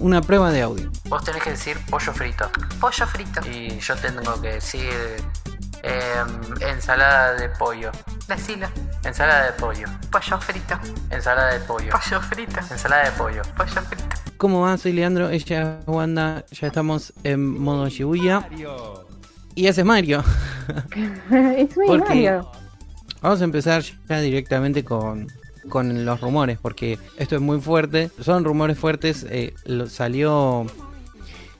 una prueba de audio. Vos tenés que decir pollo frito. Pollo frito. Y yo tengo que decir em, ensalada de pollo. Decilo. Ensalada de pollo. Pollo frito. Ensalada de pollo. Pollo frito. Ensalada de pollo. Pollo frito. ¿Cómo va? Soy Leandro, ella es Wanda, ya estamos en modo Shibuya. Y ese es Mario. es muy Porque- Mario. Vamos a empezar ya directamente con, con los rumores, porque esto es muy fuerte. Son rumores fuertes, eh, salió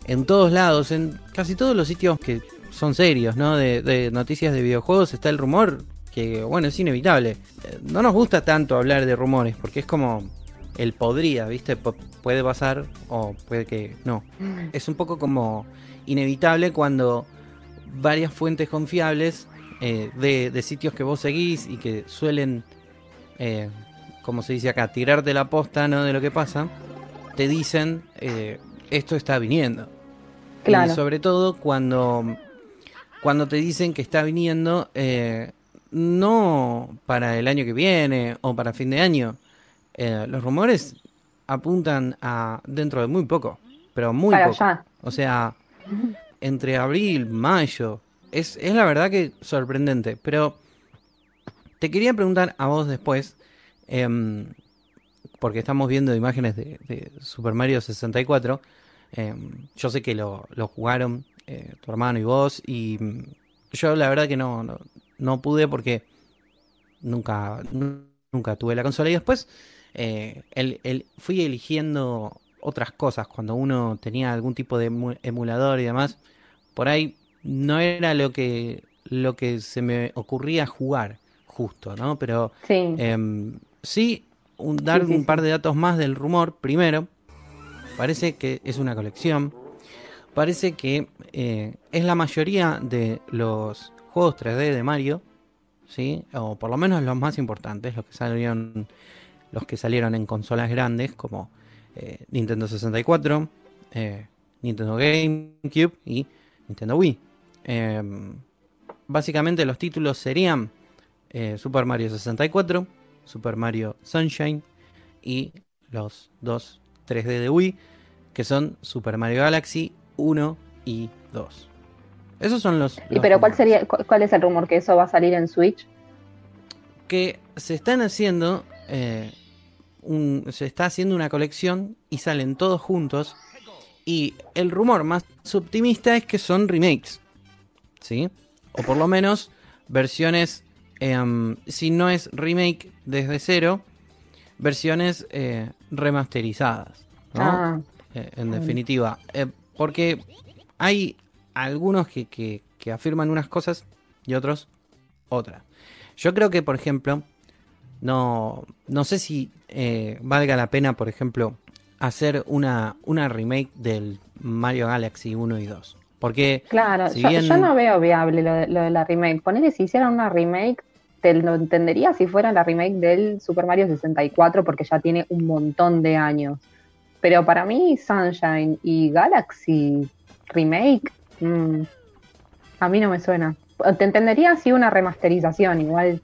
en todos lados, en casi todos los sitios que son serios, ¿no? De, noticias de videojuegos está el rumor, que bueno, es inevitable. Eh, No nos gusta tanto hablar de rumores, porque es como el podría, ¿viste? Puede pasar o puede que no. Es un poco como inevitable cuando varias fuentes confiables eh, de, de sitios que vos seguís y que suelen, como se dice acá, tirarte la posta ¿no? de lo que pasa, te dicen eh, esto está viniendo. Claro. Y sobre todo cuando, cuando te dicen que está viniendo, eh, no para el año que viene o para fin de año. Eh, los rumores apuntan a dentro de muy poco, pero muy Para poco. allá. O sea, entre abril, mayo. Es, es la verdad que sorprendente. Pero te quería preguntar a vos después, em, porque estamos viendo imágenes de, de Super Mario 64. em, yo sé que lo, lo jugaron eh, tu hermano y vos. Y mm, yo la verdad que no, no, no pude porque nunca, nu- nunca tuve la consola. Y después eh, el- el- fui eligiendo otras cosas cuando uno tenía algún tipo de emu- emulador y demás. Por ahí no era lo que, lo que se me ocurría jugar justo, ¿no? Pero Sí. Sí, un- dar un par de datos más del rumor. Primero, parece que es una colección. Parece que eh, es la mayoría de los juegos 3D de Mario, ¿sí? O por lo menos los más importantes, los que salieron, los que salieron en consolas grandes como eh, Nintendo 64, eh, Nintendo GameCube y Nintendo Wii. Em, básicamente los títulos serían Super Mario 64, Super Mario Sunshine y los dos 3D de Wii, que son Super Mario Galaxy 1 y 2. Esos son los... ¿Y los pero cuál sería, cu- cuál es el rumor que eso va a salir en Switch? Que se están haciendo... eh, un- se está haciendo una colección y salen todos juntos. Y el rumor más optimista es que son remakes. ¿Sí? O por lo menos versiones... em, si no es remake desde cero, versiones eh, remasterizadas. ¿no? Ah, Eh, en definitiva. Eh, porque hay algunos que, que- que afirman unas cosas y otros otras. Yo creo que, por ejemplo, no, no sé si valga la pena, por ejemplo, hacer una, una remake del Mario Galaxy 1 y 2. Porque claro. Si yo, bien- yo no veo viable lo de, lo de la remake. Ponele si hicieran una remake, te lo entendería si fuera la remake del Super Mario 64, porque ya tiene un montón de años. Pero para mí, Sunshine y Galaxy remake, mm, a mí no me suena. Te entendería si una remasterización, igual,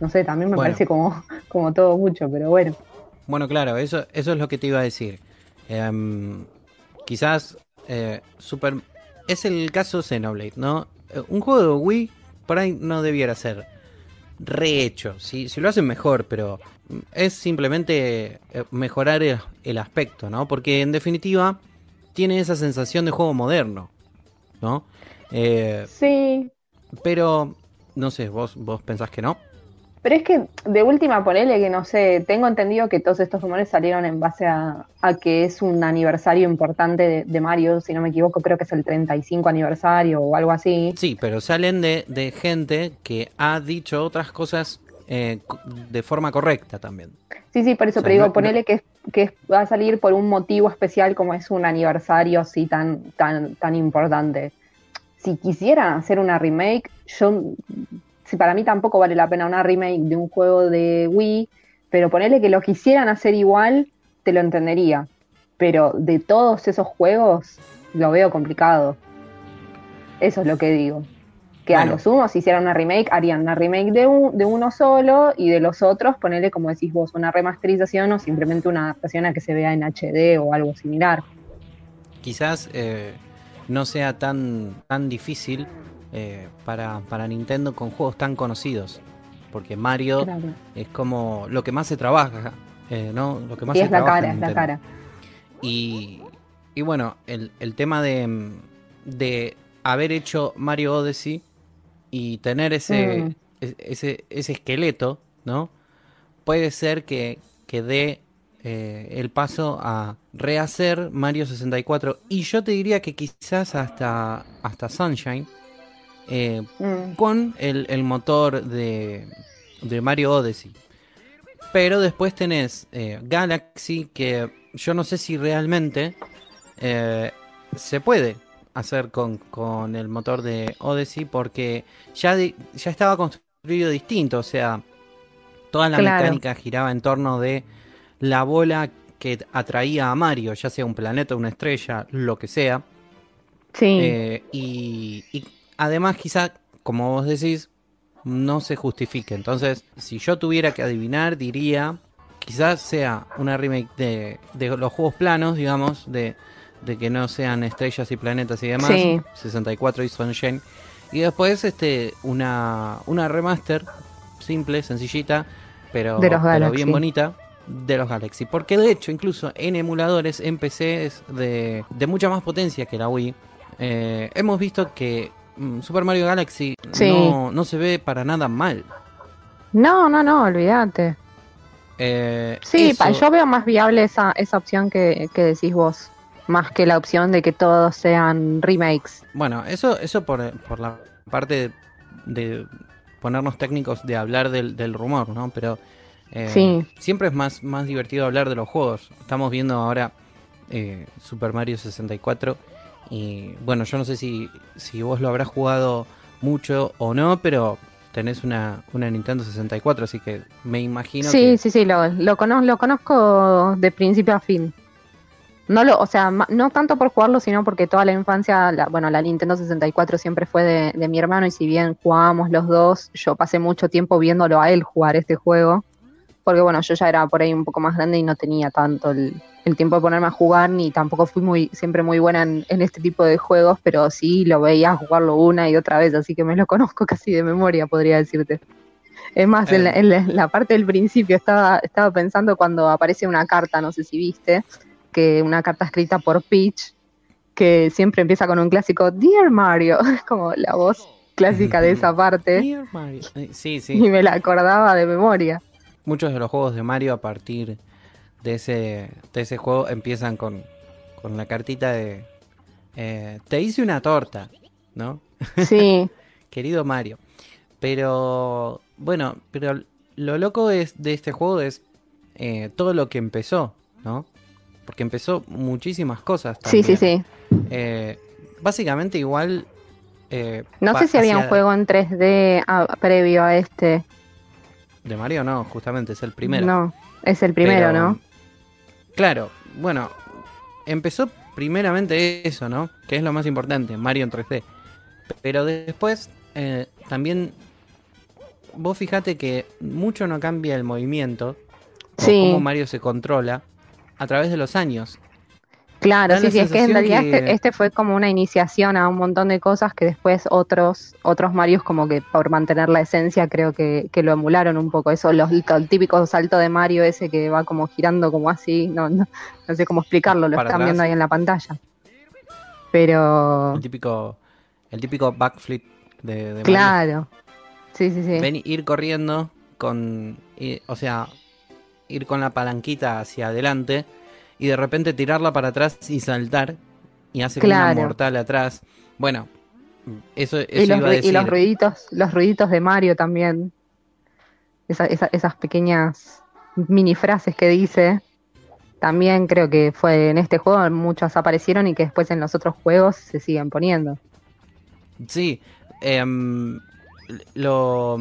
no sé, también me Bueno. parece como, como todo mucho, pero bueno. Bueno, claro, eso, eso es lo que te iba a decir. Em, quizás eh, Super... Es el caso Xenoblade, ¿no? Eh, Un juego de Wii por ahí no debiera ser rehecho. Si, si lo hacen mejor, pero es simplemente eh, mejorar el, el aspecto, ¿no? Porque en definitiva tiene esa sensación de juego moderno, ¿no? Eh, Sí, pero, no sé, vos, vos pensás que no. Pero es que de última ponele que no sé, tengo entendido que todos estos rumores salieron en base a, a que es un aniversario importante de, de Mario, si no me equivoco, creo que es el 35 aniversario o algo así. Sí, pero salen de, de gente que ha dicho otras cosas eh, de forma correcta también. Sí, sí, por eso, O sea, pero digo, no- ponele que, que es- va a salir por un motivo especial como es un aniversario así tan, tan, tan importante. Si quisieran hacer una remake, yo, si para mí tampoco vale la pena una remake de un juego de Wii, pero ponele que lo quisieran hacer igual, te lo entendería. Pero de todos esos juegos, lo veo complicado. Eso es lo que digo. Que a Bueno. lo sumo, si hicieran una remake, harían una remake de, un- de uno solo y de los otros, ponerle, como decís vos, una remasterización o simplemente una adaptación a que se vea en HD o algo similar. quizás eh, no sea tan, tan difícil eh, para, para Nintendo con juegos tan conocidos. Porque Mario Claro. es como lo que más se trabaja, eh, ¿no? Lo que más Sí, se es la trabaja cara, en es la cara. Y, y bueno, el, el tema de, de haber hecho Mario Odyssey y tener ese, Mm. es- ese, ese esqueleto, ¿no? Puede ser que, que dé eh, el paso a rehacer Mario 64. Y yo te diría que quizás hasta, hasta Sunshine. Eh, Mm. con el, el motor de, de Mario Odyssey. Pero después tenés eh, Galaxy, que yo no sé si realmente eh, se puede hacer con, con el motor de Odyssey, porque ya, ya estaba construido distinto, o sea, toda la Claro. mecánica giraba en torno de la bola que atraía a Mario, ya sea un planeta, una estrella, lo que sea. Sí, Eh, y, y además quizá, como vos decís, no se justifique. Entonces, si yo tuviera que adivinar, diría, quizás sea una remake de, de los juegos planos, digamos, de, de que no sean estrellas y planetas y demás, Sí. 64 y Sunshine. Y después este una, una remaster simple, sencillita, pero, De los pero bien bonita de los Galaxy. Porque de hecho, incluso en emuladores, en PCs de, de mucha más potencia que la Wii, eh, hemos visto que Super Mario Galaxy Sí. no, no se ve para nada mal. no, no, no, olvídate. Eh, Sí, eso- yo veo más viable esa, esa opción que, que decís vos, más que la opción de que todos sean remakes. Bueno, eso, eso por, por la parte de ponernos técnicos de hablar del, del rumor, ¿no? Pero eh, Sí. siempre es más, más divertido hablar de los juegos. Estamos viendo ahora eh, Super Mario 64 y bueno, yo no sé si, si vos lo habrás jugado mucho o no, pero tenés una, una Nintendo 64, así que me imagino Sí, que... sí, sí, lo, lo, cono- lo conozco de principio a fin. No lo, o sea, no tanto por jugarlo, sino porque toda la infancia, la, bueno, la Nintendo 64 siempre fue de, de mi hermano y si bien jugábamos los dos, yo pasé mucho tiempo viéndolo a él jugar este juego, porque bueno, yo ya era por ahí un poco más grande y no tenía tanto el, el tiempo de ponerme a jugar, ni tampoco fui muy siempre muy buena en, en este tipo de juegos, pero sí lo veía jugarlo una y otra vez, así que me lo conozco casi de memoria, podría decirte. Es más, en, la, en la- en la parte del principio estaba, estaba pensando cuando aparece una carta, no sé si viste, que una carta escrita por Peach, que siempre empieza con un clásico Dear Mario, es como la voz clásica de esa parte, Dear Mario. Eh, Sí, sí. y me la acordaba de memoria. Muchos de los juegos de Mario a partir de ese, de ese juego empiezan con, con la cartita de eh, te hice una torta, ¿no? Sí, Querido Mario. Pero bueno, pero lo loco es, de este juego es eh, todo lo que empezó, ¿no? Porque empezó muchísimas cosas. sí, sí, sí. Eh, básicamente igual... eh, No sé si había un juego en 3D a- previo a este. De Mario no, justamente es el primero. No, es el primero, Pero, ¿no? Claro, bueno, empezó primeramente eso, ¿no? Que es lo más importante, Mario en 3D. Pero después eh, también vos fijate que mucho no cambia el movimiento, o Sí. cómo Mario se controla a través de los años. Claro, sí, sí, es que en realidad que- este, este fue como una iniciación a un montón de cosas que después otros, otros Marios como que por mantener la esencia creo que, que lo emularon un poco. Eso, los, el típico salto de Mario ese que va como girando como así, no, no, no sé cómo explicarlo, lo Para están atrás. viendo ahí en la pantalla. Pero, El típico, el típico backflip de, de Mario. claro, sí, sí, sí. Ven, ir corriendo con, o sea, ir con la palanquita hacia adelante y de repente tirarla para atrás y saltar y hace Claro. una mortal atrás. Bueno, eso, eso Y los, iba a ru- decir. y los ruiditos, los ruiditos de Mario también. Esa- esa- esas pequeñas mini frases que dice. También creo que fue en este juego, muchas aparecieron y que después en los otros juegos se siguen poniendo. Sí, em, lo,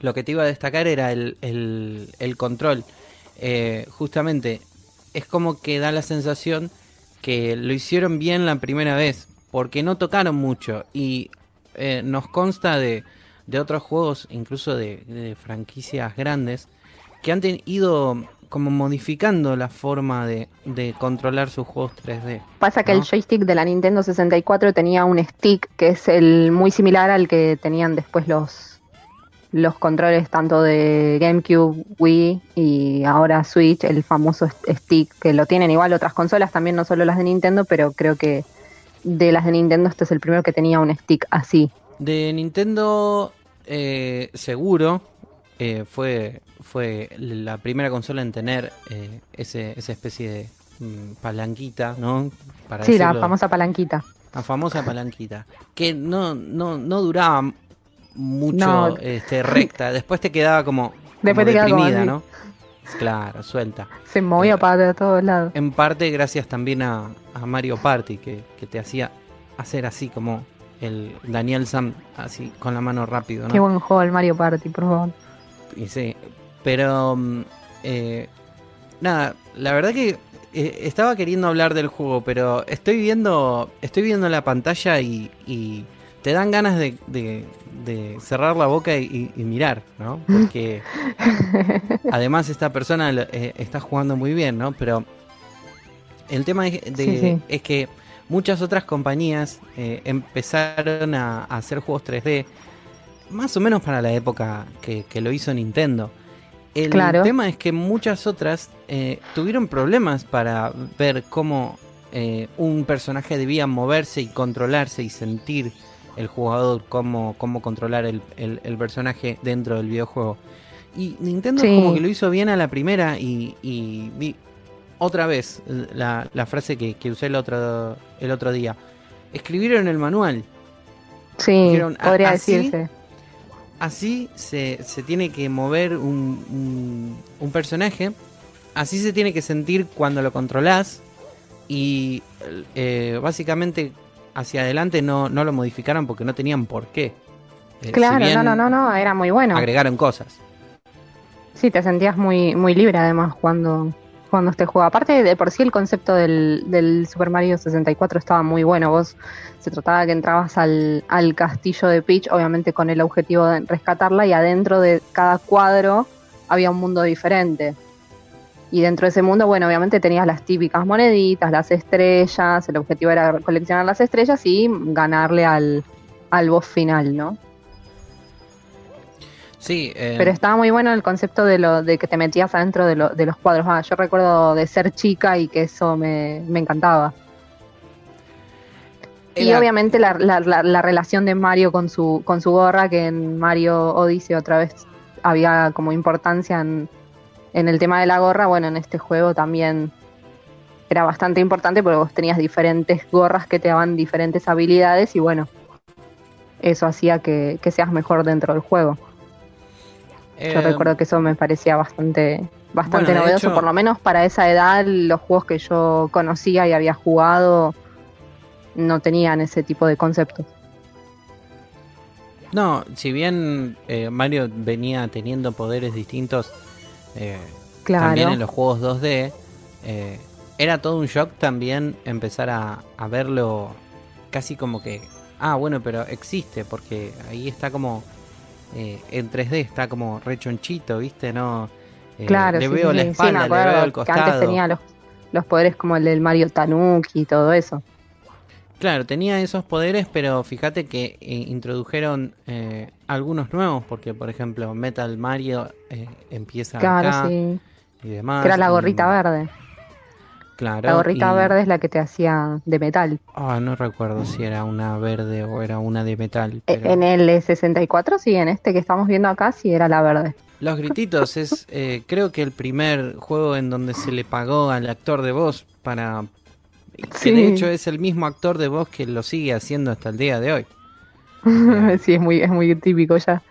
lo que te iba a destacar era el, el- el control. Eh, justamente, es como que da la sensación que lo hicieron bien la primera vez, porque no tocaron mucho y eh, nos consta de, de otros juegos, incluso de, de franquicias grandes, que han ido como modificando la forma de, de controlar sus juegos 3D. Pasa que el joystick de la Nintendo 64 tenía un stick que es el muy similar al que tenían después los, los controles tanto de GameCube, Wii y ahora Switch, el famoso st- stick, que lo tienen igual otras consolas también, no solo las de Nintendo, pero creo que de las de Nintendo este es el primero que tenía un stick así. De Nintendo, eh, seguro, eh, fue, fue la primera consola en tener eh, ese, esa especie de mm, palanquita, ¿no? Para Sí, la famosa palanquita. la famosa palanquita. Que no, no, no duraba mucho No. este, recta. Después te quedaba como, Después como te quedaba como deprimida. ¿no? Claro, suelta. Se movía para todos lados. En parte gracias también a, a Mario Party, que, que te hacía hacer así como el Daniel Sam, así con la mano rápido, ¿no? Qué buen juego el Mario Party, por favor. Y sí, pero mm, eh, nada, la verdad que eh, estaba queriendo hablar del juego, pero estoy viendo, estoy viendo la pantalla y, y te dan ganas de, de- de cerrar la boca y, y mirar, ¿no? Porque además esta persona eh, está jugando muy bien, ¿no? Pero el tema es, de- Sí, sí. es que muchas otras compañías eh, empezaron a, a hacer juegos 3D más o menos para la época que, que lo hizo Nintendo. El Claro. tema es que muchas otras eh, tuvieron problemas para ver cómo eh, un personaje debía moverse y controlarse y sentir el jugador, cómo, cómo controlar el, el- el personaje dentro del videojuego. Y Nintendo Sí. como que lo hizo bien a la primera y, y vi otra vez la, la frase que, que usé el otro, el otro día. Escribieron el manual. Sí, Dijeron, "Ah, podría así". decirse. Así se, se tiene que mover un, un- un personaje. Así se tiene que sentir cuando lo controlás. Y eh, básicamente hacia adelante no, no lo modificaron porque no tenían por qué. Eh, Claro, no, no, no, no, era muy bueno. Agregaron cosas. Sí, te sentías muy, muy libre además cuando, cuando este juego. Aparte de por sí el concepto del, del Super Mario 64 estaba muy bueno. Vos se trataba de que entrabas al, al castillo de Peach, obviamente con el objetivo de rescatarla, y adentro de cada cuadro había un mundo diferente. Y dentro de ese mundo, bueno, obviamente tenías las típicas moneditas, las estrellas, el objetivo era coleccionar las estrellas y ganarle al, al boss final, ¿no? Sí, eh, Pero estaba muy bueno el concepto de lo de que te metías adentro de, lo- de los cuadros. Ah, yo recuerdo de ser chica y que eso me, me encantaba. Y obviamente la, la- la- la relación de Mario con su, con su gorra, que en Mario Odyssey otra vez había como importancia en, en el tema de la gorra. Bueno, en este juego también era bastante importante porque vos tenías diferentes gorras que te daban diferentes habilidades y bueno, eso hacía que, que seas mejor dentro del juego. Yo eh, recuerdo que eso me parecía bastante, bastante Bueno, novedoso, hecho- por lo menos para esa edad, los juegos que yo conocía y había jugado no tenían ese tipo de conceptos. No, si bien eh, Mario venía teniendo poderes distintos eh, Claro. también en los juegos 2D, eh, era todo un shock también empezar a, a verlo casi como que, ah, bueno, pero existe, porque ahí está como eh, en 3D, está como rechonchito, ¿viste? No, Eh, claro, le sí, veo sí, la sí, espalda, le veo el que antes costado. tenía los, los poderes como el del Mario Tanuki y todo eso. Claro, tenía esos poderes, pero fíjate que eh, introdujeron eh, algunos nuevos, porque por ejemplo Metal Mario eh, empieza Claro, acá sí. y demás. Que era la y- gorrita verde. Claro. La gorrita y- verde es la que te hacía de metal. Ah, no recuerdo si era una verde o era una de metal. E- pero- En el 64 sí, en este que estamos viendo acá sí era la verde. Los grititos es eh, creo que el primer juego en donde se le pagó al actor de voz para... Que de hecho es el mismo actor de voz que lo sigue haciendo hasta el día de hoy. sí, es muy, es muy típico ya.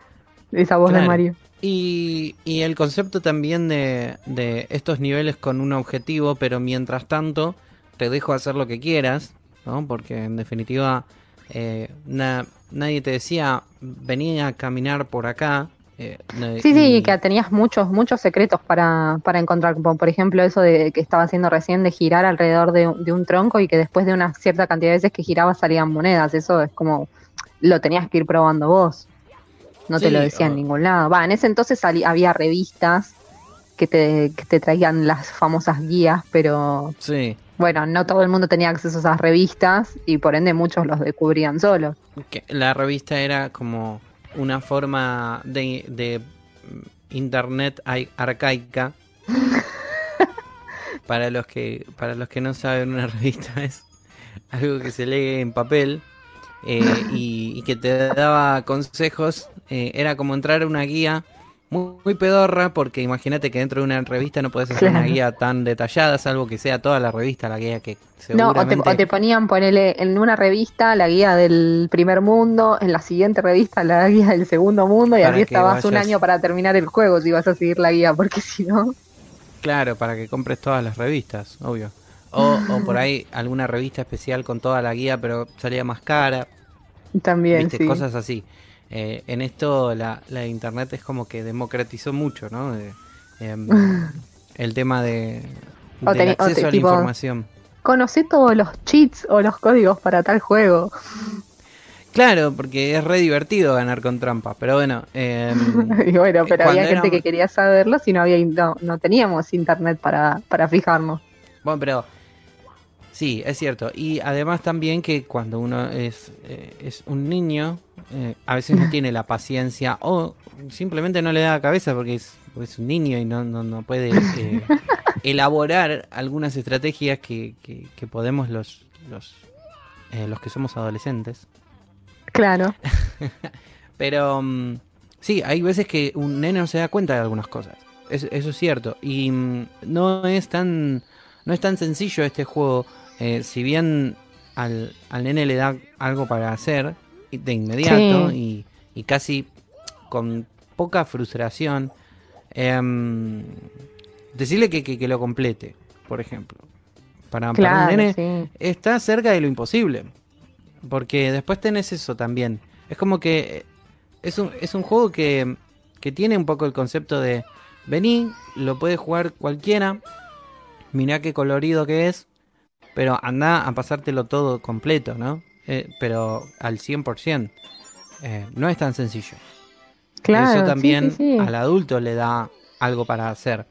Esa voz de. Mario. Y, y el concepto también de, de estos niveles con un objetivo, pero mientras tanto te dejo hacer lo que quieras, ¿no? Porque en definitiva eh, na- nadie te decía vení a caminar por acá. Eh, no- Sí, sí, que tenías muchos, muchos secretos para, para encontrar, como por ejemplo eso de que estaba haciendo recién de girar alrededor de, de un tronco y que después de una cierta cantidad de veces que giraba salían monedas, eso es como, lo tenías que ir probando vos, no te lo decía en ningún lado. Va, en ese entonces había revistas que te, que te traían las famosas guías, pero Sí. bueno, no todo el mundo tenía acceso a esas revistas y por ende muchos los descubrían solos. La revista era como una forma de, de internet ai- arcaica. para los que para los que no saben, una revista es algo que se lee en papel eh, y, y que te daba consejos. eh, era como entrar a una guía muy, muy pedorra, porque imagínate que dentro de una revista no puedes hacer una guía tan detallada, salvo que sea toda la revista la guía que No, o te, seguramente... o te ponían ponerle en una revista la guía del primer mundo, en la siguiente revista la guía del segundo mundo y que estabas un año para terminar el juego si vas a seguir la guía, porque si no... Claro, para que compres todas las revistas, obvio. O, o por ahí alguna revista especial con toda la guía, pero salía más cara. También, ¿viste? sí. Cosas así. Eh, en esto la, la internet es como que democratizó mucho, ¿no? De- em, el tema de, O del acceso te- a la tipo- información. Conocí todos los cheats o los códigos para tal juego. Claro, porque es re divertido ganar con trampas, pero bueno. em, y bueno, pero había gente éramos- que quería saberlo si no había no, no teníamos internet para, para fijarnos. Bueno, pero sí, es cierto. Y además también que cuando uno es, eh, es un niño, eh, a veces no tiene la paciencia o simplemente no le da cabeza porque es, un niño y no, no, no puede eh, elaborar algunas estrategias que, que, que podemos los, los, eh, los que somos adolescentes. Claro. Pero mm, sí, hay veces que un nene no se da cuenta de algunas cosas. Es- eso es cierto. Y mm, no es tan no es tan sencillo este juego. Eh, si bien al, al nene le da algo para hacer de inmediato y, y casi con poca frustración, em, decirle que, que- que lo complete, por ejemplo. Para, para un Claro, nene sí. está cerca de lo imposible. Porque después tenés eso también. Es como que es un, es un juego que, que tiene un poco el concepto de vení, lo puede jugar cualquiera, mirá qué colorido que es, pero anda a pasártelo todo completo, ¿no? Eh, pero al 100%. Eh, no es tan sencillo. Claro, Eso sí, también sí, sí. al adulto le da algo para hacer,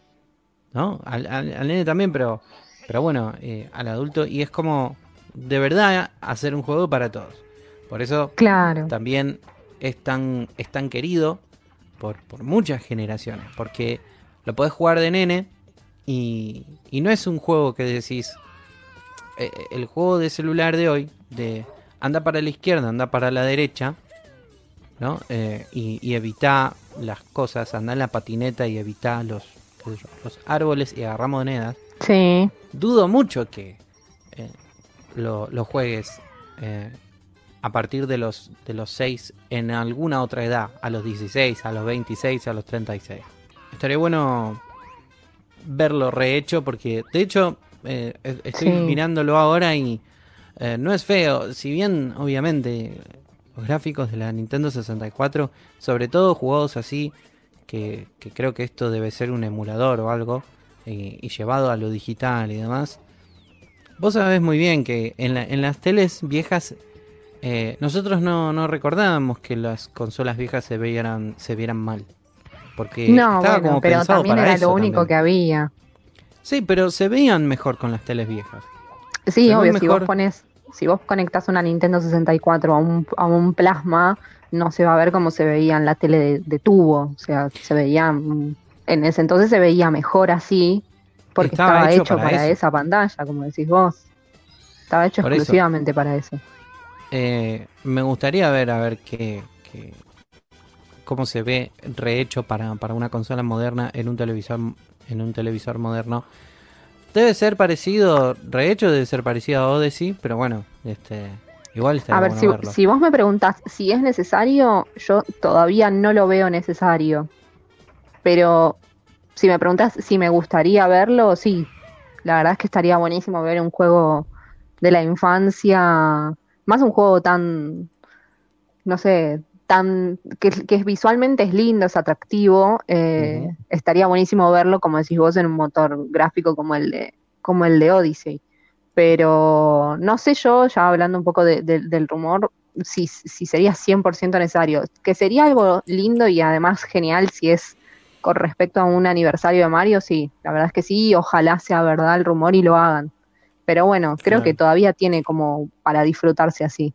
¿no? Al, al- al nene también, pero, pero bueno, eh, al adulto. Y es como, de verdad, hacer un juego para todos. Por eso Claro. también es tan, es tan querido por, por muchas generaciones. Porque lo podés jugar de nene y, y no es un juego que decís, eh, el juego de celular de hoy, de anda para la izquierda, anda para la derecha, ¿no? Eh, y, y evita las cosas, anda en la patineta y evita los, los, los árboles y agarra monedas. Sí. Dudo mucho que eh, lo, lo juegues eh, a partir de los, de los 6 en alguna otra edad, a los 16, a los 26, a los 36. Estaría bueno verlo rehecho porque, de hecho, eh, es- estoy Sí. mirándolo ahora y eh, no es feo. Si bien, obviamente, los gráficos de la Nintendo 64, sobre todo jugados así, que, que creo que esto debe ser un emulador o algo, y, y llevado a lo digital y demás. Vos sabés muy bien que en, la- en las teles viejas eh, nosotros no, no recordábamos que las consolas viejas se vieran, se vieran mal. Porque no, estaba bueno, como pero pensado también para era eso lo único también. que había. Sí, pero se veían mejor con las teles viejas. Sí, obvio, si vos pones, si vos conectás una Nintendo 64 a un, a un plasma, no se va a ver como se veía en la tele de, de tubo. O sea, se veía, mm, en ese entonces se veía mejor así, porque Estaba estaba, hecho hecho, para esa pantalla, como decís vos. Estaba hecho Por eso. exclusivamente para eso. Eh, me gustaría ver a ver qué, qué- cómo se ve rehecho para, para una consola moderna en un televisor en un televisor moderno. Debe ser parecido, rehecho debe ser parecido a Odyssey, pero bueno, este igual está A ver, bueno si, verlo. si vos me preguntás si es necesario, yo todavía no lo veo necesario. Pero si me preguntás si me gustaría verlo, sí. La verdad es que estaría buenísimo ver un juego de la infancia, más un juego tan, no sé, tan que, que es visualmente es lindo, es atractivo. eh. Estaría buenísimo verlo, como decís vos, en un motor gráfico como el de, como el de Odyssey. Pero no sé yo, ya hablando un poco de- de- del rumor, si, si sería 100% necesario. Que sería algo lindo y además genial si es con respecto a un aniversario de Mario, sí, la verdad es que sí, ojalá sea verdad el rumor y lo hagan. Pero bueno, creo Claro. que todavía tiene como para disfrutarse así.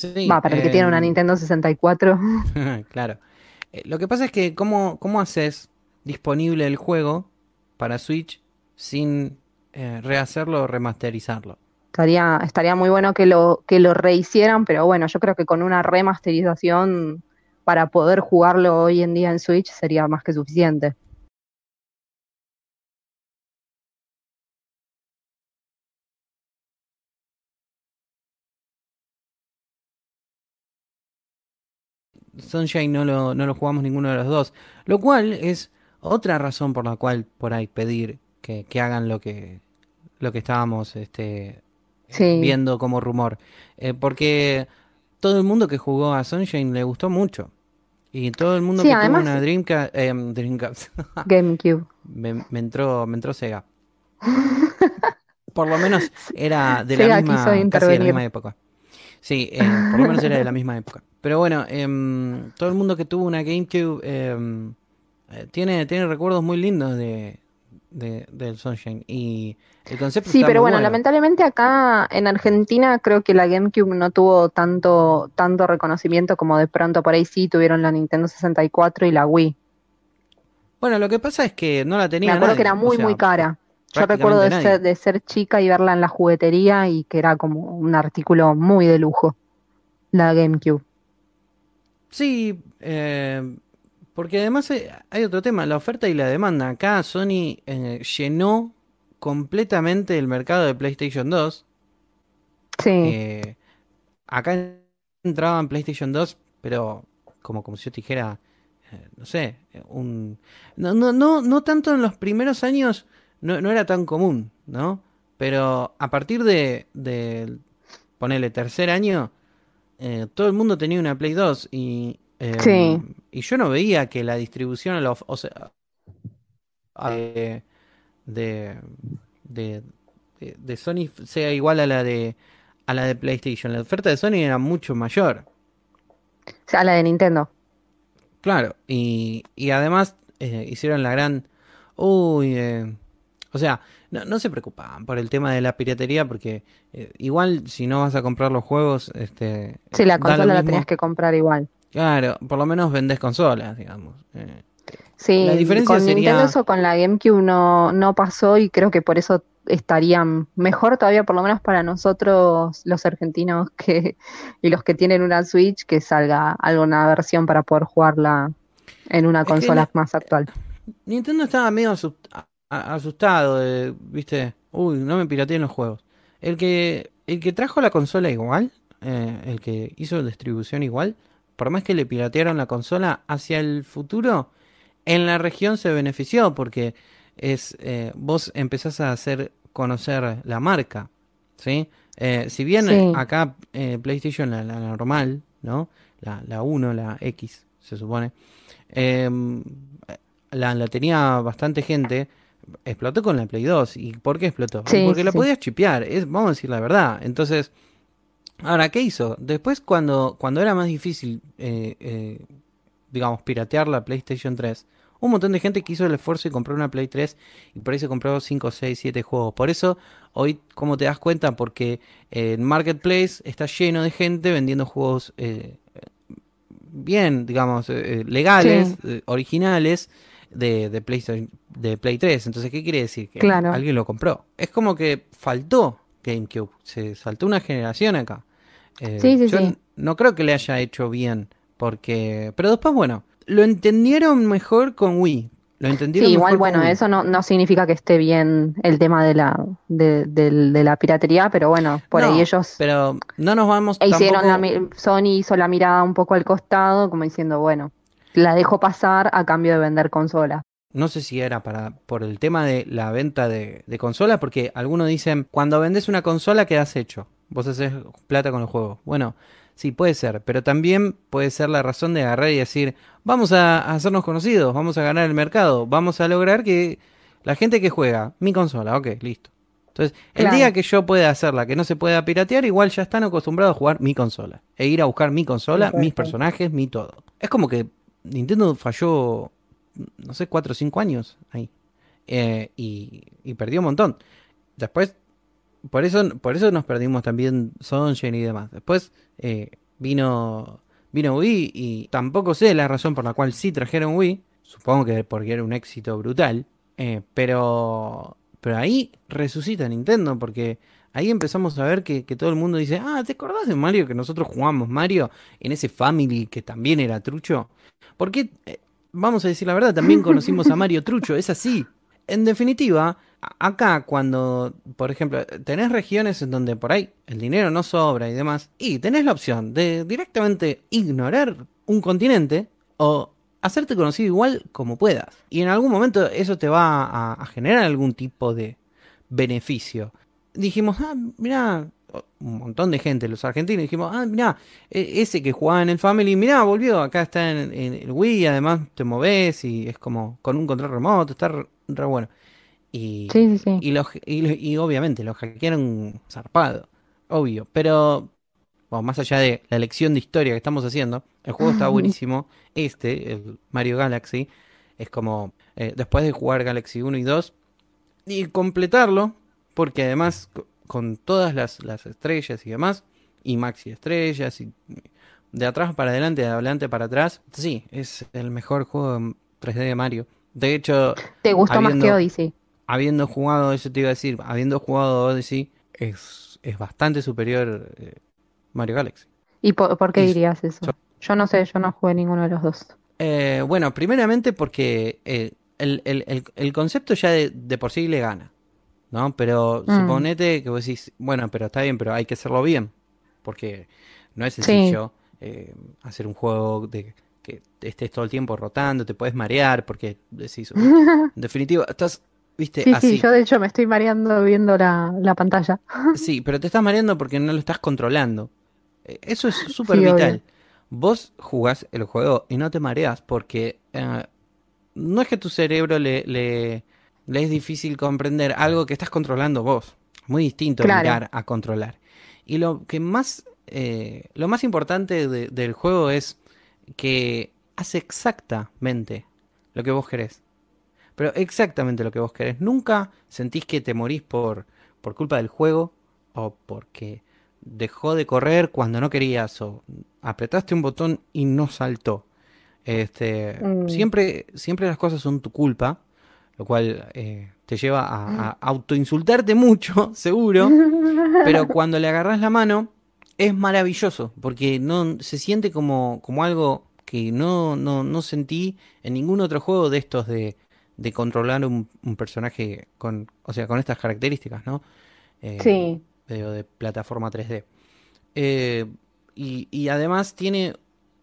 Sí, Va, para el que tiene una em, Nintendo 64. claro. Eh, lo que pasa es que, ¿cómo, cómo haces disponible el juego para Switch sin eh, rehacerlo o remasterizarlo? Estaría, estaría muy bueno que lo, que lo rehicieran, pero bueno, yo creo que con una remasterización para poder jugarlo hoy en día en Switch sería más que suficiente. Sunshine no lo, no lo jugamos ninguno de los dos. Lo cual es otra razón por la cual por ahí pedir que, que hagan lo que, lo que estábamos este, Sí. viendo como rumor. Eh, porque todo el mundo que jugó a Sunshine le gustó mucho. Y todo el mundo Sí, que además- tuvo una Dreamcast, eh, Dreamcast GameCube. me, me entró, me entró Sega. Por lo menos era de Sega la misma, casi de la misma época. Sí, eh, por lo menos era de la misma época. Pero bueno, em, todo el mundo que tuvo una GameCube em, eh, tiene, tiene recuerdos muy lindos de, de- del Sunshine. Y el concepto Sí, pero bueno, lamentablemente acá en Argentina creo que la GameCube no tuvo tanto, tanto reconocimiento como de pronto por ahí sí tuvieron la Nintendo 64 y la Wii. Bueno, lo que pasa es que no la tenía Me acuerdo nadie, que era o muy, sea, muy cara. Yo recuerdo de ser, de ser chica y verla en la juguetería y que era como un artículo muy de lujo, la GameCube. Sí, eh, porque además hay, hay otro tema, la oferta y la demanda. Acá Sony eh, llenó completamente el mercado de PlayStation 2. Sí, Eh, acá entraban PlayStation 2, pero como, como si yo te dijera, no sé, un... No, no, no, no tanto en los primeros años, no, no era tan común, ¿no? Pero a partir de, de ponele, tercer año, eh, todo el mundo tenía una Play 2 y, eh, Sí. y yo no veía que la distribución, a la of- o sea, de, de, de, Sony sea igual a la de a la de PlayStation. La oferta de Sony era mucho mayor. o sea, la de Nintendo. Claro, y, y además eh, hicieron la gran... Uy, eh, o sea, no, no se preocupaban por el tema de la piratería porque eh, igual si no vas a comprar los juegos, este, Sí, la consola la tenías que comprar igual. Claro, por lo menos vendés consolas, digamos. Eh, Sí, La diferencia con sería- Nintendo eso con la GameCube no, no pasó y creo que por eso estarían mejor todavía, por lo menos para nosotros los argentinos que y los que tienen una Switch, que salga alguna versión para poder jugarla en una Es consola la- más actual. Nintendo estaba medio asustado, de, viste, uy, no me pirateen los juegos. El que, el que trajo la consola igual, eh, el que hizo distribución igual, por más que le piratearon la consola hacia el futuro, en la región se benefició porque es eh, vos empezás a hacer conocer la marca, ¿sí? Eh, si bien Sí. acá PlayStation, la, la normal, ¿no? La, la 1, la X, se supone, la, la tenía bastante gente, explotó con la Play 2. ¿Y por qué explotó? Sí, porque la sí. podías chipear, es, vamos a decir la verdad. Entonces, ahora, ¿qué hizo? Después, cuando, cuando era más difícil, eh, eh, digamos, piratear la PlayStation 3, un montón de gente que hizo el esfuerzo y compró una Play 3 y por ahí se compró 5, 6, 7 juegos. Por eso, hoy, ¿cómo te das cuenta? Porque el Marketplace está lleno de gente vendiendo juegos eh, bien, digamos, eh, legales, Sí. eh, originales de, de, PlayStation, de Play 3. Entonces, ¿qué quiere decir? Que Claro. alguien lo compró. Es como que faltó GameCube. Se saltó una generación acá. Eh, Sí, sí, yo sí. no creo que le haya hecho bien. Porque. Pero después, bueno, lo entendieron mejor con Wii. Lo Sí, entendieron igual, mejor con bueno, Wii. eso no, no significa que esté bien el tema de la, de, la piratería, pero bueno, por No, ahí ellos Pero no nos vamos e hicieron tampoco- Sony hizo la mirada un poco al costado, como diciendo, bueno, la dejo pasar a cambio de vender consola. No sé si era para por el tema de la venta de, de consolas, porque algunos dicen, cuando vendes una consola quedas hecho. Vos haces plata con el juego. Bueno, sí, puede ser, pero también puede ser la razón de agarrar y decir, vamos a, a hacernos conocidos, vamos a ganar el mercado, vamos a lograr que la gente que juega, mi consola, ok, listo. Entonces, el Claro. día que yo pueda hacerla, que no se pueda piratear, igual ya están acostumbrados a jugar mi consola. E ir a buscar mi consola, mis personajes, mi todo. Es como que Nintendo falló no sé, 4 o 5 años ahí. Eh, y, perdió un montón. Después, por eso, por eso nos perdimos también Sunshine y demás. Después eh, vino, vino Wii y tampoco sé la razón por la cual sí trajeron Wii. Supongo que porque era un éxito brutal. Eh, pero, pero ahí resucita Nintendo porque ahí empezamos a ver que, que todo el mundo dice, ah, ¿te acordás de Mario que nosotros jugamos Mario en ese Family que también era trucho? Porque, eh, vamos a decir la verdad, también conocimos a Mario Trucho, es así. En definitiva, acá cuando, por ejemplo, tenés regiones en donde por ahí el dinero no sobra y demás, y tenés la opción de directamente ignorar un continente o hacerte conocido igual como puedas. Y en algún momento eso te va a, a generar algún tipo de beneficio. Dijimos, ah, mirá, un montón de gente, los argentinos, dijimos, ah, mirá, e- ese que jugaba en el Family, mirá, volvió, acá está en, en el Wii, además te moves y es como con un control remoto, está re, re bueno. Y, Sí, y, los- y, lo- y obviamente lo hackearon zarpado, obvio. Pero, bueno, más allá de la lección de historia que estamos haciendo, el juego está buenísimo. Este, el Mario Galaxy, es como eh, después de jugar Galaxy 1 y 2 y completarlo, porque además con todas las, las estrellas y demás, y maxi estrellas, y de atrás para adelante, de adelante para atrás, sí, es el mejor juego en 3D de Mario. De hecho, ¿Te gustó más que Odyssey? habiendo jugado, eso te iba a decir, habiendo jugado Odyssey, es, es bastante superior eh, Mario Galaxy. ¿Y por, por qué Y- dirías eso? so- Yo no sé, yo no jugué ninguno de los dos. Eh, bueno, primeramente porque eh, el, el- el- el concepto ya de, de por sí le gana, ¿no? Pero Mm. suponete que vos decís, bueno, pero está bien, pero hay que hacerlo bien, porque no es sencillo eh, hacer un juego de que estés todo el tiempo rotando, te puedes marear, porque decís, "Uy, en definitiva, estás, viste, Sí, así. sí, yo de hecho me estoy mareando viendo la, la pantalla. Sí, pero te estás mareando porque no lo estás controlando. Eh, Eso es súper Sí, obvio. vital. Vos jugás el juego y no te mareas porque eh, no es que tu cerebro le, le, le es difícil comprender algo que estás controlando vos. Muy distinto Claro. mirar a controlar. Y lo que más, eh, lo más importante de- del juego es que hace exactamente lo que vos querés. Pero exactamente lo que vos querés. Nunca sentís que te morís por, por culpa del juego o porque dejó de correr cuando no querías o apretaste un botón y no saltó. Este, Mm. siempre, siempre las cosas son tu culpa, lo cual eh, te lleva a, a autoinsultarte mucho, seguro. Pero cuando le agarras la mano, es maravilloso, porque no se siente como, como algo que no, no, no sentí en ningún otro juego de estos de, de controlar un, un personaje con, o sea, con estas características, ¿no? Eh, Sí, de, de plataforma 3D. Eh, y, y además tiene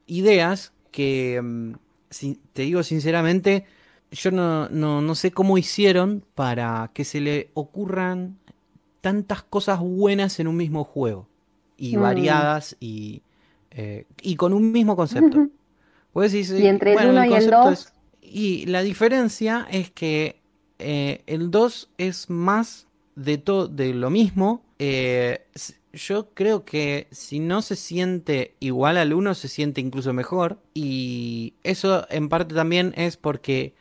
ideas que, mm, si- te digo sinceramente, yo no, no, no sé cómo hicieron para que se le ocurran tantas cosas buenas en un mismo juego. Y Mm. variadas y, eh, y con un mismo concepto. Vos decís, Y entre el bueno, uno y el concepto dos- es- Y la diferencia es que eh, el 2 es más de todo de lo mismo. Eh, yo creo que si no se siente igual al 1, se siente incluso mejor. Y eso en parte también es porque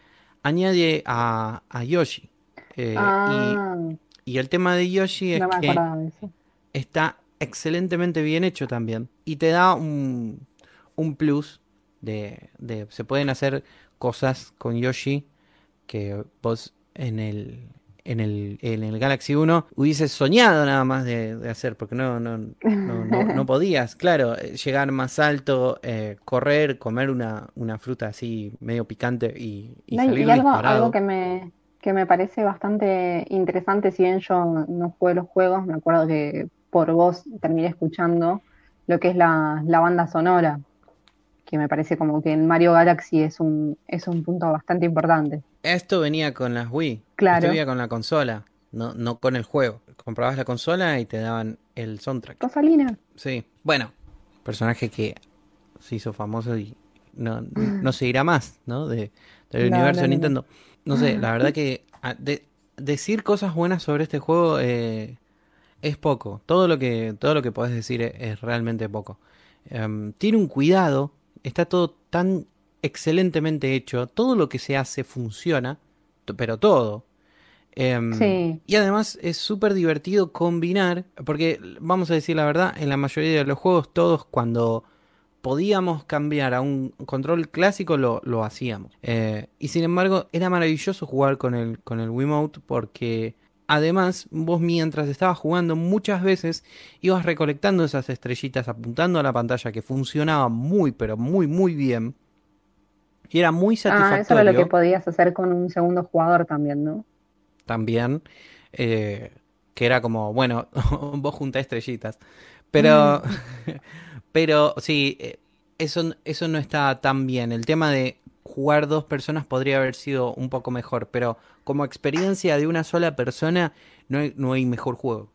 añade a, a Yoshi. Eh, y- ah, y, el tema de Yoshi es no que de está excelentemente bien hecho también. Y te da un, un plus de, de- Se pueden hacer cosas con Yoshi que vos en el, en el, en el Galaxy 1 hubieses soñado nada más de, de hacer, porque no, no, no, no, no podías, claro, eh, llegar más alto, eh, correr, comer una, una fruta así medio picante y, salir y algo, disparado. algo que me, que me parece bastante interesante, si bien yo no jugué los juegos, me acuerdo que por vos terminé escuchando lo que es la, la banda sonora, que me parece como que en Mario Galaxy es un, es un punto bastante importante. Esto venía con las Wii. Claro. Esto venía con la consola, no, no con el juego. Comprabas la consola y te daban el soundtrack. Rosalina. Sí. Bueno, personaje que se hizo famoso y no, no se irá más, ¿no? De, del No, universo no, de. Nintendo. No sé, la verdad que ah, de- decir cosas buenas sobre este juego eh, es poco. Todo lo que, todo lo que podés decir es, es realmente poco. Em, tiene un cuidado, está todo tan excelentemente hecho. Todo lo que se hace funciona, pero todo. Em, Sí. Y además es súper divertido combinar, porque vamos a decir la verdad, en la mayoría de los juegos todos cuando podíamos cambiar a un control clásico lo, lo hacíamos. Eh, y sin embargo era maravilloso jugar con el, con el Wiimote porque además vos mientras estabas jugando muchas veces ibas recolectando esas estrellitas apuntando a la pantalla que funcionaba muy pero muy muy bien. Y era muy Ah, eso satisfactorio era lo que podías hacer con un segundo jugador también, ¿no? también, eh, que era como, bueno, vos juntá estrellitas. Pero, pero sí, eh, eso, eso no está tan bien. El tema de jugar dos personas podría haber sido un poco mejor, pero como experiencia de una sola persona, no hay, no hay mejor juego.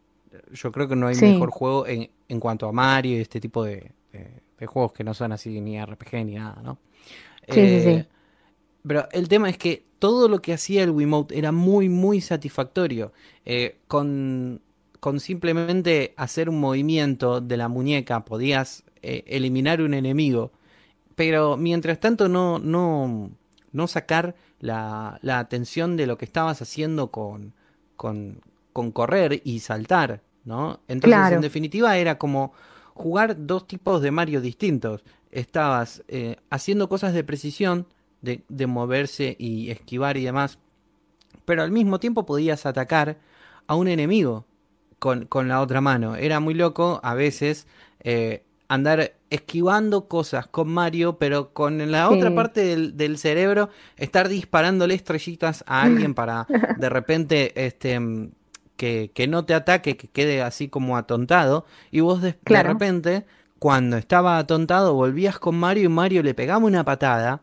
Yo creo que no hay Sí. mejor juego en, en cuanto a Mario y este tipo de, de- de juegos que no son así ni RPG ni nada, ¿no? Sí, sí, sí. Pero el tema es que todo lo que hacía el Wiimote era muy, muy satisfactorio. Eh, con, con simplemente hacer un movimiento de la muñeca podías eh, eliminar un enemigo. Pero mientras tanto no, no, no sacar la, la atención de lo que estabas haciendo con, con, con correr y saltar, ¿no? Entonces, Claro. en definitiva, era como jugar dos tipos de Mario distintos. Estabas eh, haciendo cosas de precisión, de, de moverse y esquivar y demás, pero al mismo tiempo podías atacar a un enemigo con, con la otra mano. Era muy loco a veces eh, andar esquivando cosas con Mario, pero con la Sí. otra parte del, del cerebro estar disparándole estrellitas a alguien para de repente este que, que no te ataque, que quede así como atontado, y vos de, de repente, cuando estaba atontado, volvías con Mario y Mario le pegaba una patada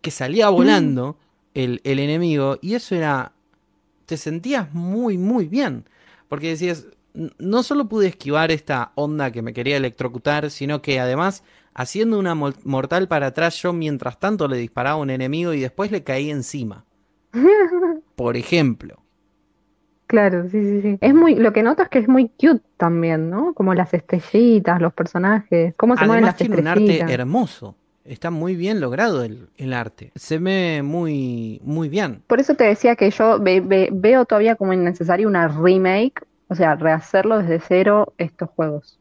que salía volando el, el enemigo, y eso era. Te sentías muy, muy bien. Porque decías, "N- no solo pude esquivar esta onda que me quería electrocutar, sino que además, haciendo una mortal para atrás, yo mientras tanto le disparaba a un enemigo y después le caí encima. Por ejemplo. Claro, sí, sí, sí. Es muy, lo que noto es que es muy cute también, ¿no? Como las estrellitas, los personajes, cómo se mueven Además las tiene un arte estrellitas. hermoso. Está muy bien logrado el, el arte. Se ve muy, muy bien. Por eso te decía que yo ve- ve- veo todavía como innecesario una remake, o sea, rehacerlo desde cero estos juegos,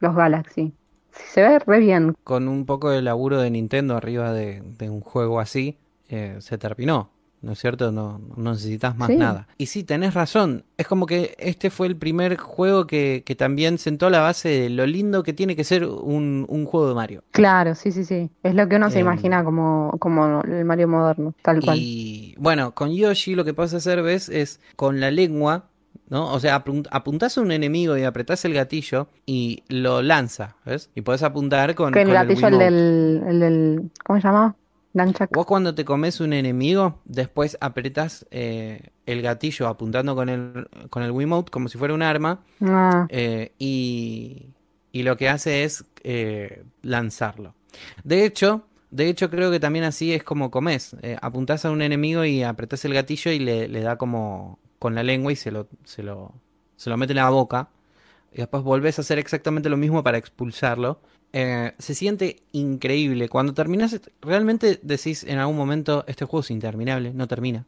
los Galaxy. Se ve re bien. Con un poco de laburo de Nintendo arriba de, de un juego así, eh, se terminó. ¿No es cierto? No, no necesitas más Sí. nada. Y sí, tenés razón. Es como que este fue el primer juego que, que también sentó la base de lo lindo que tiene que ser un, un juego de Mario. Claro, sí, sí, sí. Es lo que uno se Em, imagina como, como el Mario moderno, tal cual. Y bueno, con Yoshi lo que puedes hacer, ¿ves? Es con la lengua, ¿no? O sea, apun- apuntás a un enemigo y apretás el gatillo y lo lanza, ¿ves? Y podés apuntar con, Que el con gatillo, el del, el del, ¿cómo se llama? Nunchuck. Vos cuando te comes un enemigo, después apretás eh, el gatillo apuntando con el, con el Wiimote como si fuera un arma Ah, eh, y, y lo que hace es eh, lanzarlo. De hecho, de hecho creo que también así es como comes. Eh, apuntás a un enemigo y apretás el gatillo y le, le da como con la lengua y se lo, se lo, se lo mete en la boca. Y después volvés a hacer exactamente lo mismo para expulsarlo. Eh, se siente increíble. Cuando terminas, realmente decís en algún momento, este juego es interminable, no termina.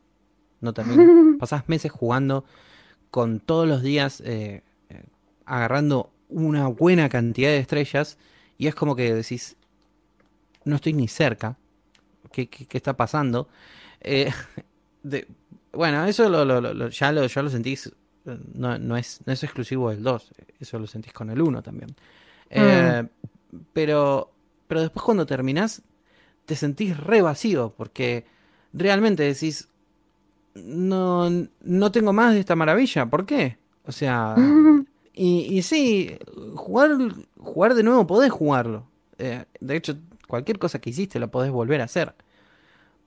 No termina. Pasás meses jugando con todos los días eh, eh, agarrando una buena cantidad de estrellas y es como que decís, no estoy ni cerca. ¿Qué, qué- qué está pasando? De- bueno, eso lo, lo- lo- ya, lo, ya lo sentís, eh, no, no es, no es exclusivo del 2, eso lo sentís con el 1 también. Eh, pero, pero después cuando terminás, te sentís re vacío, porque realmente decís, no, no tengo más de esta maravilla, ¿por qué? O sea, y, y sí, jugar, jugar de nuevo podés jugarlo. Eh, de hecho, cualquier cosa que hiciste lo podés volver a hacer.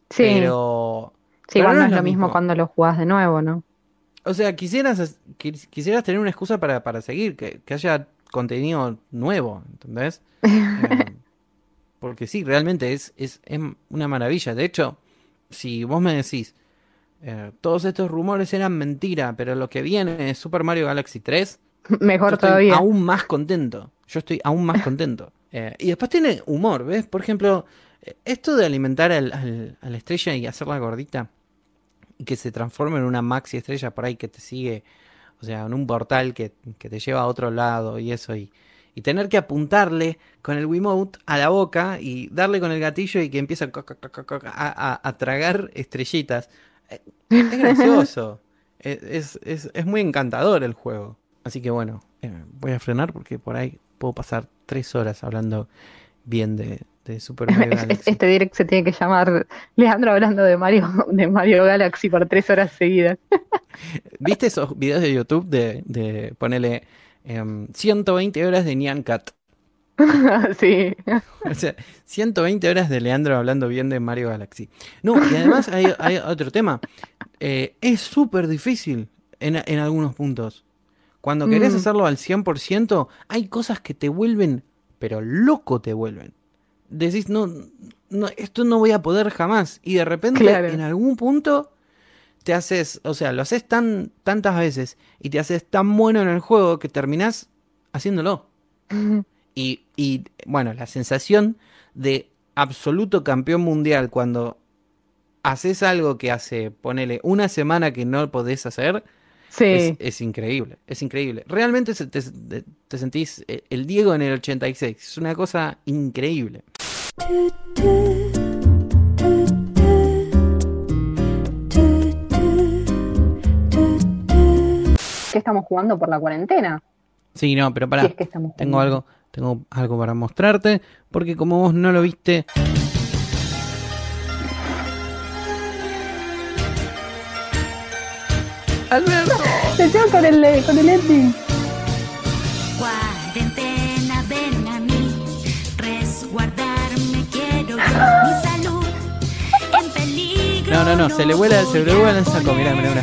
sí, Pero, sí, igual no no es lo mismo mismo. cuando lo jugás de nuevo, ¿no? o sea, quisieras, quis- quisieras tener una excusa para, para seguir, que, que haya contenido nuevo, ¿entendés? Eh, porque sí, realmente es, es, es una maravilla. De hecho, si vos me decís, eh, todos estos rumores eran mentira, pero lo que viene es Super Mario Galaxy 3, yo Mejor estoy todavía. aún más contento. Yo estoy aún más contento. Eh, y después tiene humor, ¿ves? Por ejemplo, Esto de alimentar al- al- a la estrella y hacerla gordita y que se transforme en una maxi estrella por ahí que te sigue, o sea, en un portal que, que te lleva a otro lado y eso, y, y tener que apuntarle con el Wiimote a la boca y darle con el gatillo y que empieza a, a- tragar estrellitas. Eh, Es gracioso. Es, es- es- es muy encantador el juego. Así que bueno, eh, voy a frenar porque por ahí puedo pasar tres horas hablando bien de, de Super Mario Galaxy. Este direct se tiene que llamar Leandro hablando de Mario, de Mario Galaxy por tres horas seguidas. ¿Viste esos videos de YouTube de, de ponerle 120 horas de Nyan Cat? sí. O sea, 120 horas de Leandro hablando bien de Mario Galaxy. No, y además hay, hay otro tema. Eh, es súper difícil en, en algunos puntos. Cuando querés Mm. hacerlo al 100%, hay cosas que te vuelven, pero loco te vuelven. Decís, no, no, esto no voy a poder jamás. Y de repente, Claro. en algún punto, te haces, o sea, lo haces tan, tantas veces y te haces tan bueno en el juego que terminás haciéndolo. Y, y, bueno, la sensación de absoluto campeón mundial cuando haces algo que hace, ponele, una semana que no podés hacer, Sí. es, es increíble, es increíble. Realmente te, te- te sentís eh, el Diego en el 86, es una cosa increíble. ¿Qué estamos jugando por la cuarentena? Sí, no, pero Si pará, es que estamos tengo algo, tengo algo para mostrarte, porque como vos no lo viste... Alberto. Se lleva con el, con el ending. Cuarentena, ven a mí, resguardarme quiero yo, mi salud en peligro. No, no, no, se le vuela, se le vuela el saco, mirá, mirá, mirá.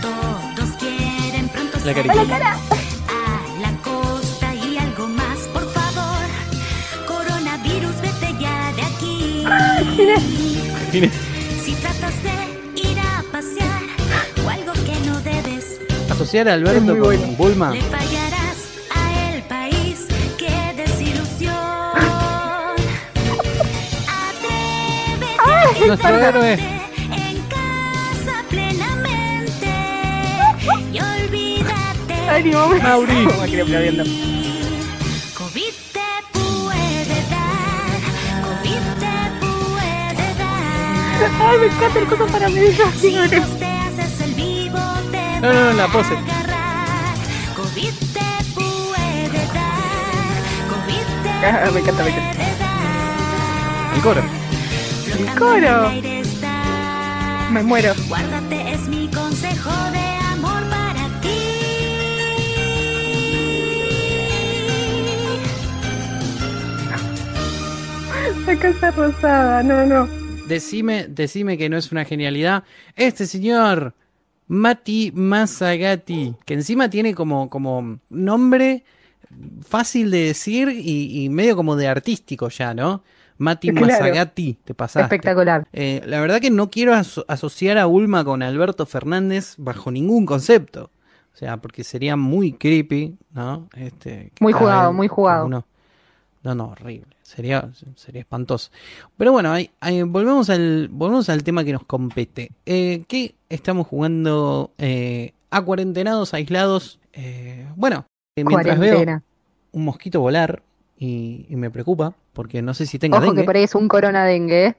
Todos quieren pronto La salir carita. a la y asociar a Alberto con bueno. Bulma. le fallarás a el país. ¡Qué desilusión! Atrévete a Nuestro héroe. quedarte en casa plenamente y olvídate Ay, ni momento. Mauri. COVID te puede dar, COVID te puede dar. Ay, me encanta el coso para mí. No, no, no, la pose. Ah, me encanta, me encanta. El coro. Coro. el estás. Me muero. Guárdate, es mi consejo de amor para ti. La casa rosada, no, no. Decime, decime que no es una genialidad. Este señor, Mati Masagati, que encima tiene como, como nombre fácil de decir y, y medio como de artístico ya, ¿no? Mati Claro. Masagati, te pasaste. Espectacular. Eh, la verdad que no quiero aso- asociar a Ulma con Alberto Fernández bajo ningún concepto. O sea, porque sería muy creepy, ¿no? Este, Muy jugado, muy jugado. No, no, horrible. Sería, sería espantoso. Pero bueno, ahí, ahí volvemos, al, volvemos al tema que nos compete. Eh, ¿Qué estamos jugando eh, a cuarentenados, aislados? Eh, bueno, eh, mientras veo un mosquito volar y, y me preocupa, porque no sé si tenga Ojo dengue que por ahí es un corona dengue. ¿eh?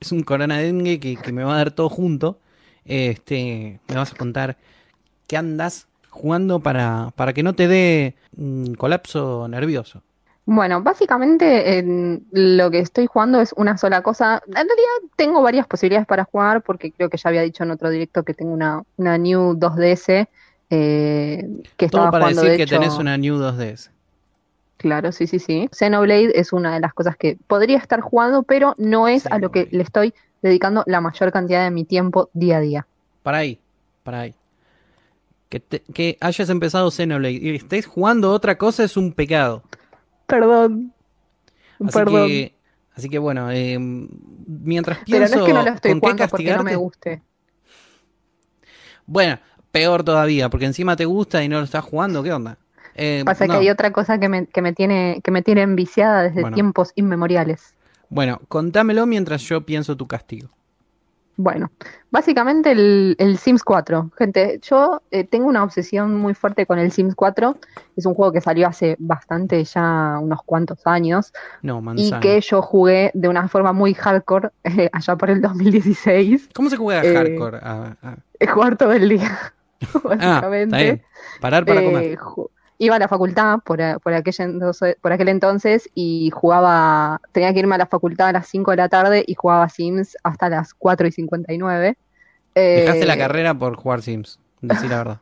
es un corona dengue que, que me va a dar todo junto. Este, me vas a contar qué andas jugando para, para que no te dé un colapso nervioso. Bueno, básicamente en lo que estoy jugando es una sola cosa. En realidad tengo varias posibilidades para jugar porque creo que ya había dicho en otro directo que tengo una, una New 2DS eh, que Todo estaba para jugando decir de que hecho. tenés una New 2DS. Claro, sí, sí, sí. Xenoblade es una de las cosas que podría estar jugando, pero no es a lo que le estoy dedicando la mayor cantidad de mi tiempo día a día. Para ahí, para ahí. Que, te- que hayas empezado Xenoblade y estés jugando otra cosa es un pecado. Perdón. Así Perdón. que, así que bueno, eh, mientras Pero pienso no es que no lo estoy con qué jugando porque no me guste. bueno, peor todavía, porque encima te gusta y no lo estás jugando, ¿qué onda? Eh, Pasa no. que hay otra cosa que me, que me tiene, que me tiene enviciada desde Bueno. tiempos inmemoriales. Bueno, contámelo mientras yo pienso tu castigo. Bueno, básicamente el, el Sims 4. Gente, yo eh, tengo una obsesión muy fuerte con el Sims 4. Es un juego que salió hace bastante, ya unos cuantos años, No, y que yo jugué de una forma muy hardcore eh, allá por el 2016. ¿Cómo se juega Eh, hardcore? Ah, ah. Jugar todo el día, Ah, está básicamente. bien. Parar para Eh, comer. Iba a la facultad por, por, aquel entonces, por aquel entonces y jugaba, tenía que irme a la facultad a las 5 de la tarde y jugaba Sims hasta las 4 y 59. Dejaste Eh, la carrera por jugar Sims, decir la verdad.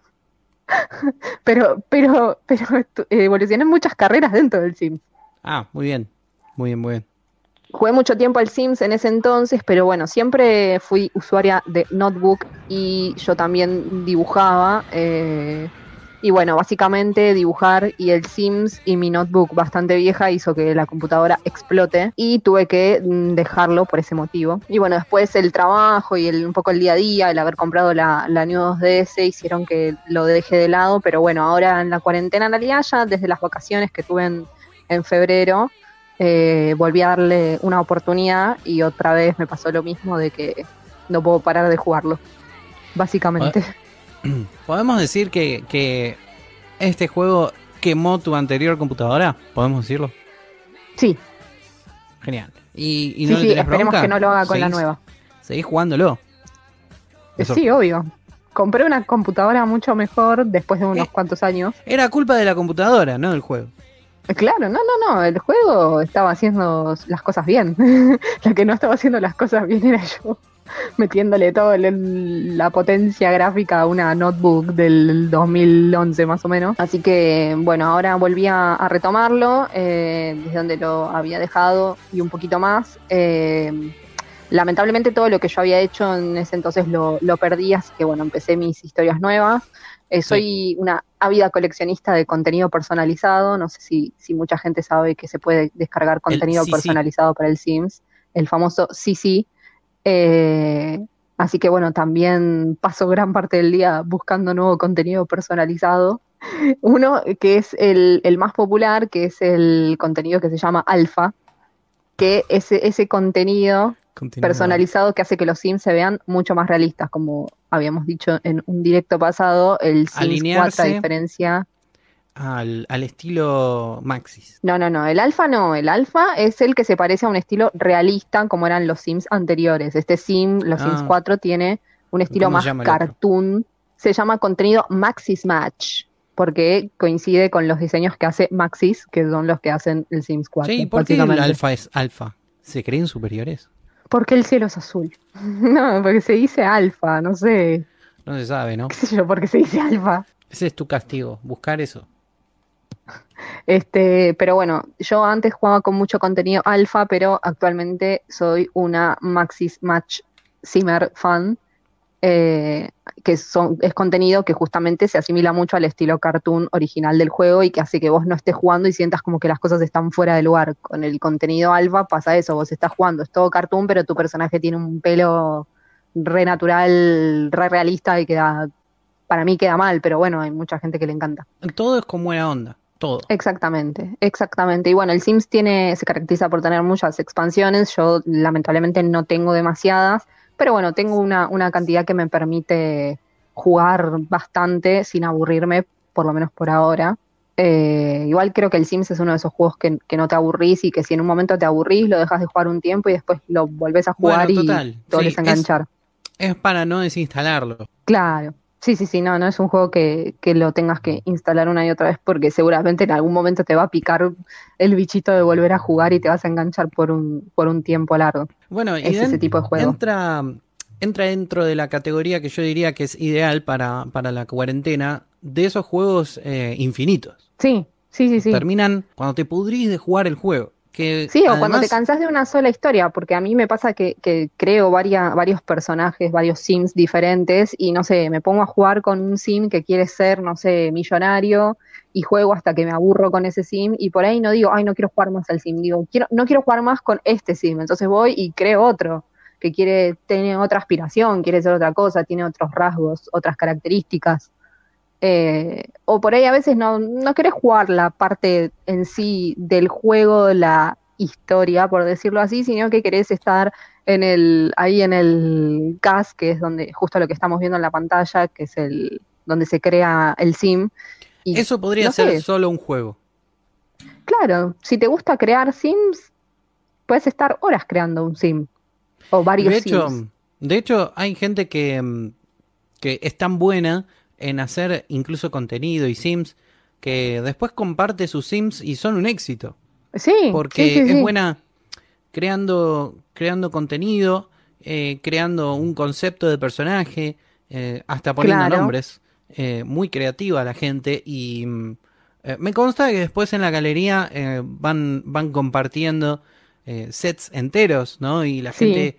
Pero, pero, pero eh, evolucioné muchas carreras dentro del Sims. Ah, muy bien. Muy bien, muy bien. Jugué mucho tiempo al Sims en ese entonces, pero bueno, siempre fui usuaria de Notebook y yo también dibujaba. eh, y bueno, básicamente dibujar y el Sims y mi notebook bastante vieja hizo que la computadora explote y tuve que mm, dejarlo por ese motivo. Y bueno, después el trabajo y el, un poco el día a día, el haber comprado la, la New 2DS hicieron que lo deje de lado, pero bueno, ahora en la cuarentena en realidad ya desde las vacaciones que tuve en, en febrero, eh, volví a darle una oportunidad y otra vez me pasó lo mismo de que no puedo parar de jugarlo. Básicamente. ¿Podemos decir que, que este juego quemó tu anterior computadora? ¿Podemos decirlo? Sí, Genial. ¿Y, y sí, no le sí, esperemos bronca? que no lo haga con la ¿Seguís- nueva. Seguís jugándolo. Eso- Sí, obvio. Compré una computadora mucho mejor después de unos Eh. cuantos años. Era culpa de la computadora, no del juego. Claro, no, no, no, el juego estaba haciendo las cosas bien. la que no estaba haciendo las cosas bien era yo, metiéndole toda la potencia gráfica a una notebook del 2011 más o menos. Así que, bueno, ahora volví a, a retomarlo eh, desde donde lo había dejado y un poquito más. Eh, lamentablemente todo lo que yo había hecho en ese entonces lo, lo perdí, así que, bueno, empecé mis historias nuevas. Eh, soy una ávida coleccionista de contenido personalizado. No sé si, si mucha gente sabe que se puede descargar contenido personalizado para el Sims, el famoso CC. Eh, así que bueno, también paso gran parte del día buscando nuevo contenido personalizado. Uno que es el, el más popular, que es el contenido que se llama Alpha, que ese, ese contenido Continúa. personalizado que hace que los Sims se vean mucho más realistas, como habíamos dicho en un directo pasado, el Sims 4 a Alinearse. diferencia... Al, al estilo Maxis. No, no, no, el alfa no, el alfa es el que se parece a un estilo realista como eran los Sims anteriores. Este Sim, los Ah. Sims 4 tiene un estilo ¿Cómo más cartoon, se llama contenido Maxis Match. Porque coincide con los diseños que hace Maxis, que son los que hacen el Sims 4. Sí, ¿por qué el alfa es alfa? ¿Se creen superiores? Porque el cielo es azul. No, porque se dice alfa, no sé. No se sabe, ¿no? ¿Qué sé yo? Porque se dice alfa. Ese es tu castigo, buscar eso. Este, pero bueno, yo antes jugaba con mucho contenido alfa, pero actualmente soy una Maxis Match Simmer fan, eh, que son, es contenido que justamente se asimila mucho al estilo cartoon original del juego y que hace que vos no estés jugando y sientas como que las cosas están fuera de lugar. Con el contenido alfa pasa eso, vos estás jugando, es todo cartoon, pero tu personaje tiene un pelo re natural, re realista y queda, para mí queda mal, pero bueno, hay mucha gente que le encanta. Todo es con buena onda. Todo. Exactamente, exactamente. Y bueno, el Sims tiene, se caracteriza por tener muchas expansiones. Yo lamentablemente no tengo demasiadas, pero bueno, tengo una, una cantidad que me permite jugar bastante sin aburrirme, por lo menos por ahora. Eh, igual creo que el Sims es uno de esos juegos que, que no te aburrís y que si en un momento te aburrís, lo dejas de jugar un tiempo y después lo volvés a jugar Bueno, y te volvés sí, a enganchar. Es para no desinstalarlo. Claro. Sí, sí, sí, no, no es un juego que, que lo tengas que instalar una y otra vez porque seguramente en algún momento te va a picar el bichito de volver a jugar y te vas a enganchar por un, por un tiempo largo. Bueno, y Es ese den- tipo de juego. Entra, entra dentro de la categoría que yo diría que es ideal para, para la cuarentena de esos juegos eh, infinitos. Sí, sí, sí, sí. Terminan cuando te pudrís de jugar el juego. Que Sí, o cuando te cansás de una sola historia, porque a mí me pasa que, que creo varia- varios personajes, varios sims diferentes, y no sé, me pongo a jugar con un sim que quiere ser, no sé, millonario, y juego hasta que me aburro con ese sim, y por ahí no digo, ay, no quiero jugar más al sim, digo, quiero, no quiero jugar más con este sim, entonces voy y creo otro, que quiere, tiene otra aspiración, quiere ser otra cosa, tiene otros rasgos, otras características. Eh, o por ahí a veces no, no querés jugar la parte en sí del juego, la historia, por decirlo así, sino que querés estar en el, ahí en el CAS, que es donde, justo lo que estamos viendo en la pantalla, que es el, donde se crea el sim. Y, Eso podría no ser sé, solo un juego. Claro, si te gusta crear sims, puedes estar horas creando un sim. O varios De hecho, sims. de hecho, hay gente que, mm, que es tan buena en hacer incluso contenido y sims que después comparte sus sims y son un éxito. Sí, Porque sí, sí, es sí. buena creando, creando contenido, eh, creando un concepto de personaje, eh, hasta poniendo Claro. nombres. eh, muy creativa la gente y mm, me consta que después en la galería van, van compartiendo sets enteros, ¿no? Y la gente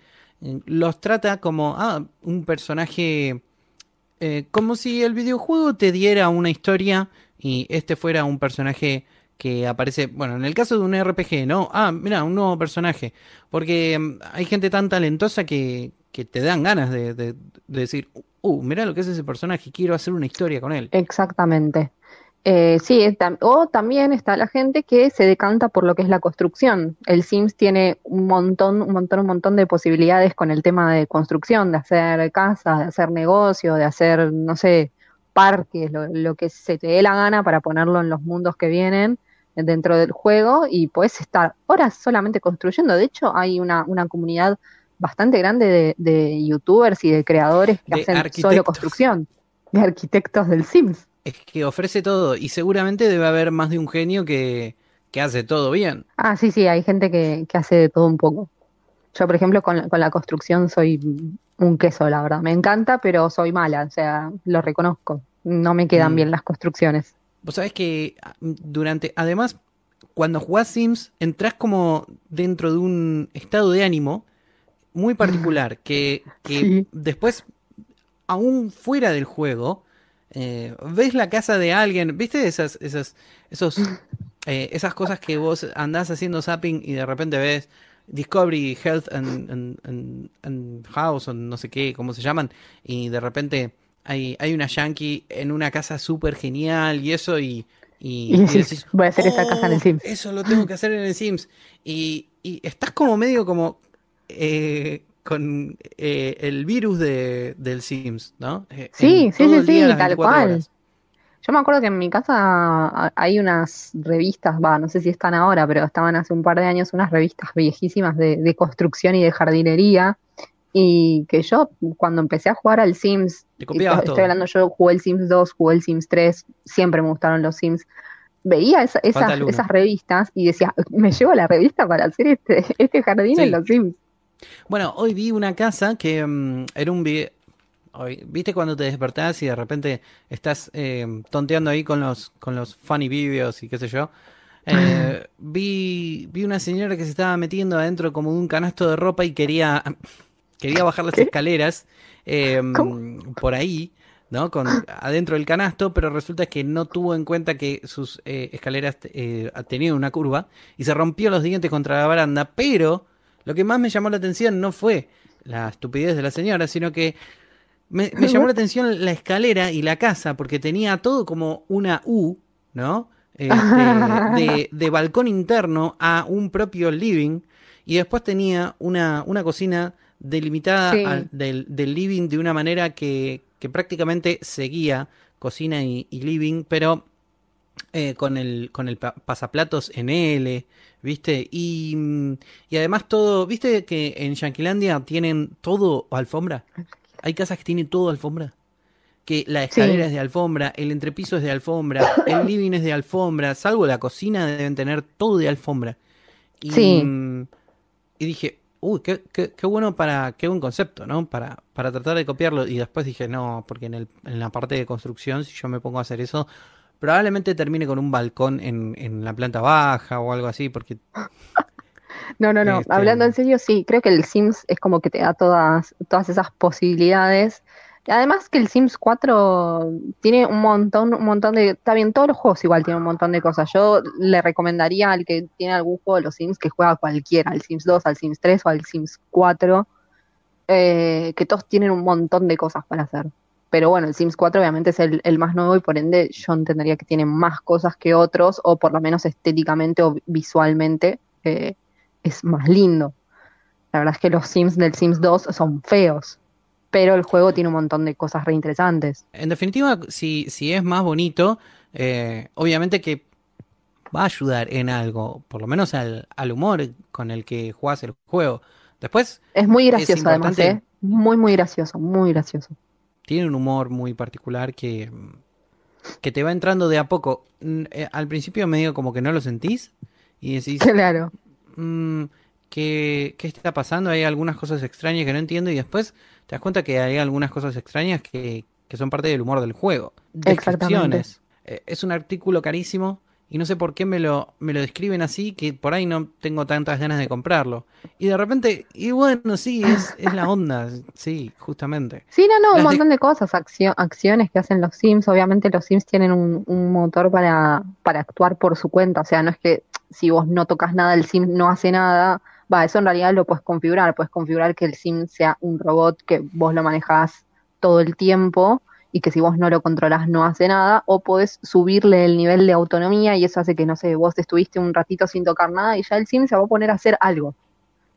los trata como ah, un personaje, eh, como si el videojuego te diera una historia y este fuera un personaje que aparece, bueno, en el caso de un RPG, ¿no? Ah, mira, un nuevo personaje. Porque mm, hay gente tan talentosa que, que te dan ganas de, de- de decir, uh, mira lo que es ese personaje, quiero hacer una historia con él. Exactamente. Eh, sí, tam- o también está la gente que se decanta por lo que es la construcción. El Sims tiene un montón, un montón, un montón de posibilidades con el tema de construcción, de hacer casas, de hacer negocio, de hacer, no sé, parques, lo, lo que se te dé la gana para ponerlo en los mundos que vienen dentro del juego y puedes estar horas solamente construyendo. De hecho, hay una, una comunidad bastante grande de, de youtubers y de creadores que De hacen solo construcción, de arquitectos del Sims. Es que ofrece todo y seguramente debe haber más de un genio que, que hace todo bien. Ah, sí, sí, hay gente que, que hace de todo un poco. Yo, por ejemplo, con, la- con la construcción soy un queso, la verdad. Me encanta, pero soy mala, o sea, lo reconozco. No me quedan Mm. bien las construcciones. Vos sabés que ah, durante, además, cuando jugás Sims, entras como dentro de un estado de ánimo muy particular, que, que Sí. después, aún fuera del juego, eh, ves la casa de alguien, ¿viste esas, esas, esos, eh, esas cosas que vos andás haciendo zapping y de repente ves Discovery, Health and, and- and- and House, o no sé qué, cómo se llaman, y de repente hay, hay una yankee en una casa súper genial y eso, y, y, Y decís, voy a hacer esta casa en el "Oh, Sims". Eso lo tengo que hacer en el Sims. Y, y estás como medio como eh, con eh, el virus de, del Sims, ¿no? Eh, Sí, sí, sí, sí, tal 24 cual. horas. Yo me acuerdo que en mi casa ah, hay unas revistas, va, no sé si están ahora, pero estaban hace un par de años unas revistas viejísimas de, de construcción y de jardinería. Y que yo, cuando empecé a jugar al Sims, estoy todo. hablando, yo jugué el Sims 2, jugué el Sims 3, siempre me gustaron los Sims. Veía esa- esas, esas revistas y decía, me llevo la revista para hacer este, este jardín Sí. en los Sims. Bueno, hoy vi una casa que mm, era un video. ¿Viste cuando te despertás y de repente estás eh, tonteando ahí con los, con los funny videos y qué sé yo? Eh, vi, vi una señora que se estaba metiendo adentro como de un canasto de ropa y quería, quería bajar las ¿Qué? escaleras eh, ¿Cómo? por ahí, ¿no? Con, adentro del canasto, pero resulta que no tuvo en cuenta que sus eh, escaleras eh, tenían una curva y se rompió los dientes contra la baranda, pero lo que más me llamó la atención no fue la estupidez de la señora, sino que me, me llamó la atención la escalera y la casa, porque tenía todo como una U, ¿no? Este, de, de balcón interno a un propio living, y después tenía una, una cocina delimitada Sí. al- del, del living de una manera que, que prácticamente seguía cocina y, y living, pero eh, con el, con el pa- pasaplatos en L, ¿viste? Y, mm, y además todo, ¿viste que en Yanquilandia tienen todo alfombra? Hay casas que tienen todo alfombra. Que la escalera Sí. es de alfombra, el entrepiso es de alfombra, el living es de alfombra, salvo la cocina deben tener todo de alfombra. Y, Sí. mm, y dije, uy, qué, qué- qué bueno para, qué buen concepto, ¿no? Para, para tratar de copiarlo. Y después dije, no, porque en, el, en la parte de construcción, si yo me pongo a hacer eso, probablemente termine con un balcón en, en la planta baja o algo así, porque No, no, no. Este- Hablando en serio, sí, creo que el Sims es como que te da todas, todas esas posibilidades. Además que el Sims 4 tiene un montón, un montón de... Está bien, todos los juegos igual tienen un montón de cosas. Yo le recomendaría al que tiene algún juego de los Sims que juega a cualquiera, al Sims 2, al Sims 3 o al Sims 4, eh, que todos tienen un montón de cosas para hacer. Pero bueno, el Sims 4 obviamente es el, el más nuevo y por ende yo entendería que tiene más cosas que otros, o por lo menos estéticamente o visualmente eh, es más lindo. La verdad es que los Sims del Sims 2 son feos, pero el juego tiene un montón de cosas reinteresantes. En definitiva, si, si es más bonito, eh, obviamente que va a ayudar en algo, por lo menos al, al humor con el que jugás el juego. Después Es muy gracioso además, ¿eh? Muy, muy gracioso, muy gracioso. Tiene un humor muy particular que, que te va entrando de a poco. Mm, eh, Al principio medio como que no lo sentís y decís, Claro. mm, ¿qué, qué está pasando? Hay algunas cosas extrañas que no entiendo y después te das cuenta que hay algunas cosas extrañas que, que son parte del humor del juego. Exactamente. Descripciones. Eh, es un artículo carísimo y no sé por qué me lo, me lo describen así que por ahí no tengo tantas ganas de comprarlo. Y de repente, y bueno, sí, es, es la onda, sí, justamente. Sí, no, no, un montón de cosas, accio- acciones que hacen los Sims. Obviamente los Sims tienen un, un motor para, para actuar por su cuenta. O sea, no es que si vos no tocas nada, el Sim no hace nada. Va, eso en realidad lo puedes configurar. Puedes configurar que el Sim sea un robot que vos lo manejás todo el tiempo y que si vos no lo controlás no hace nada. O podés subirle el nivel de autonomía y eso hace que, no sé, vos estuviste un ratito sin tocar nada y ya el Sim se va a poner a hacer algo.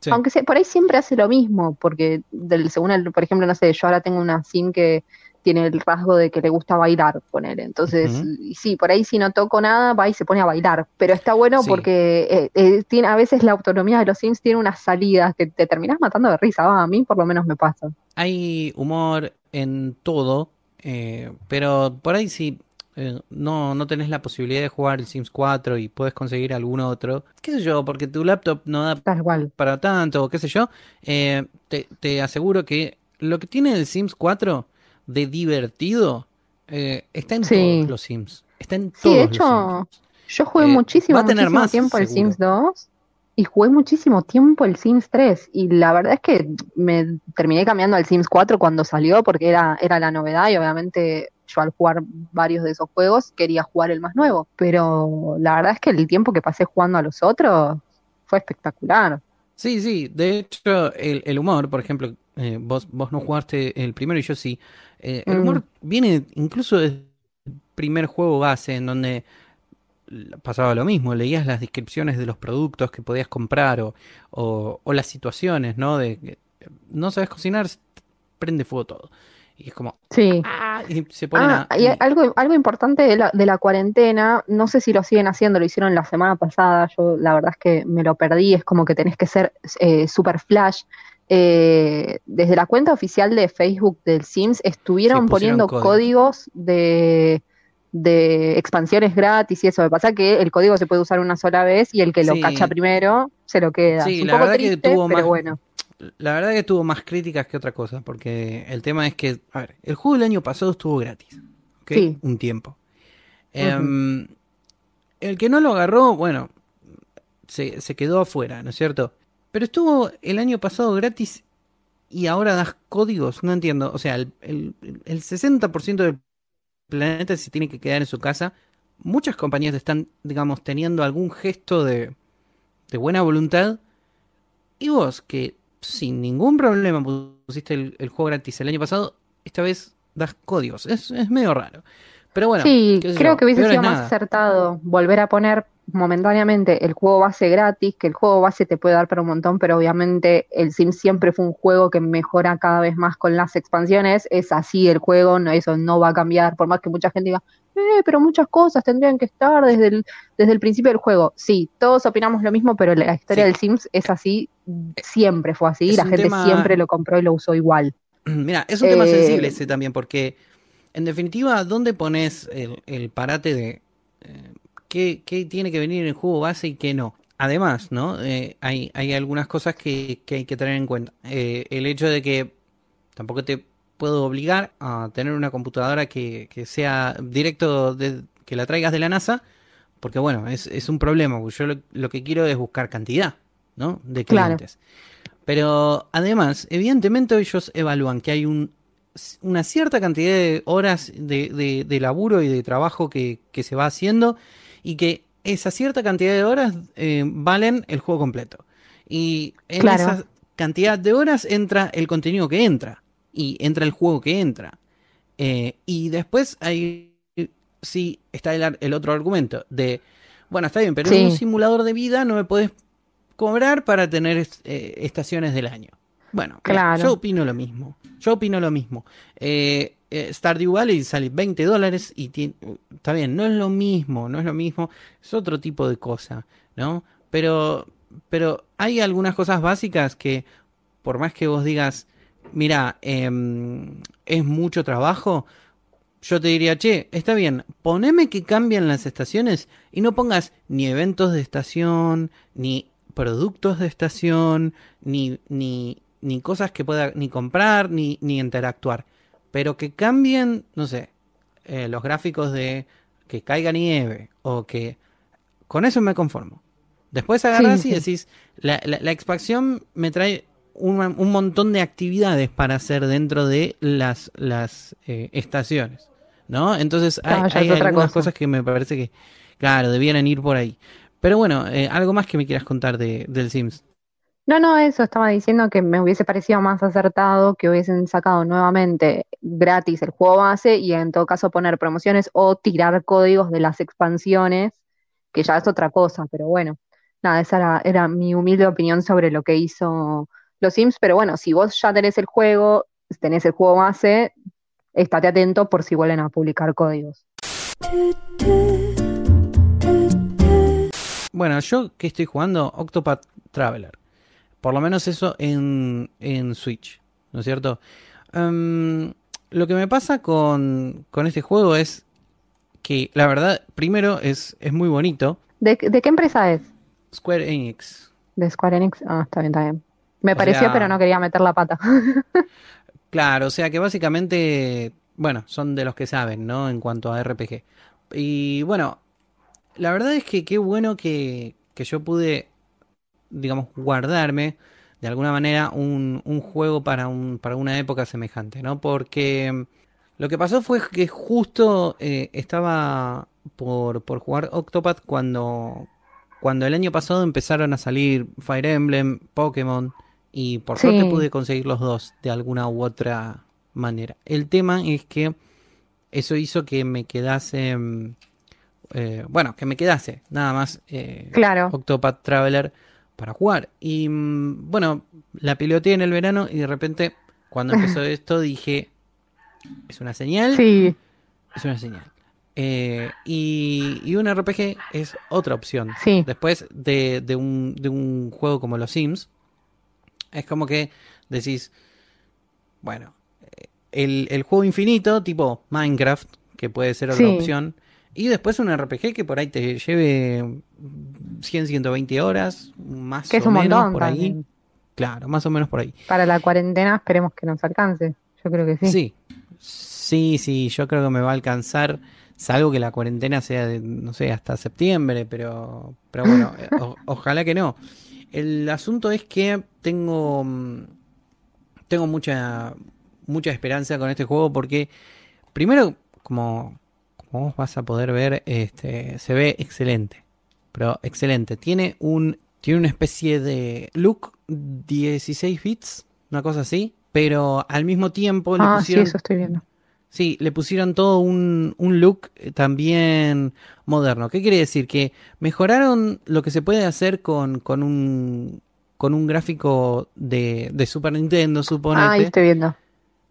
Sí. Aunque se- por ahí siempre hace lo mismo, porque del, según el, por ejemplo, no sé, yo ahora tengo una sim que tiene el rasgo de que le gusta bailar, poner. Entonces, sí, por ahí si no toco nada, va y se pone a bailar. Pero está bueno Sí. porque eh, eh, tiene, a veces la autonomía de los sims tiene unas salidas que te terminás matando de risa. Va, a mí por lo menos me pasa. Hay humor en todo, eh, pero por ahí si eh, no, no tenés la posibilidad de jugar el Sims 4 y puedes conseguir algún otro, qué sé yo, porque tu laptop no da Tal cual. para tanto, o qué sé yo, eh, te, te aseguro que lo que tiene el Sims 4 de divertido eh, está en Sí. todos los Sims. Está en Sí, todos de los hecho, Sims. yo jugué muchísimo, va a tener muchísimo más, tiempo el. Sims 2 y jugué muchísimo tiempo el Sims 3 y la verdad es que me terminé cambiando al Sims 4 cuando salió porque era, era la novedad y obviamente yo al jugar varios de esos juegos quería jugar el más nuevo, pero la verdad es que el tiempo que pasé jugando a los otros fue espectacular. Sí, sí, de hecho el, el humor, por ejemplo, eh, vos, vos no jugaste el primero y yo sí, eh, el Mm. humor viene incluso desde el primer juego base en donde pasaba lo mismo, leías las descripciones de los productos que podías comprar o, o, o las situaciones, ¿no? De que no sabes cocinar, prende fuego todo. Y es como, Sí. ¡ah! Y se ponen Ah, a... y algo, algo importante de la, de la cuarentena, no sé si lo siguen haciendo, lo hicieron la semana pasada, yo la verdad es que me lo perdí, es como que tenés que ser eh, super flash. Eh, desde la cuenta oficial de Facebook del Sims estuvieron poniendo códigos de, de expansiones gratis y eso. Me pasa que el código se puede usar una sola vez y el que lo Sí. cacha primero se lo queda. Sí, Es un la poco verdad que tuvo pero más- bueno. La verdad que tuvo más críticas que otra cosa, porque el tema es que, a ver, el juego del año pasado estuvo gratis, ¿ok? Sí. Un tiempo. Em, el que no lo agarró, bueno, se, se quedó afuera, ¿no es cierto? Pero estuvo el año pasado gratis y ahora das códigos, no entiendo. O sea, el, el, el 60% del planeta se tiene que quedar en su casa. Muchas compañías están, digamos, teniendo algún gesto de, de buena voluntad. Y vos, que sin ningún problema pusiste el, el juego gratis el año pasado, esta vez das códigos. Es, es medio raro. Pero bueno, Sí, creo yo, que hubiese peor sido más nada. acertado volver a poner momentáneamente el juego base gratis, que el juego base te puede dar para un montón, pero obviamente el Sim siempre fue un juego que mejora cada vez más con las expansiones. Es así el juego, no, eso no va a cambiar, por más que mucha gente diga, eh, pero muchas cosas tendrían que estar desde el, desde el principio del juego. Sí, todos opinamos lo mismo, pero la historia Sí. del Sims es así, siempre fue así, Es la gente tema- siempre lo compró y lo usó igual. Mira, es un tema Eh, sensible ese también, porque en definitiva, ¿dónde pones el, el parate de eh, qué, qué tiene que venir en el juego base y qué no? Además, ¿no? Eh, hay, hay algunas cosas que, que hay que tener en cuenta. Eh, el hecho de que tampoco te puedo obligar a tener una computadora que, que sea directo, de, que la traigas de la NASA, porque bueno, es, es un problema, yo lo, lo que quiero es buscar cantidad, ¿no? De Claro. clientes. Pero además, evidentemente ellos evalúan que hay un, una cierta cantidad de horas de, de- de laburo y de trabajo que, que se va haciendo y que esa cierta cantidad de horas eh, valen el juego completo. Y en Claro. esa cantidad de horas entra el contenido que entra y entra el juego que entra. Eh, y después hay, sí, está el, el otro argumento de, bueno, está bien, pero en Sí. un simulador de vida no me podés cobrar para tener eh, estaciones del año. Bueno, mira, Claro. yo opino lo mismo. Yo opino lo mismo. Eh, eh, Stardew Valley sale 20 dólares y tiene, está bien, no es lo mismo, no es lo mismo, es otro tipo de cosa, ¿no? Pero, pero hay algunas cosas básicas que, por más que vos digas, mira, em, es mucho trabajo, yo te diría, che, está bien, poneme que cambian las estaciones y no pongas ni eventos de estación, ni productos de estación, ni, ni, ni cosas que pueda ni comprar, ni, ni interactuar. Pero que cambien, no sé, eh, los gráficos de que caiga nieve o que... Con eso me conformo. Después agarras Sí, y decís, la, la, la expansión me trae un, un montón de actividades para hacer dentro de las, las eh, estaciones, ¿no? Entonces hay, hay algunas cosa. cosas que me parece que, claro, debieran ir por ahí. Pero bueno, eh, algo más que me quieras contar de, del Sims. No, no, eso estaba diciendo que me hubiese parecido más acertado que hubiesen sacado nuevamente gratis el juego base y en todo caso poner promociones o tirar códigos de las expansiones, que ya es otra cosa, pero bueno, nada, esa era, era mi humilde opinión sobre lo que hizo los Sims, pero bueno, si vos ya tenés el juego, tenés el juego base, estate atento por si vuelven a publicar códigos. Bueno, yo que estoy jugando Octopath Traveler. Por lo menos eso en, en Switch, ¿no es cierto? Em, lo que me pasa con, con este juego es que la verdad, primero es, es muy bonito. ¿De, de qué empresa es? Square Enix. ¿De Square Enix? Ah, está bien, está bien. Me O pareció, sea- pero no quería meter la pata. Claro, o sea que básicamente, bueno, son de los que saben, ¿no? En cuanto a RPG. Y bueno, la verdad es que qué bueno que, que yo pude, digamos, guardarme de alguna manera un, un juego para, un, para una época semejante, ¿no? Porque mm, lo que pasó fue que justo eh, estaba por, por jugar Octopath cuando, cuando el año pasado empezaron a salir Fire Emblem, Pokémon, y por suerte Sí. pude conseguir los dos de alguna u otra manera. El tema es que eso hizo que me quedase, mm, eh, bueno, que me quedase nada más eh, Claro. Octopath Traveler para jugar. Y mm, bueno, la piloteé en el verano y de repente cuando empezó esto dije, es una señal, Sí, es una señal. Eh, y, y un RPG es otra opción. sí. Después de, de un, de un juego como los Sims, es como que decís, bueno, eh, el, el juego infinito, tipo Minecraft, que puede ser otra Sí. opción, y después un RPG que por ahí te lleve 100, 120 horas, más Que es o un menos montón por ahí. Claro, más o menos por ahí. Para la cuarentena esperemos que nos alcance. Yo creo que sí. Sí. sí, sí, yo creo que me va a alcanzar, salvo que la cuarentena sea, de, no sé, hasta septiembre, pero, pero bueno, eh, o- ojalá que no. El asunto es que tengo, mm, tengo mucha, mucha esperanza con este juego porque, primero, como vos vas a poder ver, este, se ve excelente, pero excelente. Tiene un, tiene una especie de look 16 bits, una cosa así, pero al mismo tiempo le Ah, sí, pusieron eso estoy viendo. Sí, le pusieron todo un, un look eh, también moderno. ¿Qué quiere decir? Que mejoraron lo que se puede hacer con, con un con un gráfico de, de Super Nintendo, Ah, ahí suponete, estoy viendo.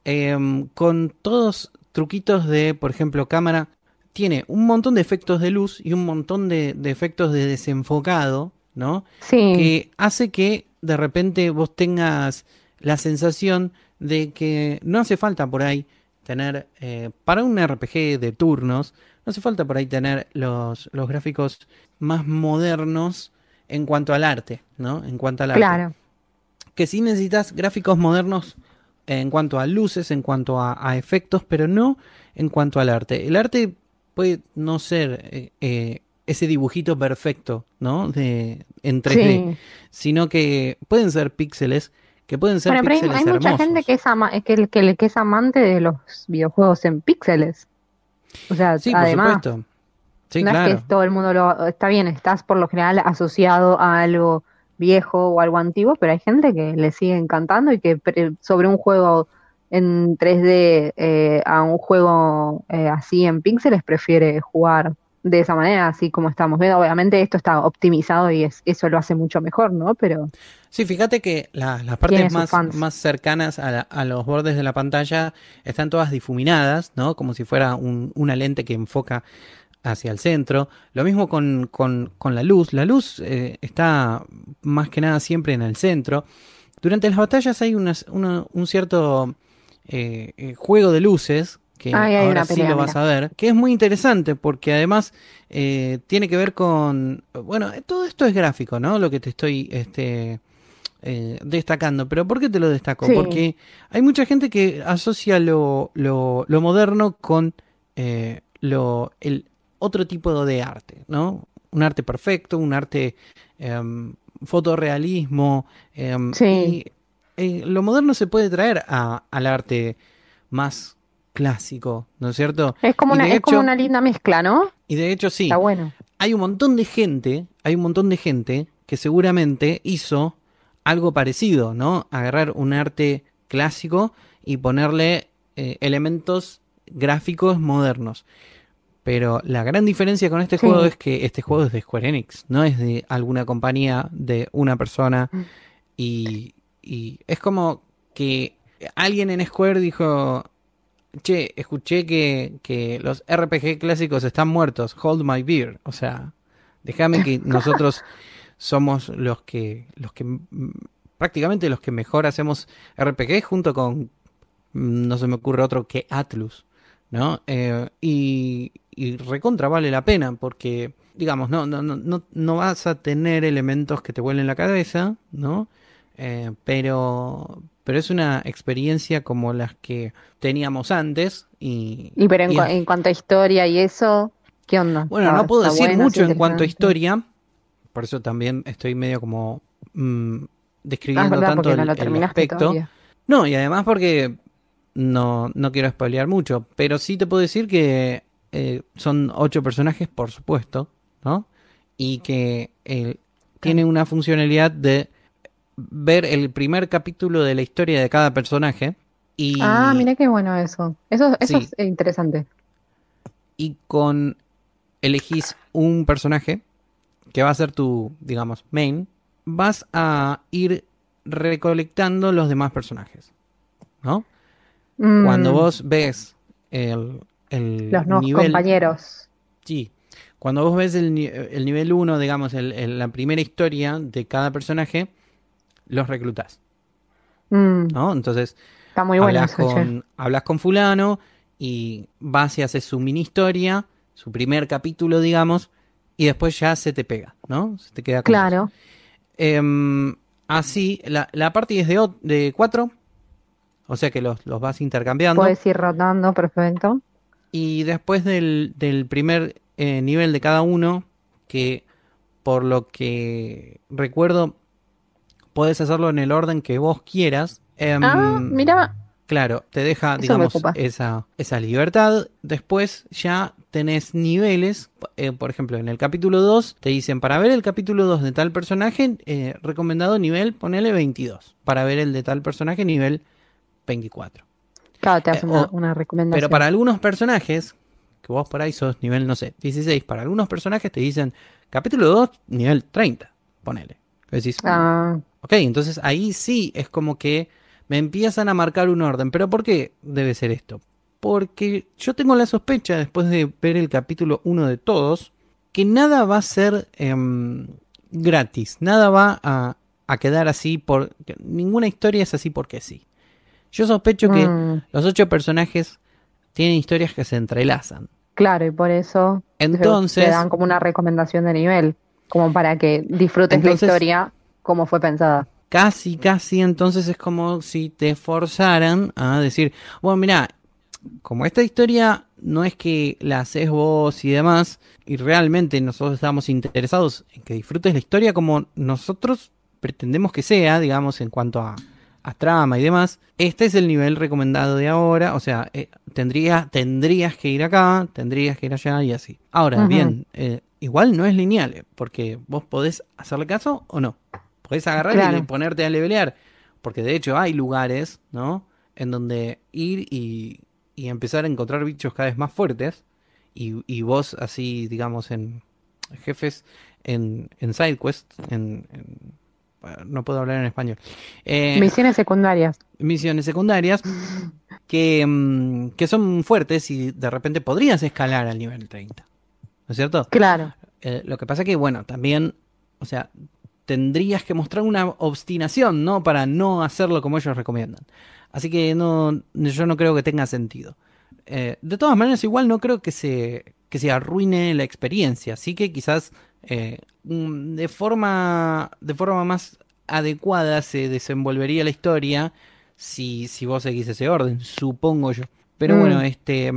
em, con todos truquitos de, por ejemplo, cámara. Tiene un montón de efectos de luz y un montón de, de efectos de desenfocado, ¿no? Sí, que hace que de repente vos tengas la sensación de que no hace falta por ahí tener, eh, para un RPG de turnos, no hace falta por ahí tener los, los gráficos más modernos en cuanto al arte, ¿no? En cuanto al arte. claro. Que sí necesitas gráficos modernos en cuanto a luces, en cuanto a, a efectos, pero no en cuanto al arte. El arte puede no ser eh, eh, ese dibujito perfecto, ¿no? De, en 3D, Sí. sino que pueden ser píxeles, que pueden ser Bueno, pero hay, píxeles hay mucha hermosos. gente que es, ama- que, que, que es amante de los videojuegos en píxeles. O sea, Sí, por además, supuesto. Sí, no claro. es que todo el mundo lo... Está bien, estás por lo general asociado a algo viejo o algo antiguo, pero hay gente que le sigue encantando y que sobre un juego en 3D eh, a un juego eh, así en píxeles, prefiere jugar de esa manera, así como estamos viendo. Obviamente esto está optimizado y es, eso lo hace mucho mejor, ¿no? Pero Sí, fíjate que la- las partes más, más cercanas a, la- a los bordes de la pantalla están todas difuminadas, ¿no? Como si fuera un- una lente que enfoca hacia el centro. Lo mismo con, con- con la luz. La luz eh, está más que nada siempre en el centro. Durante las batallas hay unas- una- un cierto eh, eh, juego de luces que hay ahora sí pelea, lo vas mira. a ver, que es muy interesante porque además eh, tiene que ver con, bueno, todo esto es gráfico, ¿no? Lo que te estoy este, eh, destacando, pero ¿por qué te lo destaco? Sí. Porque hay mucha gente que asocia lo, lo, lo moderno con eh, lo, el otro tipo de arte, ¿no? Un arte perfecto, un arte em, fotorrealismo. em, Sí. y, eh, lo moderno se puede traer a- al arte más clásico, ¿no es cierto? es como, una, es como una linda mezcla, ¿no? Y de hecho sí, Está bueno. hay un montón de gente, hay un montón de gente que seguramente hizo algo parecido, ¿no? Agarrar un arte clásico y ponerle eh, elementos gráficos modernos. Pero la gran diferencia con este Sí. juego es que este juego es de Square Enix, no es de alguna compañía, de una persona. Mm. Y, y es como que alguien en Square dijo, che, escuché que, que los RPG clásicos están muertos, hold my beer. O sea, déjame que nosotros somos los que, los que prácticamente los que mejor hacemos RPG junto con, no se me ocurre otro que Atlus, ¿no? Eh, y, y recontra vale la pena porque, digamos, no, no, no, no, no vas a tener elementos que te vuelen la cabeza, ¿no? Eh, pero, pero es una experiencia como las que teníamos antes y, Y pero en, y cu- en cuanto a historia y eso, ¿qué onda? bueno, no puedo decir bueno, mucho en cuanto a historia, por eso también estoy medio como mm, Ah, es describiendo verdad, tanto el, no el aspecto. todavía. No, y además porque no, no quiero spoilear mucho, pero sí te puedo decir que eh, son ocho personajes, por supuesto, ¿no? Y que eh, tiene una funcionalidad de ver el primer capítulo de la historia de cada personaje y, Ah, mira qué bueno eso. Eso, eso Sí. es interesante. y con elegís un personaje que va a ser tu, digamos, main, vas a ir recolectando los demás personajes, ¿no? Cuando Mm, vos ves el, el los nuevos nivel... compañeros. Sí, cuando vos ves el, el nivel 1, digamos, el- la primera historia de cada personaje, los reclutás, Mm, ¿no? Entonces, está muy hablas, eso, con, hablas con fulano y vas y haces su mini historia, su primer capítulo, digamos, y después ya se te pega, ¿no? Se te queda con. Claro. Em, así, la, la party es de cuatro, o sea que los, los vas intercambiando. Puedes ir rotando, perfecto. Y después del, del primer eh, nivel de cada uno, que por lo que recuerdo, puedes hacerlo en el orden que vos quieras. em, Ah, mira, Claro, te deja, Eso digamos, esa, esa libertad. Después ya tenés niveles. eh, por ejemplo, en el capítulo 2 te dicen, para ver el capítulo 2 de tal personaje, eh, recomendado nivel, ponele 22. Para ver el de tal personaje, nivel 24. claro, te hace Eh, una, o- una recomendación. Pero para algunos personajes, que vos por ahí sos nivel, no sé, 16, para algunos personajes te dicen, capítulo 2, nivel 30, ponele. Decís, Ah, Ok, entonces ahí sí es como que me empiezan a marcar un orden. ¿Pero por qué debe ser esto? Porque yo tengo la sospecha, después de ver el capítulo 1 de todos, que nada va a ser em, gratis. Nada va a, a quedar así por... Ninguna historia es así porque sí. Yo sospecho que mm, los ocho personajes tienen historias que se entrelazan. claro, y por eso Entonces- te dan como una recomendación de nivel, como para que disfrutes Entonces- la historia como fue pensada. casi, casi entonces es como si te forzaran a decir, bueno, mira, como esta historia no es que la haces vos y demás, y realmente nosotros estamos interesados en que disfrutes la historia como nosotros pretendemos que sea, digamos, en cuanto a, a trama y demás, este es el nivel recomendado de ahora, o sea, eh, tendrías, tendrías que ir acá, tendrías que ir allá y así. Ahora, bien, eh, igual no es lineal, eh, porque vos podés hacerle caso o no. Podés agarrar y Claro. ponerte a levelear. Porque de hecho hay lugares, ¿no? en donde ir y, y empezar a encontrar bichos cada vez más fuertes y, y vos así, digamos, en jefes en, en SideQuest, en, no puedo hablar en español. Eh, Misiones secundarias. misiones secundarias que, mm, que son fuertes y de repente podrías escalar al nivel 30. ¿No es cierto? Claro. Eh, lo que pasa que, bueno, también, o sea, tendrías que mostrar una obstinación, ¿no? Para no hacerlo como ellos recomiendan. Así que no, yo no creo que tenga sentido. Eh, de todas maneras, igual no creo que se, que se arruine la experiencia. Así que quizás eh, mm, de forma, de forma más adecuada se desenvolvería la historia si, si vos seguís ese orden, supongo yo. Pero Mm, bueno, este.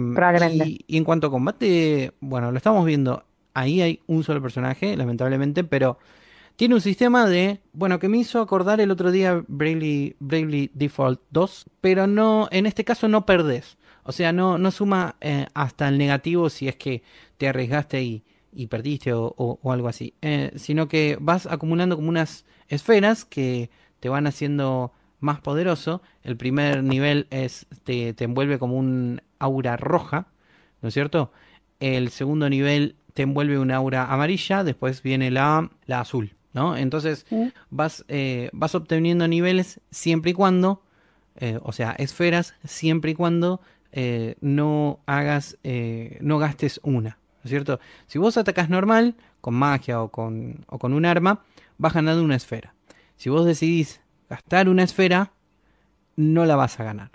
Y, y en cuanto a combate, bueno, lo estamos viendo. Ahí hay un solo personaje, lamentablemente, pero tiene un sistema de. Bueno, que me hizo acordar el otro día Bravely, Default 2, pero no. En este caso no perdés. O sea, no, no suma eh, hasta el negativo si es que te arriesgaste y, y perdiste o, o- algo así. Eh, sino que vas acumulando como unas esferas que te van haciendo más poderoso. El primer nivel es te, te envuelve como un aura roja, ¿no es cierto? El segundo nivel te envuelve una aura amarilla, después viene la, la azul, ¿no? Entonces vas, eh, vas obteniendo niveles siempre y cuando, eh, o sea, esferas, siempre y cuando eh, no hagas, no gastes una, ¿no es cierto? Si vos atacás normal, con magia o con, o con un arma, vas ganando una esfera. Si vos decidís gastar una esfera, no la vas a ganar,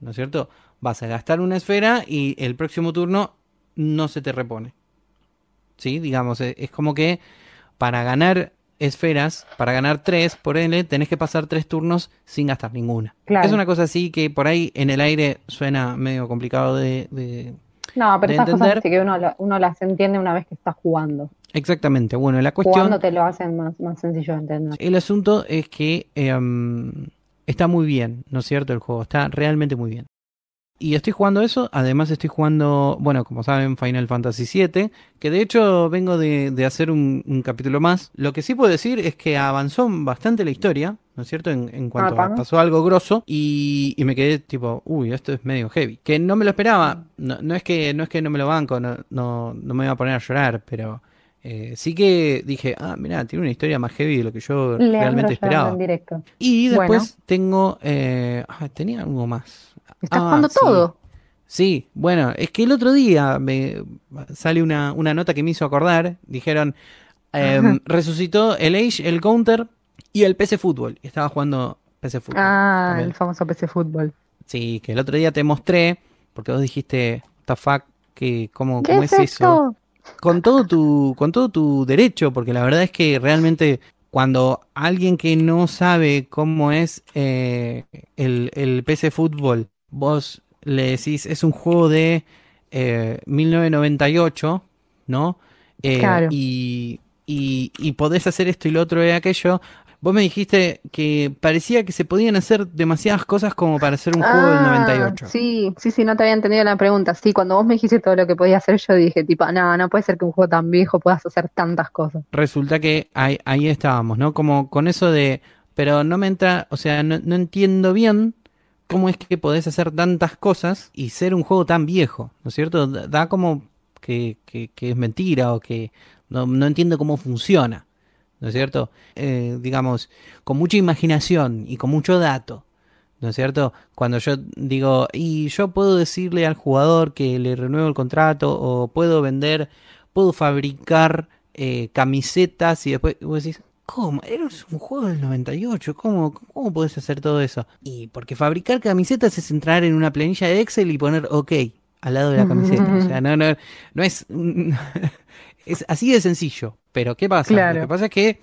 ¿no es cierto? Vas a gastar una esfera y el próximo turno no se te repone. ¿Sí? Digamos, eh, es como que para ganar esferas, para ganar tres, por ende, tenés que pasar tres turnos sin gastar ninguna. Claro. Es una cosa así que por ahí en el aire suena medio complicado de, de- No, pero entender. cosas sí que uno las entiende una vez que está jugando. Exactamente. Bueno, la cuestión... Jugando te lo hacen más, más sencillo de entender. El asunto es que em, está muy bien, ¿no es cierto? El juego está realmente muy bien. Y estoy jugando eso, además estoy jugando, bueno, como saben, Final Fantasy VII, que de hecho vengo de, de hacer un, un capítulo más. Lo que sí puedo decir es que avanzó bastante la historia, ¿no es cierto? En, en cuanto a pasó algo grosso y, y me quedé tipo, uy, esto es medio heavy. Que no me lo esperaba, no, no es, que, no es que no me lo banco, no, no, no me iba a poner a llorar, pero eh, sí que dije, ah, mira, tiene una historia más heavy de lo que yo realmente esperaba. en directo. Y después Bueno. tengo. eh, ah, tenía algo más. Estás Ah, jugando sí. todo. Sí, bueno, es que el otro día me sale una, una nota que me hizo acordar. Dijeron: em, resucitó el Age, el Counter y el PC Fútbol. Y estaba jugando PC Fútbol. Ah, también. el famoso PC Fútbol. Sí, que el otro día te mostré. Porque vos dijiste, what que, ¿cómo, ¿Qué cómo es es eso? con todo tu con todo tu derecho porque la verdad es que realmente cuando alguien que no sabe cómo es eh, el, el PC fútbol vos le decís es un juego de eh, 1998 no Eh, Claro. y, y y podés hacer esto y lo otro y aquello vos me dijiste que parecía que se podían hacer demasiadas cosas como para hacer un juego del Ah, 98 Sí, sí, sí, no te había entendido la pregunta. Sí, cuando vos me dijiste todo lo que podía hacer, yo dije, tipo, no, no puede ser que un juego tan viejo puedas hacer tantas cosas. resulta que ahí, ahí estábamos, ¿no? Como con eso de, pero no me entra, o sea, no, no entiendo bien cómo es que podés hacer tantas cosas y ser un juego tan viejo, ¿no es cierto? Da como que, es mentira o que no, no entiendo cómo funciona, ¿no es cierto? Eh, digamos, con mucha imaginación y con mucho dato. ¿No es cierto? Cuando yo digo, y yo puedo decirle al jugador que le renuevo el contrato, o puedo vender, puedo fabricar eh, camisetas, y después vos decís, ¿cómo? Eres un juego del 98, ¿cómo, ¿cómo podés hacer todo eso? Y porque fabricar camisetas es entrar en una planilla de Excel y poner OK al lado de la camiseta. O sea, no, no, no es. es así de sencillo. Pero ¿qué pasa? Claro. Lo que pasa es que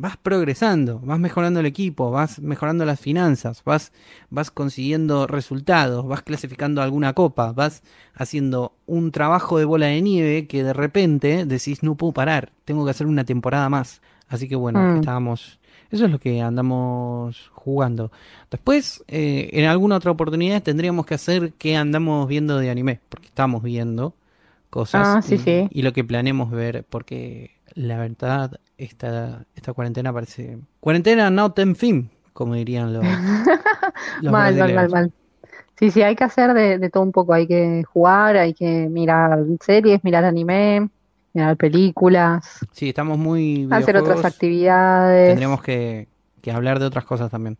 vas progresando, vas mejorando el equipo, vas mejorando las finanzas, vas, vas consiguiendo resultados, vas clasificando alguna copa, vas haciendo un trabajo de bola de nieve que de repente decís no puedo parar, tengo que hacer una temporada más. Así que bueno, Mm. estábamos. Eso es lo que andamos jugando. Después, eh, en alguna otra oportunidad tendríamos que hacer que andamos viendo de anime, porque estamos viendo cosas Ah, sí, y, sí. y lo que planeamos ver, porque la verdad, esta, esta cuarentena parece... Cuarentena not en fin, como dirían los, los Mal, mal, mal, mal. Sí, sí, hay que hacer de, de todo un poco. Hay que jugar, hay que mirar series, mirar anime, mirar películas, Sí, estamos muy hacer otras actividades. Tendremos que, que hablar de otras cosas también.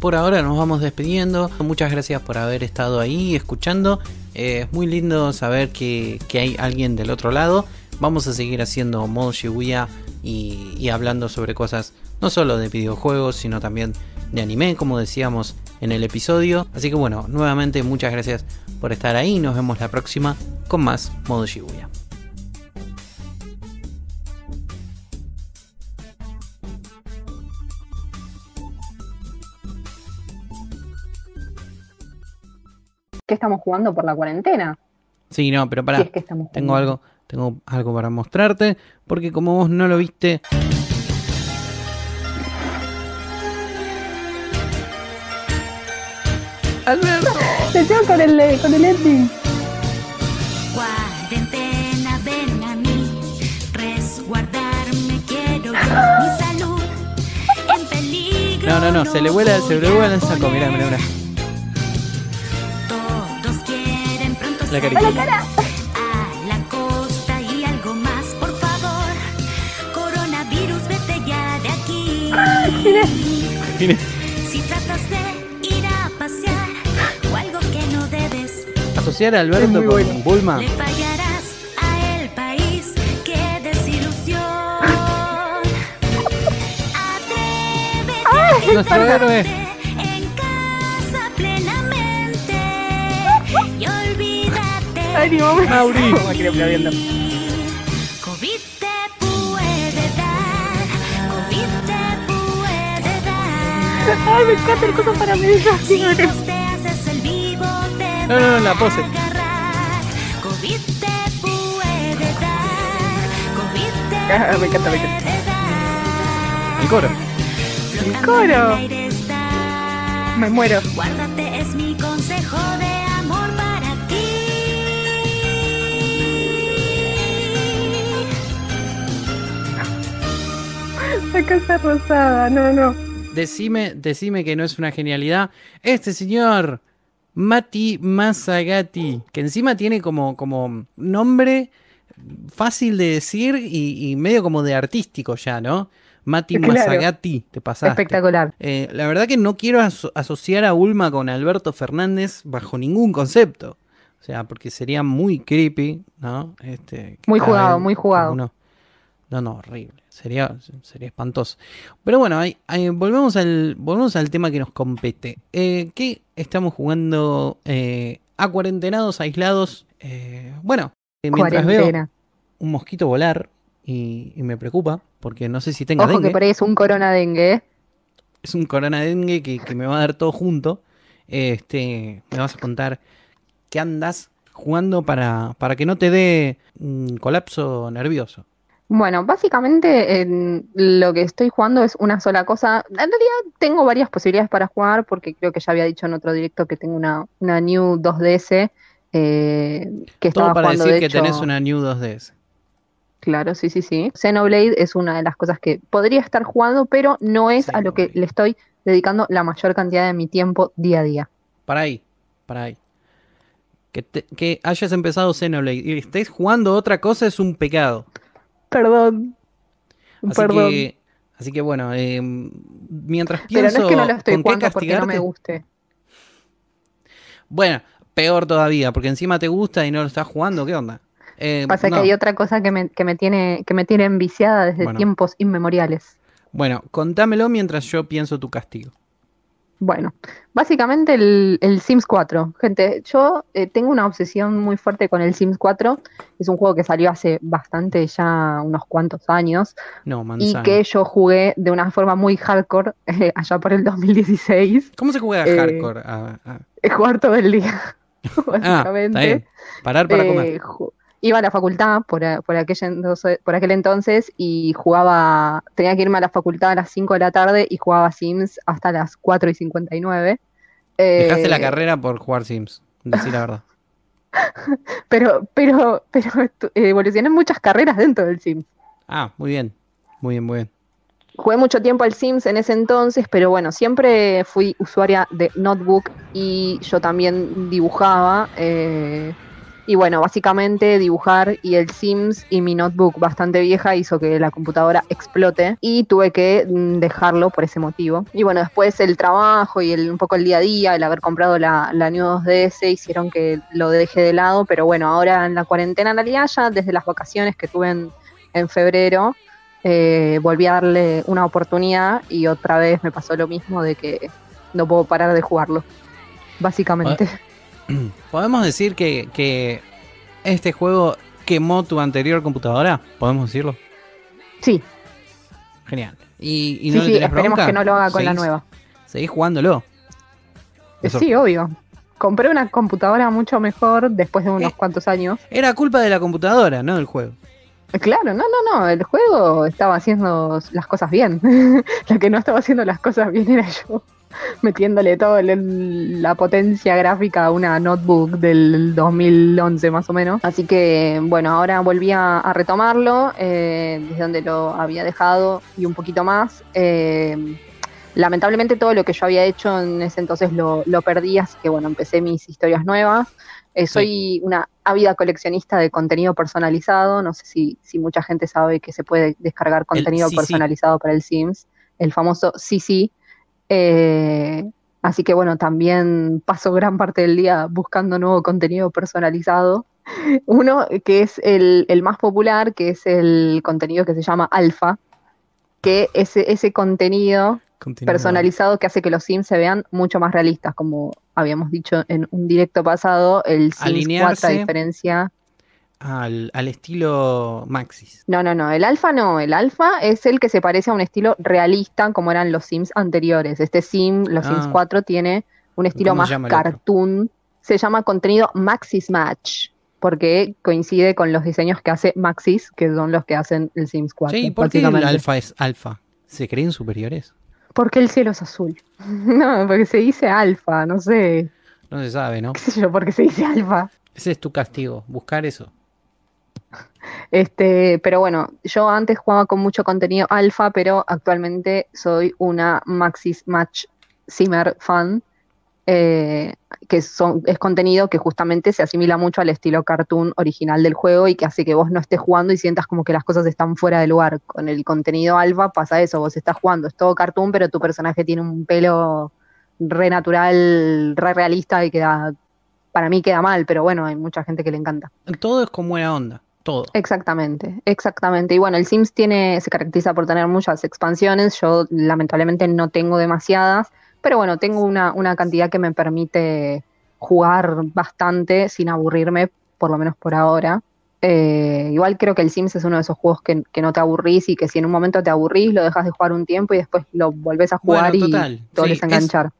Por ahora nos vamos despidiendo. Muchas gracias por haber estado ahí escuchando. Eh, es muy lindo saber que, que hay alguien del otro lado. Vamos a seguir haciendo modo Shibuya y, y hablando sobre cosas no solo de videojuegos, sino también de anime, como decíamos en el episodio. Así que bueno, nuevamente muchas gracias por estar ahí. Nos vemos la próxima con más modo Shibuya. ¿Qué estamos jugando por la cuarentena? Sí, no, pero pará. Si es que estamos Tengo algo, tengo algo para mostrarte, porque como vos no lo viste, Alberto, Se quedó con el, con el ending. Cuarentena, ven a mí, resguardarme quiero mi salud en peligro. no, no, no, se le vuela, se le vuela el saco, mirá, mirá, mirá. La salir carita. a la costa y algo más, por favor. Coronavirus, vete ya de aquí. Mire, Si tratas de ir a pasear o algo que no debes, asociar a Alberto con bueno. Bulma, le fallarás a el país. ¡Qué desilusión! Atrévete nuestro héroe. Ay, ni mamá. Mauri. Como que aplaudiendo. COVID te puede dar COVID te puede dar Ay, me encanta el coso para mí. si vos te haces el vivo te No, no, no, la pose. COVID te puede dar COVID te Ah, me encanta, me encanta. el coro. Coro. el está. Me muero. Guárdate, es mi consejo de La casa rosada, no, no. Decime, decime que no es una genialidad. Este señor, Mati Masagati, que encima tiene como, como nombre fácil de decir y, y medio como de artístico ya, ¿no? Mati Claro. Masagati, te pasaste. Espectacular. Eh, la verdad que no quiero aso- asociar a Ulma con Alberto Fernández bajo ningún concepto. O sea, porque sería muy creepy, ¿no? Este, Muy jugado, muy jugado. uno- No, no, horrible. Sería, sería espantoso. Pero bueno, ahí- ahí volvemos, al, volvemos al tema que nos compete. Eh, ¿Qué estamos jugando eh, a cuarentenados, aislados? Eh, bueno, eh, mientras veo un mosquito volar y, y me preocupa, porque no sé si tenga Ojo dengue que por ahí es un corona dengue. ¿eh? es un corona dengue que, que me va a dar todo junto. Este, me vas a contar qué andas jugando para, para que no te dé un colapso nervioso. Bueno, básicamente en lo que estoy jugando es una sola cosa. En realidad tengo varias posibilidades para jugar porque creo que ya había dicho en otro directo que tengo una, una New 2DS eh, que Todo estaba para jugando decir de que hecho. tenés una New 2DS. Claro, sí, sí, sí. Xenoblade es una de las cosas que podría estar jugando, pero no es a lo que le estoy dedicando la mayor cantidad de mi tiempo día a día. Para ahí, para ahí. Que, te- que hayas empezado Xenoblade y estés jugando otra cosa es un pecado. Perdón. Así Perdón. que, así que bueno, eh, mientras Pero no pienso es que no lo estoy con jugando porque no me guste. bueno, peor todavía, porque encima te gusta y no lo estás jugando, ¿qué onda? Eh, Pasa no. que hay otra cosa que me, que me tiene, que me tiene enviciada desde Bueno. tiempos inmemoriales. Bueno, contámelo mientras yo pienso tu castigo. Bueno, básicamente el, el Sims 4. Gente, yo eh, tengo una obsesión muy fuerte con el Sims 4. Es un juego que salió hace bastante, ya unos cuantos años, No, y manzana. que yo jugué de una forma muy hardcore eh, allá por el 2016. ¿Cómo se juega Eh, hardcore? Ah, ah. Jugar todo el día, Ah, está básicamente. bien. Parar para Eh, comer. Iba a la facultad por, por, aquel entonces, por aquel entonces y jugaba, tenía que irme a la facultad a las 5 de la tarde y jugaba Sims hasta las 4 y 59. Dejaste la Eh, carrera por jugar Sims. Decir la verdad. Pero, pero, pero eh, evolucioné muchas carreras dentro del Sims. Ah, muy bien. Muy bien, muy bien. jugué mucho tiempo al Sims en ese entonces, pero bueno, siempre fui usuaria de Notebook y yo también dibujaba. eh, y bueno, básicamente dibujar y el Sims y mi notebook bastante vieja hizo que la computadora explote y tuve que mm, dejarlo por ese motivo. Y bueno, después el trabajo y el, un poco el día a día, el haber comprado la, la New 2DS hicieron que lo deje de lado, pero bueno, ahora en la cuarentena en realidad ya desde las vacaciones que tuve en, febrero, eh, volví a darle una oportunidad y otra vez me pasó lo mismo de que no puedo parar de jugarlo. Básicamente. ¿Podemos decir que, que este juego quemó tu anterior computadora? ¿Podemos decirlo? Sí, Genial. ¿Y, y sí, no le sí, esperemos bronca? que no lo haga con la ¿Seguís- nueva. Seguís jugándolo. Eso- Sí, obvio. Compré una computadora mucho mejor después de unos Eh. cuantos años. Era culpa de la computadora, no del juego. Claro, no, no, no, el juego estaba haciendo las cosas bien. la que no estaba haciendo las cosas bien era yo, metiéndole toda la potencia gráfica a una notebook del 2011 más o menos. Así que, bueno, ahora volví a, a retomarlo eh, desde donde lo había dejado y un poquito más. Eh, lamentablemente todo lo que yo había hecho en ese entonces lo, lo perdí, así que, bueno, empecé mis historias nuevas. Eh, soy una ávida coleccionista de contenido personalizado. No sé si, si mucha gente sabe que se puede descargar contenido personalizado para el Sims, el famoso CC. Eh, así que bueno, también paso gran parte del día buscando nuevo contenido personalizado. Uno que es el, el más popular, que es el contenido que se llama Alpha, que ese, ese contenido personalizado que hace que los Sims se vean mucho más realistas, como habíamos dicho en un directo pasado, el Sims 4 a Alinearse. diferencia... Al, al estilo Maxis. No, no, no, el alfa no, el alfa es el que se parece a un estilo realista como eran los Sims anteriores. Este Sim, los Sims Ah. 4 tiene un estilo ¿Cómo más cartoon, se llama contenido Maxis Match, porque coincide con los diseños que hace Maxis, que son los que hacen el Sims 4. Sí, ¿por qué el alfa es alfa? ¿Se creen superiores? Porque el cielo es azul. No, porque se dice alfa, no sé, No se sabe, ¿no? qué sé yo, porque se dice alfa. Ese es tu castigo, buscar eso. Este, pero bueno, yo antes jugaba con mucho contenido alfa, pero actualmente soy una Maxis Match Simmer fan, eh, que son, es contenido que justamente se asimila mucho al estilo cartoon original del juego y que hace que vos no estés jugando y sientas como que las cosas están fuera de lugar. Con el contenido alfa pasa eso, vos estás jugando, es todo cartoon, pero tu personaje tiene un pelo re natural, re realista y queda, para mí queda mal, pero bueno, hay mucha gente que le encanta. Todo es con buena onda. Todo. Exactamente, exactamente. Y bueno, el Sims tiene, se caracteriza por tener muchas expansiones. Yo lamentablemente no tengo demasiadas, pero bueno, tengo una, una cantidad que me permite jugar bastante sin aburrirme, por lo menos por ahora. Eh, igual creo que el Sims es uno de esos juegos que, que no te aburrís y que si en un momento te aburrís, lo dejas de jugar un tiempo y después lo volvés a jugar Bueno, y te volvés sí, a enganchar.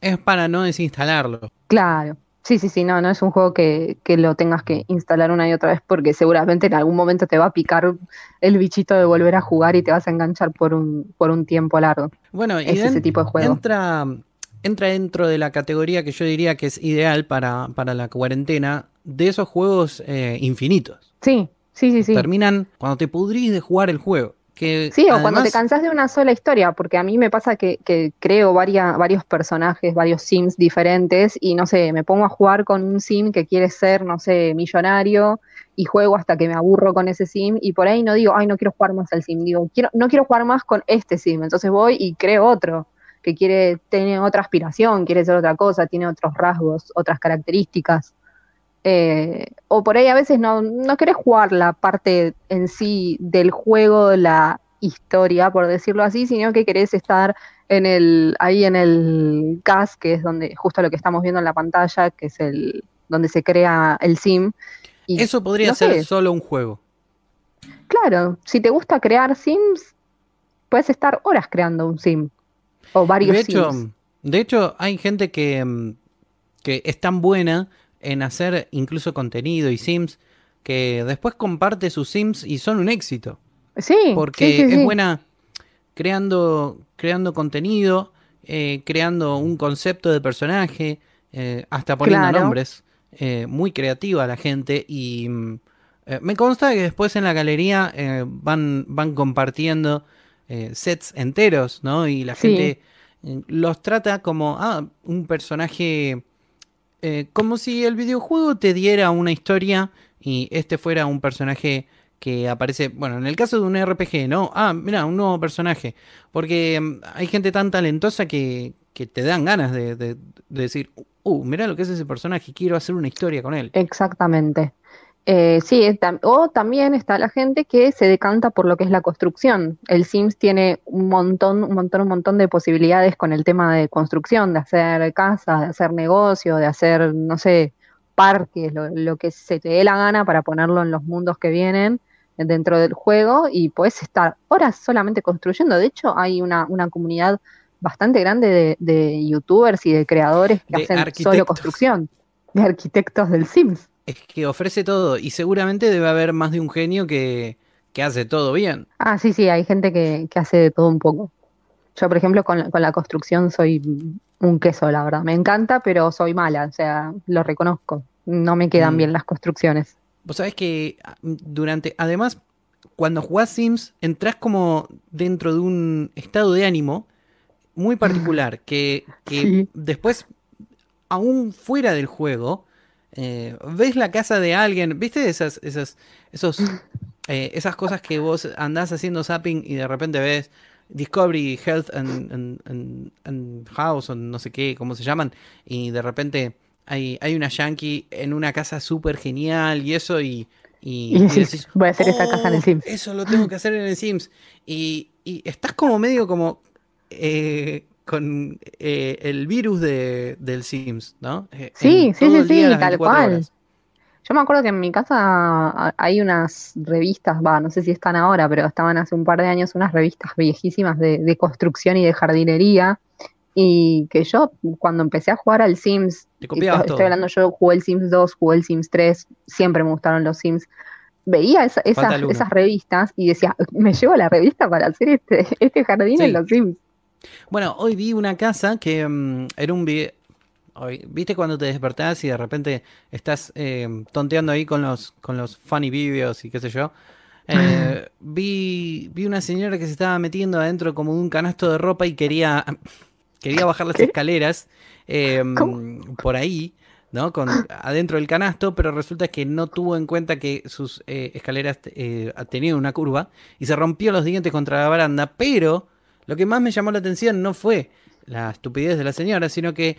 Es para no desinstalarlo. Claro. Sí, sí, sí, no, no es un juego que, que lo tengas que instalar una y otra vez porque seguramente en algún momento te va a picar el bichito de volver a jugar y te vas a enganchar por un, por un tiempo largo. Bueno, y Es ese tipo de juego. Entra, entra dentro de la categoría que yo diría que es ideal para, para la cuarentena de esos juegos eh, infinitos. Sí, sí, sí, sí. Terminan cuando te pudrís de jugar el juego. Que Sí, o cuando te cansás de una sola historia, porque a mí me pasa que, que creo varia- varios personajes, varios sims diferentes, y no sé, me pongo a jugar con un sim que quiere ser, no sé, millonario, y juego hasta que me aburro con ese sim, y por ahí no digo, ay, no quiero jugar más al sim, digo, quiero, no quiero jugar más con este sim, entonces voy y creo otro, que quiere, tiene otra aspiración, quiere ser otra cosa, tiene otros rasgos, otras características. Eh, o por ahí a veces no, no querés jugar la parte en sí del juego, la historia, por decirlo así, sino que querés estar en el, ahí en el CAS, que es donde, justo lo que estamos viendo en la pantalla, que es el, donde se crea el sim. Y Eso podría no ser sé. solo un juego. claro, si te gusta crear sims, puedes estar horas creando un sim. O varios De hecho, sims. de hecho, hay gente que, mm, que es tan buena en hacer incluso contenido y sims que después comparte sus sims y son un éxito. Sí, Porque sí, sí, es sí. buena creando, creando contenido, eh, creando un concepto de personaje, eh, hasta poniendo Claro. nombres. eh, muy creativa la gente y mm, me consta que después en la galería van, van compartiendo sets enteros, ¿no? Y la gente los trata como ah, un personaje, eh, como si el videojuego te diera una historia y este fuera un personaje que aparece, bueno, en el caso de un RPG, ¿no? Ah, mira, un nuevo personaje. Porque mm, hay gente tan talentosa que, que te dan ganas de, de- de decir, uh, mira lo que es ese personaje, quiero hacer una historia con él. Exactamente. Eh, sí, es tam- o también está la gente que se decanta por lo que es la construcción. El Sims tiene un montón, un montón, un montón de posibilidades con el tema de construcción, de hacer casas, de hacer negocio, de hacer, no sé, parques, lo, lo que se te dé la gana para ponerlo en los mundos que vienen dentro del juego y puedes estar horas solamente construyendo. De hecho, hay una, una comunidad bastante grande de, de youtubers y de creadores que De hacen solo construcción, de arquitectos del Sims. Es que ofrece todo y seguramente debe haber más de un genio que, que hace todo bien. Ah, sí, sí, hay gente que, que hace de todo un poco. Yo, por ejemplo, con, la- con la construcción soy un queso, la verdad. Me encanta, pero soy mala, o sea, lo reconozco. No me quedan Mm. bien las construcciones. Vos sabés que ah, durante, además, cuando jugás Sims, entras como dentro de un estado de ánimo muy particular, que, que Sí. después, aún fuera del juego, eh, ves la casa de alguien, ¿viste esas, esas, esos, eh, esas cosas que vos andás haciendo zapping y de repente ves Discovery, Health and, and- and- and House, o no sé qué, cómo se llaman, y de repente hay, hay una yankee en una casa súper genial y eso, y, y, Y decís, voy a hacer esta casa en el "Oh, Sims". Eso lo tengo que hacer en el Sims. Y, y estás como medio como eh, con eh, el virus de, del Sims, ¿no? Eh, Sí, sí, sí, sí, tal 24 cual. horas. Yo me acuerdo que en mi casa ah, hay unas revistas, va, no sé si están ahora, pero estaban hace un par de años unas revistas viejísimas de, de construcción y de jardinería. Y que yo, cuando empecé a jugar al Sims, estoy hablando, yo jugué el Sims 2, jugué el Sims 3, siempre me gustaron los Sims. Veía esa- esas, esas revistas y decía, me llevo la revista para hacer este, este jardín Sí. en los Sims. Bueno, hoy vi una casa que mm, era un video. ¿Viste cuando te despertás y de repente estás eh, tonteando ahí con los, con los funny videos y qué sé yo? Eh, vi, vi una señora que se estaba metiendo adentro como de un canasto de ropa y quería, quería bajar las ¿Qué? escaleras eh, ¿Cómo? por ahí, ¿no? Con, adentro del canasto, pero resulta que no tuvo en cuenta que sus eh, escaleras eh, tenían una curva y se rompió los dientes contra la baranda, pero lo que más me llamó la atención no fue la estupidez de la señora, sino que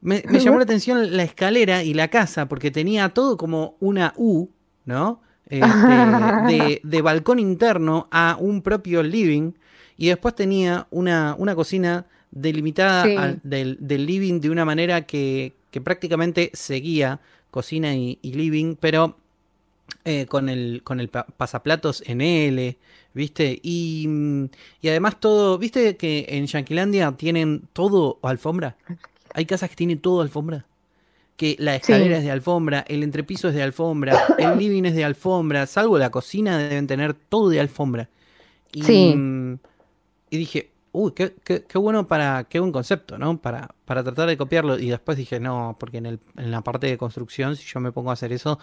me, me llamó la atención la escalera y la casa, porque tenía todo como una U, ¿no? Este, de, de balcón interno a un propio living, y después tenía una, una cocina delimitada Sí. al- del, del living de una manera que, que prácticamente seguía cocina y, y living, pero eh, con el, con el pa- pasaplatos en L, ¿viste? Y, mm, y además todo, ¿viste que en Yanquilandia tienen todo alfombra? Hay casas que tienen todo alfombra. Que la escalera es de alfombra, el entrepiso es de alfombra, el living es de alfombra, salvo la cocina deben tener todo de alfombra. Y, Sí. mm, y dije, uy, qué, qué- qué bueno para, qué buen concepto, ¿no? Para, para tratar de copiarlo. Y después dije, no, porque en, el, en la parte de construcción, si yo me pongo a hacer eso,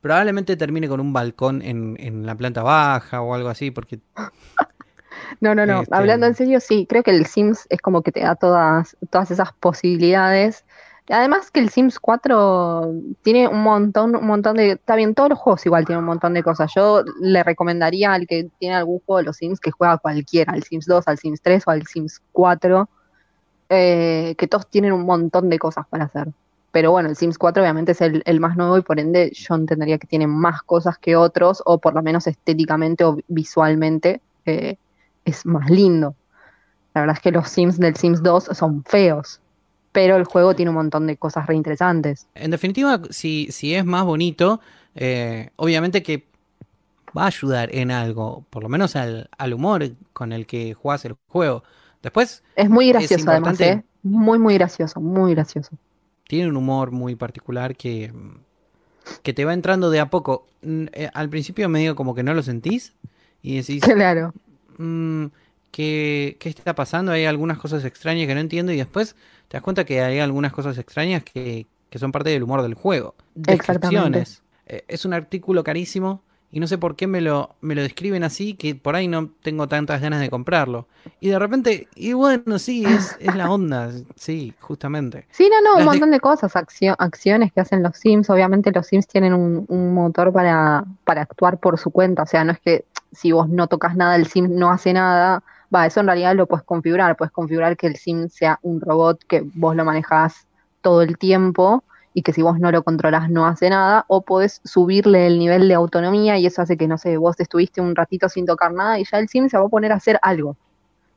probablemente termine con un balcón en, en la planta baja o algo así, porque No, no, no. Este- Hablando en serio, sí, creo que el Sims es como que te da todas, todas esas posibilidades. Además que el Sims 4 tiene un montón, un montón de... Está bien, todos los juegos igual tienen un montón de cosas. Yo le recomendaría al que tiene algún juego de los Sims que juega a cualquiera, al Sims 2, al Sims 3 o al Sims 4, eh, que todos tienen un montón de cosas para hacer. Pero bueno, el Sims 4 obviamente es el, el más nuevo y por ende yo entendería que tiene más cosas que otros, o por lo menos estéticamente o visualmente eh, es más lindo. La verdad es que los Sims del Sims 2 son feos, pero el juego tiene un montón de cosas reinteresantes. en definitiva, si, si es más bonito, eh, obviamente que va a ayudar en algo, por lo menos al, al humor con el que juegas el juego. Después Es muy gracioso además, ¿eh? Muy, muy gracioso, muy gracioso. Tiene un humor muy particular que, que te va entrando de a poco. Mm, eh, Al principio medio como que no lo sentís y decís, Claro. mm, ¿qué, qué está pasando? Hay algunas cosas extrañas que no entiendo y después te das cuenta que hay algunas cosas extrañas que, que son parte del humor del juego. Exactamente. Descripciones. Eh, Es un artículo carísimo y no sé por qué me lo, me lo describen así, que por ahí no tengo tantas ganas de comprarlo. Y de repente, y bueno, sí, es, es la onda, sí, justamente. Sí, no, no, un de- montón de cosas, accio- acciones que hacen los Sims. Obviamente los Sims tienen un, un motor para, para actuar por su cuenta. O sea, no es que si vos no tocas nada, el Sim no hace nada. Va, eso en realidad lo puedes configurar. Puedes configurar que el Sim sea un robot que vos lo manejás todo el tiempo y que si vos no lo controlás no hace nada. O podés subirle el nivel de autonomía y eso hace que, no sé, vos estuviste un ratito sin tocar nada y ya el Sim se va a poner a hacer algo.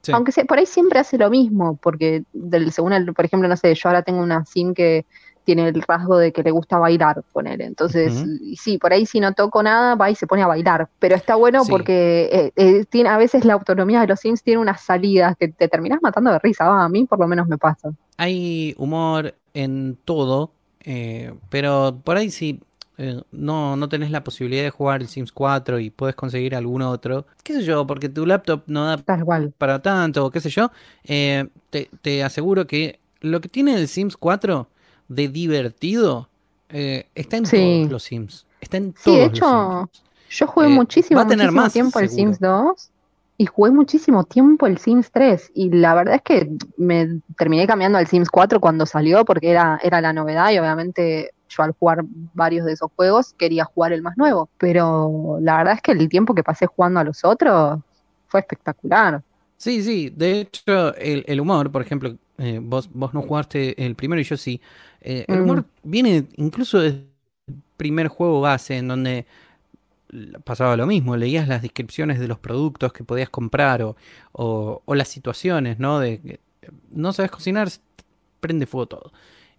Sí. Aunque se- por ahí siempre hace lo mismo, porque del, según el, por ejemplo, no sé, yo ahora tengo una sim que tiene el rasgo de que le gusta bailar, poner. Entonces, sí, por ahí si no toco nada, va y se pone a bailar. Pero está bueno Sí. porque eh, eh, tiene, a veces la autonomía de los sims tiene unas salidas que te terminás matando de risa. Va, a mí por lo menos me pasa. Hay humor en todo, eh, pero por ahí si eh, no, no tenés la posibilidad de jugar el Sims 4 y puedes conseguir algún otro, qué sé yo, porque tu laptop no da Tal cual. para tanto, o qué sé yo, eh, te, te aseguro que lo que tiene el Sims 4 de divertido está en Sí. todos los Sims. Está en Sí, todos de los hecho, Sims. yo jugué muchísimo, va a tener muchísimo más, tiempo el. Sims 2 y jugué muchísimo tiempo el Sims 3 y la verdad es que me terminé cambiando al Sims 4 cuando salió porque era, era la novedad y obviamente yo al jugar varios de esos juegos quería jugar el más nuevo, pero la verdad es que el tiempo que pasé jugando a los otros fue espectacular. Sí, sí, de hecho el, el humor, por ejemplo, eh, vos, vos no jugaste el primero y yo sí, eh, el Mm. humor viene incluso desde el primer juego base en donde pasaba lo mismo, leías las descripciones de los productos que podías comprar o, o, o las situaciones, ¿no? De que no sabes cocinar, prende fuego todo.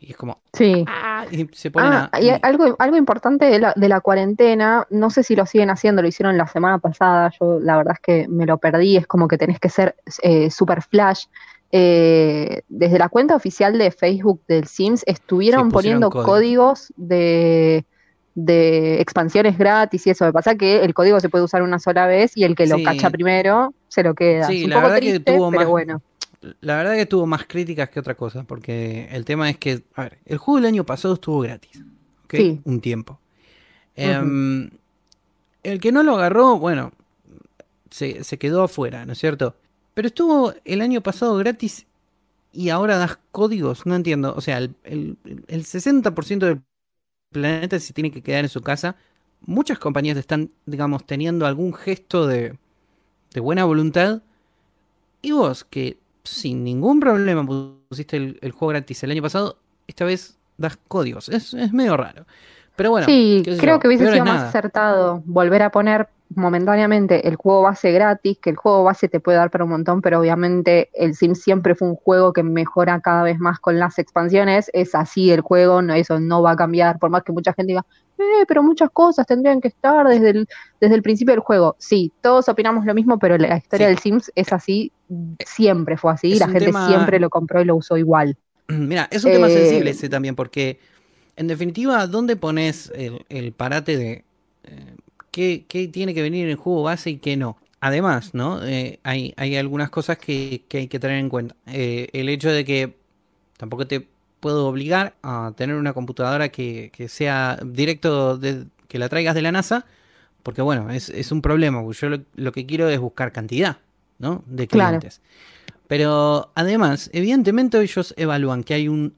Y es como, Sí. ¡ah! Y se ponen Ah, a... y y- algo, algo importante de la, de la cuarentena, no sé si lo siguen haciendo, lo hicieron la semana pasada, yo la verdad es que me lo perdí, es como que tenés que ser eh, super flash. Eh, desde la cuenta oficial de Facebook del Sims estuvieron poniendo códigos de, de expansiones gratis y eso. Me pasa que el código se puede usar una sola vez y el que lo Sí. cacha primero se lo queda. Sí, es un la poco verdad que tuvo pero más- bueno. La verdad que tuvo más críticas que otra cosa, porque el tema es que, a ver, el juego del año pasado estuvo gratis. Sí. Un tiempo. Em, el que no lo agarró, bueno, se, se quedó afuera, ¿no es cierto? Pero estuvo el año pasado gratis y ahora das códigos, no entiendo. O sea, el, el, el 60% del planeta se tiene que quedar en su casa. Muchas compañías están, digamos, teniendo algún gesto de, de buena voluntad. Y vos, que sin ningún problema pusiste el, el juego gratis el año pasado, esta vez das códigos. Es, es medio raro. Pero bueno, Sí, creo yo, que hubiese peor sido más nada. acertado volver a poner momentáneamente el juego base gratis, que el juego base te puede dar para un montón, pero obviamente el Sims siempre fue un juego que mejora cada vez más con las expansiones. Es así el juego, no, eso no va a cambiar, por más que mucha gente diga, eh, pero muchas cosas tendrían que estar desde el, desde el principio del juego. Sí, todos opinamos lo mismo, pero la historia Sí. del Sims es así, siempre fue así, Es la gente tema- siempre lo compró y lo usó igual. Mira, es un tema Eh, sensible ese también, porque en definitiva, ¿dónde pones el, el parate de eh, qué, qué tiene que venir en el juego base y qué no? Además, ¿no? Eh, hay, hay algunas cosas que, que hay que tener en cuenta. Eh, el hecho de que tampoco te puedo obligar a tener una computadora que, que sea directo, de, que la traigas de la NASA, porque bueno, es, es un problema, yo lo, lo que quiero es buscar cantidad, ¿no? De Claro. clientes. Pero además, evidentemente ellos evalúan que hay un,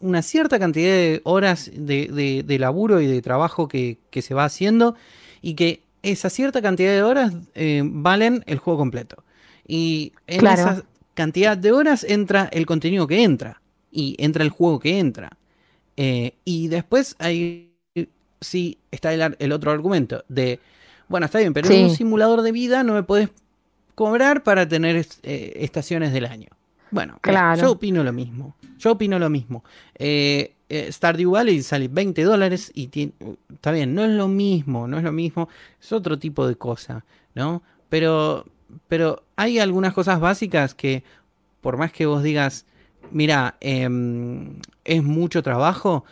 una cierta cantidad de horas de, de- de laburo y de trabajo que, que se va haciendo y que esa cierta cantidad de horas eh, valen el juego completo. Y en Claro. esa cantidad de horas entra el contenido que entra y entra el juego que entra. Eh, y después hay, sí, está el, el otro argumento de, bueno, está bien, pero en un simulador de vida no me puedes cobrar para tener eh, estaciones del año. Bueno, Claro. yo opino lo mismo. Yo opino lo mismo. Eh, eh, Stardew Valley sale 20 dólares y tiene, está bien, no es lo mismo, no es lo mismo, es otro tipo de cosa, ¿no? Pero, pero hay algunas cosas básicas que, por más que vos digas, mira, em, es mucho trabajo,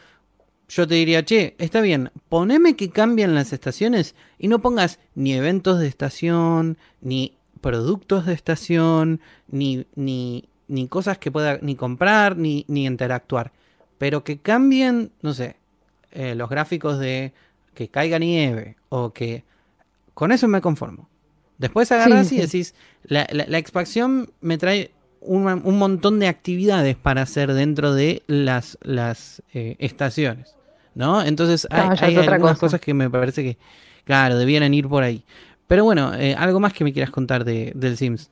yo te diría, che, está bien, poneme que cambian las estaciones y no pongas ni eventos de estación, ni productos de estación, ni, ni, ni cosas que pueda ni comprar, ni, ni interactuar. Pero que cambien, no sé, eh, los gráficos de que caiga nieve o que con eso me conformo. Después agarras Sí, y decís, la, la- la expansión me trae un, un montón de actividades para hacer dentro de las, las eh, estaciones, ¿no? Entonces hay, algunas cosa. cosas que me parece que, claro, debieran ir por ahí. Pero bueno, eh, algo más que me quieras contar de, del Sims.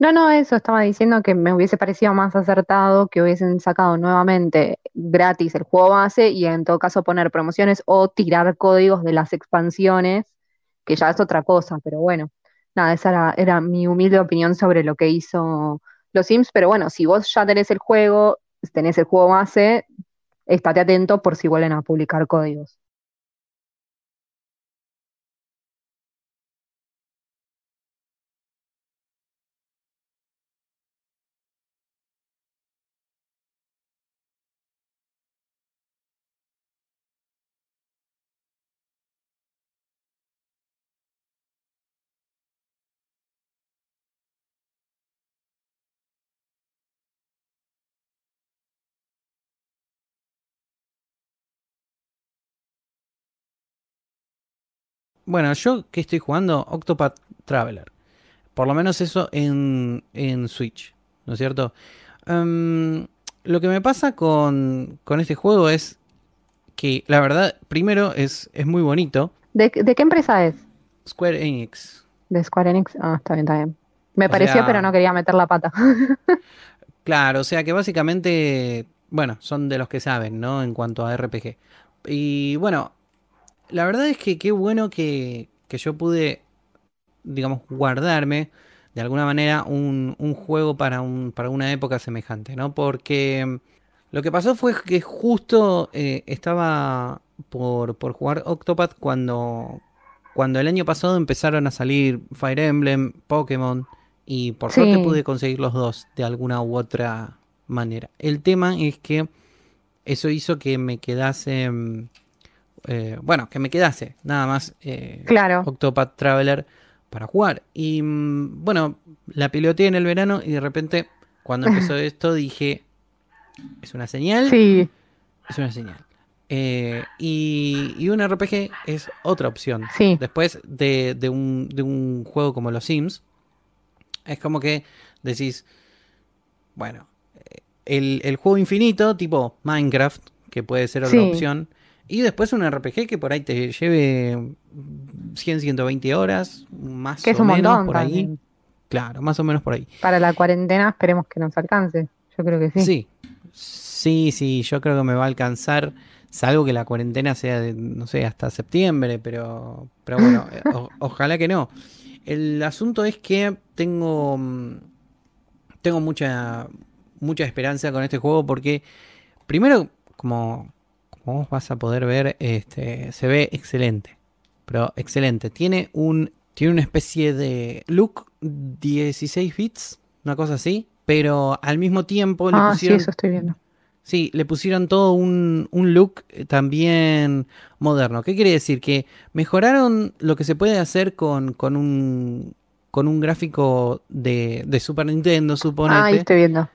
No, no, eso estaba diciendo que me hubiese parecido más acertado que hubiesen sacado nuevamente gratis el juego base y en todo caso poner promociones o tirar códigos de las expansiones, que ya es otra cosa, pero bueno, nada, esa era, era mi humilde opinión sobre lo que hizo los Sims, pero bueno, si vos ya tenés el juego, tenés el juego base, estate atento por si vuelven a publicar códigos. Bueno, yo que estoy jugando Octopath Traveler. Por lo menos eso en, en Switch, ¿no es cierto? Em, lo que me pasa con, con este juego es que la verdad, primero es, es muy bonito. ¿De, de qué empresa es? Square Enix. ¿De Square Enix? Ah, está bien, está bien. Me O pareció, sea- pero no quería meter la pata. Claro, o sea que básicamente, bueno, son de los que saben, ¿no? En cuanto a RPG. Y bueno, la verdad es que qué bueno que, que yo pude, digamos, guardarme de alguna manera un, un juego para, un, para una época semejante, ¿no? Porque mm, lo que pasó fue que justo eh, estaba por, por jugar Octopath cuando, cuando el año pasado empezaron a salir Fire Emblem, Pokémon, y por suerte pude conseguir los dos de alguna u otra manera. El tema es que eso hizo que me quedase, mm, eh, bueno, que me quedase nada más eh, Claro. Octopath Traveler para jugar. Y mm, bueno, la piloteé en el verano y de repente cuando empezó esto dije, es una señal, Sí, es una señal. Eh, y, y un RPG es otra opción. sí. Después de, de un, de un juego como los Sims, es como que decís, bueno, el, el juego infinito, tipo Minecraft, que puede ser otra Sí. opción, y después un RPG que por ahí te lleve 100, 120 horas, más Que es o un menos montón por ahí. Claro, más o menos por ahí. Para la cuarentena esperemos que nos alcance. Yo creo que sí. Sí. sí, sí, yo creo que me va a alcanzar, salvo que la cuarentena sea de, no sé, hasta septiembre, pero, pero bueno, eh, o- ojalá que no. El asunto es que tengo, mm, tengo mucha, mucha esperanza con este juego porque, primero, como vos vas a poder ver, este, se ve excelente, pero excelente. Tiene un, tiene una especie de look 16 bits, una cosa así, pero al mismo tiempo le Ah, sí, pusieron eso estoy viendo. Sí, le pusieron todo un, un look eh, también moderno. ¿Qué quiere decir? Que mejoraron lo que se puede hacer con, con un con un gráfico de, de Super Nintendo, Ah, ahí suponete, estoy viendo.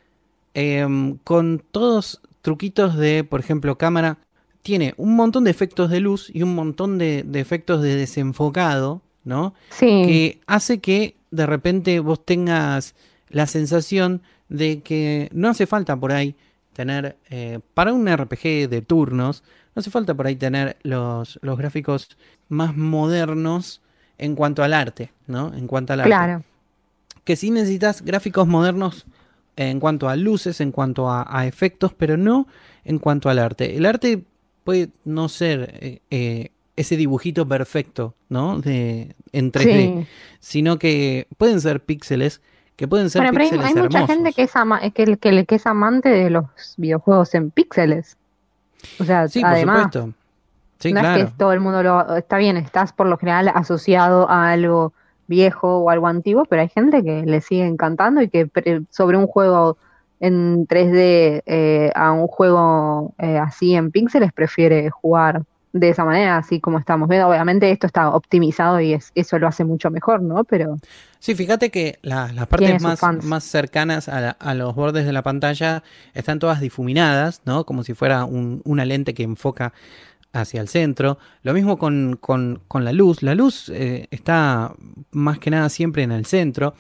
em, con todos truquitos de, por ejemplo, cámara. Tiene un montón de efectos de luz y un montón de, de efectos de desenfocado, ¿no? Sí, que hace que de repente vos tengas la sensación de que no hace falta por ahí tener, eh, para un RPG de turnos, no hace falta por ahí tener los, los gráficos más modernos en cuanto al arte, ¿no? En cuanto al arte. claro. Que sí necesitas gráficos modernos en cuanto a luces, en cuanto a, a efectos, pero no en cuanto al arte. El arte puede no ser eh, eh, ese dibujito perfecto, ¿no? De, en 3D Sí. sino que pueden ser píxeles, que pueden ser Bueno, pero hay, píxeles hay mucha hermosos. gente que es, ama- que, que, que es amante de los videojuegos en píxeles. O sea, Sí, por además, supuesto. Sí, no claro. es que todo el mundo lo... Está bien, estás por lo general asociado a algo viejo o algo antiguo, pero hay gente que le sigue encantando y que sobre un juego en 3D eh, a un juego eh, así en píxeles prefiere jugar de esa manera, así como estamos viendo. Obviamente esto está optimizado y es, eso lo hace mucho mejor, ¿no? Pero Sí, fíjate que la- las partes más, más cercanas a, la- a los bordes de la pantalla están todas difuminadas, ¿no? Como si fuera un- una lente que enfoca hacia el centro. Lo mismo con, con- con la luz. La luz eh, está más que nada siempre en el centro.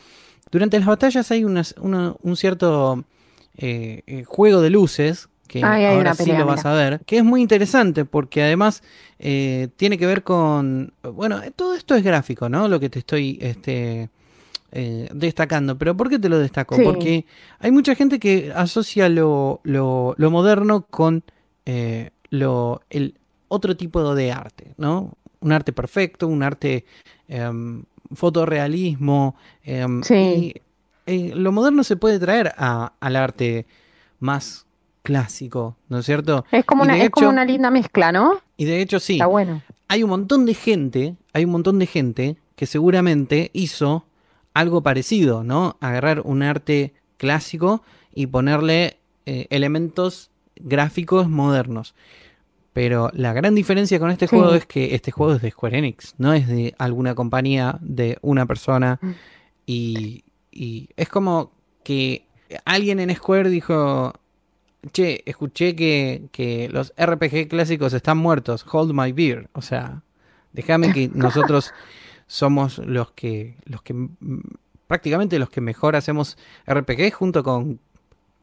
Durante las batallas hay unas- una- un cierto eh, eh, juego de luces que hay ahora sí pelea, lo vas a ver, que es muy interesante porque además eh, tiene que ver con, bueno, todo esto es gráfico, ¿no? Lo que te estoy este, eh, destacando, pero ¿por qué te lo destaco? Sí. Porque hay mucha gente que asocia lo, lo- lo moderno con eh, lo, el otro tipo de arte, ¿no? Un arte perfecto, un arte em, fotorrealismo. em, Sí. y, eh, lo moderno se puede traer a- al arte más clásico, ¿no es cierto? Es como, una, como linda mezcla, ¿no? Y de hecho sí, Está bueno. hay un montón de gente, hay un montón de gente que seguramente hizo algo parecido, ¿no? Agarrar un arte clásico y ponerle eh, elementos gráficos modernos. Pero la gran diferencia con este Sí. juego es que este juego es de Square Enix, no es de alguna compañía, de una persona. Mm. Y, y es como que alguien en Square dijo, che, escuché que, que los RPG clásicos están muertos, hold my beer. O sea, déjame que nosotros somos los que, los que prácticamente los que mejor hacemos RPG junto con,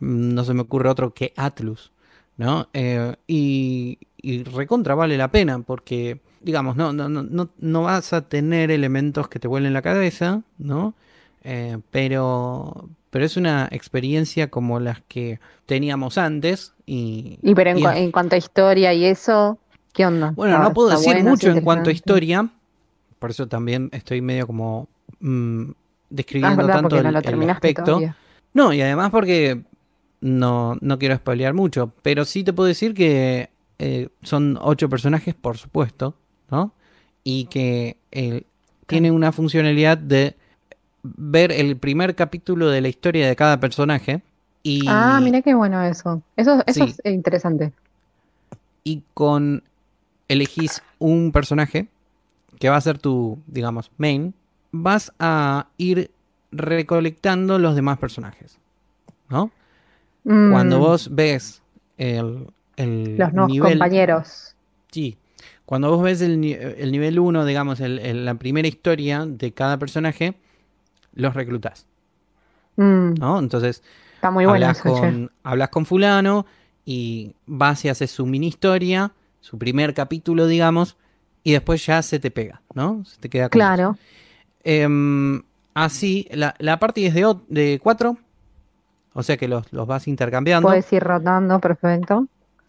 mm, no se me ocurre otro que Atlus, ¿no? Eh, y, y recontra vale la pena porque, digamos, no, no, no, no, no vas a tener elementos que te vuelen la cabeza, ¿no? Eh, pero, pero es una experiencia como las que teníamos antes y, Y pero en, y cu- en cuanto a historia y eso, ¿qué onda? bueno, Está- no puedo decir bueno, mucho en cuanto a historia, por eso también estoy medio como mm, Ah, es describiendo verdad, tanto el, no aspecto. todavía. No, y además porque no, no quiero spoilear mucho, pero sí te puedo decir que eh, son ocho personajes, por supuesto, ¿no? Y que el- tiene una funcionalidad de ver el primer capítulo de la historia de cada personaje y, Ah, mira qué bueno eso. Eso, eso Sí. es interesante. y con elegís un personaje que va a ser tu, digamos, main, vas a ir recolectando los demás personajes, ¿no? Cuando Mm, vos ves el, el los nuevos nivel... compañeros. Sí. Cuando vos ves el, el nivel 1, digamos, el- la primera historia de cada personaje, los reclutás, Mm, ¿no? Entonces, está muy bueno hablas, eso, con, hablas con fulano y vas y haces su mini historia, su primer capítulo, digamos, y después ya se te pega, ¿no? Se te queda con. Claro. Em, así, la, la party es de cuatro, o sea que los, los vas intercambiando. Puedes ir rotando, perfecto.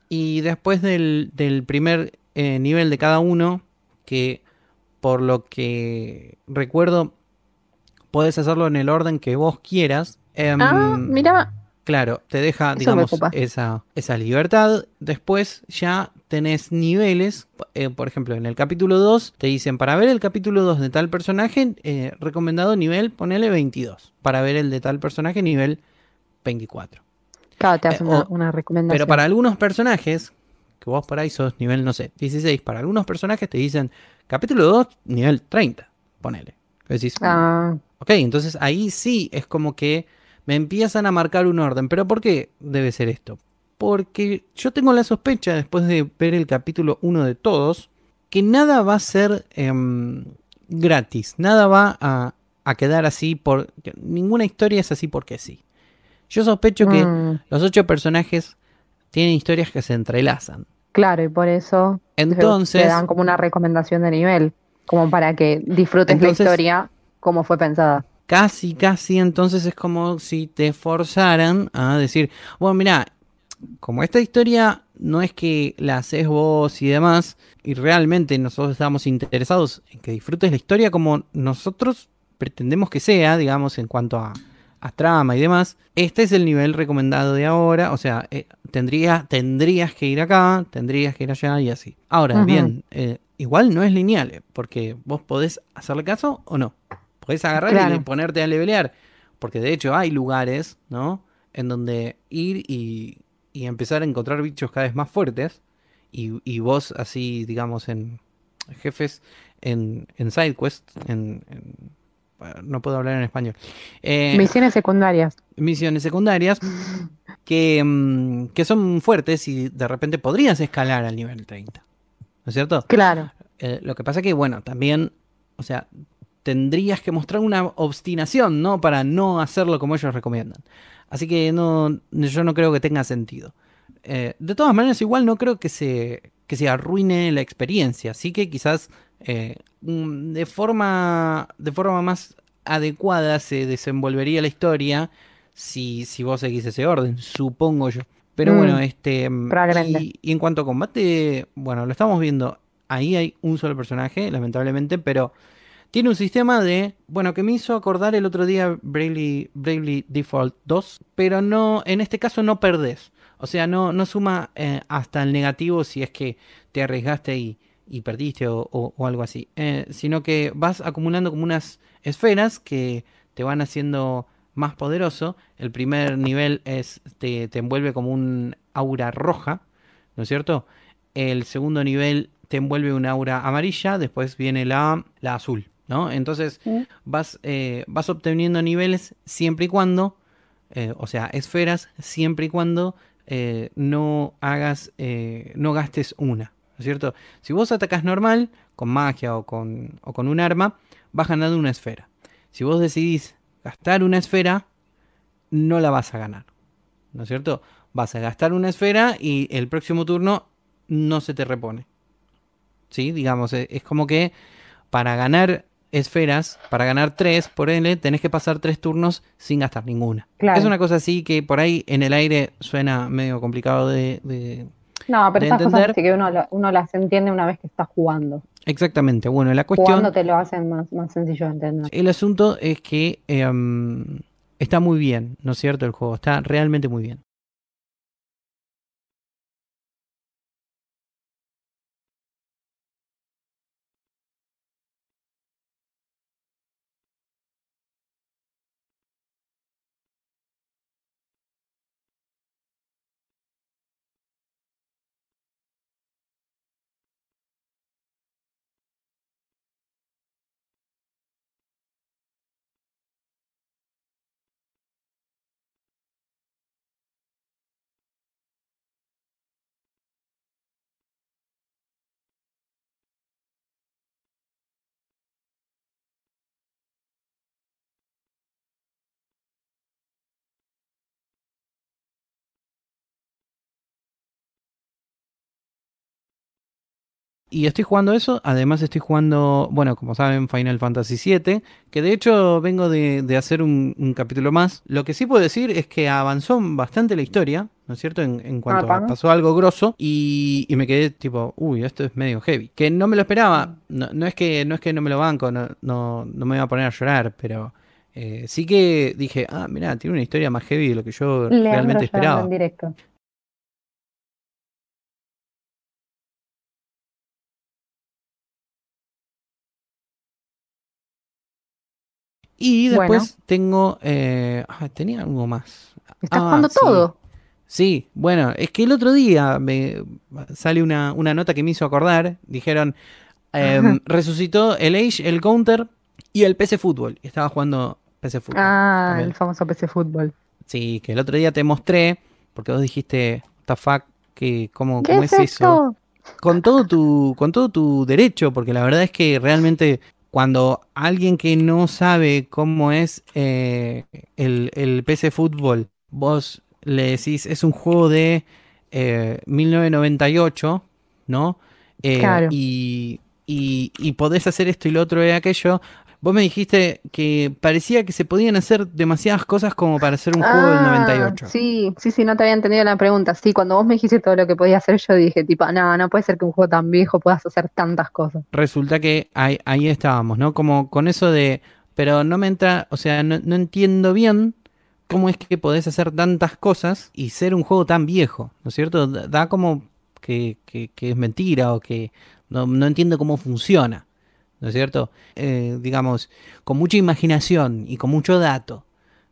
Y después del, del primer eh, nivel de cada uno, que por lo que recuerdo, puedes hacerlo en el orden que vos quieras. em, Ah, mira, Claro, te deja, Eso digamos, esa, esa libertad. Después ya tenés niveles. eh, por ejemplo, en el capítulo 2 te dicen, para ver el capítulo 2 de tal personaje, eh, recomendado nivel, ponele 22. Para ver el de tal personaje, nivel 24. claro, te hace Eh, una, o- una recomendación. Pero para algunos personajes, que vos por ahí sos nivel, no sé, 16, para algunos personajes te dicen, capítulo 2, nivel 30, ponele. Decís, Ah, Ok, entonces ahí sí es como que me empiezan a marcar un orden. ¿Pero por qué debe ser esto? Porque yo tengo la sospecha, después de ver el capítulo 1 de todos, que nada va a ser em, gratis. Nada va a, a quedar así por... Ninguna historia es así porque sí. Yo sospecho que mm, los ocho personajes tienen historias que se entrelazan. claro, y por eso Entonces- te dan como una recomendación de nivel, como para que disfrutes Entonces- la historia como fue pensada. Casi, casi, entonces es como si te forzaran a decir, bueno, mira, como esta historia no es que la haces vos y demás, y realmente nosotros estamos interesados en que disfrutes la historia como nosotros pretendemos que sea, digamos, en cuanto a, a trama y demás, este es el nivel recomendado de ahora, o sea, eh, tendría- tendrías que ir acá, tendrías que ir allá y así. Ahora, bien, eh, igual no es lineal, eh, porque vos podés hacerle caso o no. Podés agarrar Claro. y ponerte a levelear. Porque de hecho hay lugares, ¿no? En donde ir y, y empezar a encontrar bichos cada vez más fuertes. Y, y vos así, digamos, en jefes, en, en sidequest, en, no puedo hablar en español. Eh, Misiones secundarias. misiones secundarias que, mm, que son fuertes y de repente podrías escalar al nivel 30. ¿no es cierto? Claro. Eh, lo que pasa que, bueno, también, o sea, tendrías que mostrar una obstinación, ¿no? Para no hacerlo como ellos recomiendan. Así que no, yo no creo que tenga sentido. Eh, de todas maneras, igual no creo que se, que se arruine la experiencia. Así que quizás eh, mm, de, forma, de forma más adecuada se desenvolvería la historia si, si vos seguís ese orden, supongo yo. Pero Mm, bueno, este. probablemente. Y, y en cuanto a combate, bueno, lo estamos viendo. Ahí hay un solo personaje, lamentablemente, pero tiene un sistema de. Bueno, que me hizo acordar el otro día Bravely, Default 2, pero no. En este caso no perdés. O sea, no, no suma eh, hasta el negativo si es que te arriesgaste y, y perdiste o, o- o algo así. Eh, sino que vas acumulando como unas esferas que te van haciendo más poderoso. El primer nivel es te, te envuelve como un aura roja, ¿no es cierto? El segundo nivel te envuelve un aura amarilla, después viene la, la azul, ¿no? Entonces vas, eh, vas obteniendo niveles siempre y cuando, eh, o sea, esferas, siempre y cuando eh, no hagas, no gastes una, ¿no es cierto? Si vos atacás normal, con magia o con, o con un arma, vas ganando una esfera. Si vos decidís gastar una esfera, no la vas a ganar, ¿no es cierto? Vas a gastar una esfera y el próximo turno no se te repone. ¿Sí? Digamos, eh, es como que para ganar esferas, para ganar tres, por ende, tenés que pasar tres turnos sin gastar ninguna. Claro. Es una cosa así que por ahí en el aire suena medio complicado de, de- No, pero esas entender. cosas sí que uno, uno las entiende una vez que está jugando. Exactamente. Bueno, la cuestión, Jugando te lo hacen más, más sencillo de entender. el asunto es que em, está muy bien, ¿no es cierto? El juego está realmente muy bien. Y estoy jugando eso, además estoy jugando, bueno, como saben, Final Fantasy VII, que de hecho vengo de, de hacer un, un capítulo más. Lo que sí puedo decir es que avanzó bastante la historia, ¿no es cierto? En, en cuanto a pasó algo grosso y, y me quedé tipo, uy, esto es medio heavy. Que no me lo esperaba, no, no es, que, no es que no me lo banco, no, no, no me iba a poner a llorar, pero eh, sí que dije, ah, mirá, tiene una historia más heavy de lo que yo realmente esperaba. en directo. Y después Bueno. tengo, eh, ah, tenía algo más. Estás Ah, jugando sí. todo. Sí, bueno, es que el otro día me sale una, una nota que me hizo acordar. Dijeron, em, resucitó el Age, el Counter y el PC Fútbol. Y estaba jugando PC Fútbol. Ah, también. el famoso PC Fútbol. Sí, que el otro día te mostré, porque vos dijiste, fuck, que, ¿cómo, ¿Qué cómo es es eso? con todo tu con todo tu derecho porque la verdad es que realmente cuando alguien que no sabe cómo es eh, el, el PC fútbol vos le decís es un juego de eh, 1998 no Eh, Claro. y, y y podés hacer esto y lo otro y aquello vos me dijiste que parecía que se podían hacer demasiadas cosas como para hacer un juego del Ah, 98 Sí, sí, sí, no te había entendido la pregunta. Sí, cuando vos me dijiste todo lo que podía hacer, yo dije, tipo, no, no puede ser que un juego tan viejo puedas hacer tantas cosas. resulta que ahí, ahí estábamos, ¿no? Como con eso de, pero no me entra, o sea, no, no entiendo bien cómo es que podés hacer tantas cosas y ser un juego tan viejo, ¿no es cierto? Da da como que, que- que es mentira o que no, no entiendo cómo funciona, ¿no es cierto? Eh, digamos, con mucha imaginación y con mucho dato.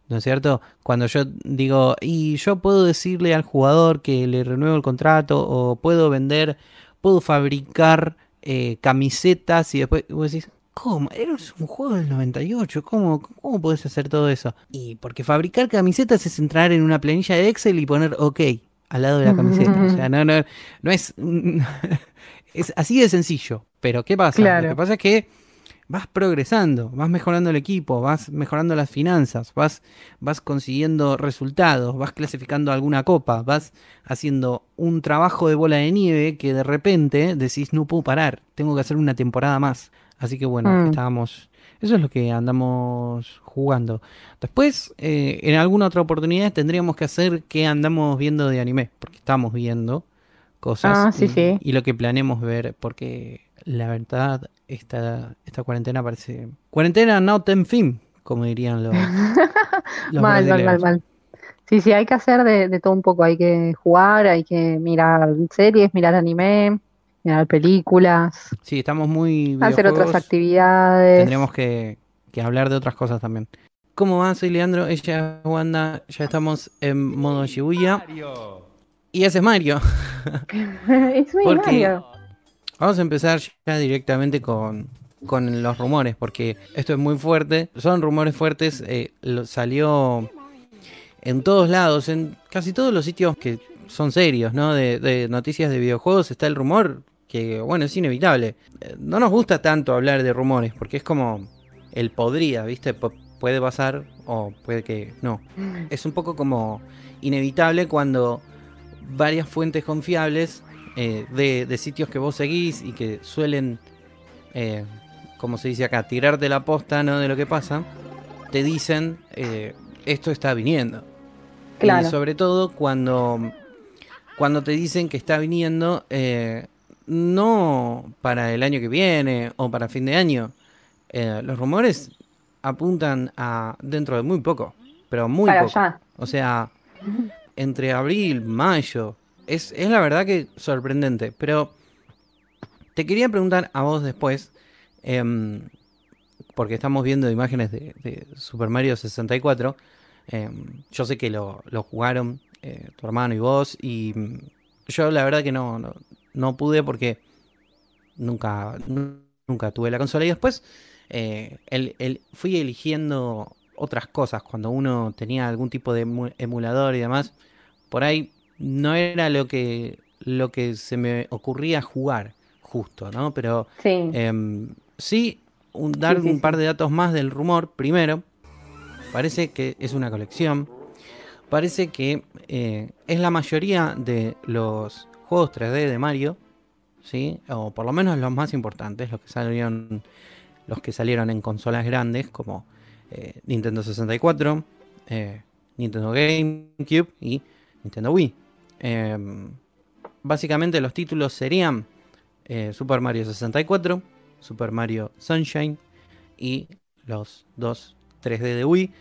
¿No es cierto? Cuando yo digo, y yo puedo decirle al jugador que le renuevo el contrato, o puedo vender, puedo fabricar eh, camisetas, y después vos decís, ¿cómo? Eres un juego del 98, ¿cómo, ¿cómo podés hacer todo eso? Y porque fabricar camisetas es entrar en una planilla de Excel y poner OK al lado de la camiseta. O sea, no, no, no es. Es así de sencillo. Pero ¿qué pasa? Claro. Lo que pasa es que vas progresando, vas mejorando el equipo, vas mejorando las finanzas, vas, vas consiguiendo resultados, vas clasificando alguna copa, vas haciendo un trabajo de bola de nieve que de repente decís no puedo parar, tengo que hacer una temporada más. Así que bueno, Mm. estábamos. Eso es lo que andamos jugando. Después, eh, en alguna otra oportunidad tendríamos que hacer qué andamos viendo de anime, porque estamos viendo cosas Ah, sí, y, sí. y lo que planeemos ver, porque la verdad, esta, esta cuarentena parece... Cuarentena not en fin, como dirían los... los Mal, mal, mal, mal. Sí, sí, hay que hacer de, de todo un poco. Hay que jugar, hay que mirar series, mirar anime, mirar películas, Sí, estamos muy... hacer otras actividades. Tendremos que, que hablar de otras cosas también. ¿Cómo va? Soy Leandro, ella es Wanda, ya estamos en modo Shibuya. Y ese es Mario. es muy Porque- Mario. Vamos a empezar ya directamente con, con los rumores, porque esto es muy fuerte. Son rumores fuertes. eh, lo- salió en todos lados, en casi todos los sitios que son serios, ¿no? De, de noticias de videojuegos está el rumor, que bueno, es inevitable. Eh, No nos gusta tanto hablar de rumores, porque es como el podría, ¿viste? Pu- puede pasar o puede que no. Es un poco como inevitable cuando varias fuentes confiables eh, de, de sitios que vos seguís y que suelen, eh, como se dice acá, tirarte la posta ¿no? de lo que pasa, te dicen eh, esto está viniendo. Claro. Y sobre todo cuando, cuando te dicen que está viniendo, no para el año que viene o para fin de año. Los rumores apuntan a dentro de muy poco, pero muy Para poco. allá. O sea, entre abril, mayo. Es, es la verdad que sorprendente. Pero te quería preguntar a vos después, em, porque estamos viendo imágenes de, Super Mario 64. em, yo sé que lo, lo jugaron eh, tu hermano y vos. Y yo la verdad que no, no, no pude porque nunca, nu- nunca tuve la consola. Y después eh, el- el- fui eligiendo otras cosas cuando uno tenía algún tipo de emu- emulador y demás. Por ahí no era lo que, lo que se me ocurría jugar justo, ¿no? Pero Sí. Em, sí, un- dar Sí, sí, un par de datos más del rumor. Primero, parece que es una colección. Parece que eh, es la mayoría de los juegos 3D de Mario, ¿sí? O por lo menos los más importantes, los que salieron, los que salieron en consolas grandes como eh, Nintendo 64, eh, Nintendo GameCube y Nintendo Wii. Em, básicamente los títulos serían eh, Super Mario 64, Super Mario Sunshine y los dos 3D de Wii,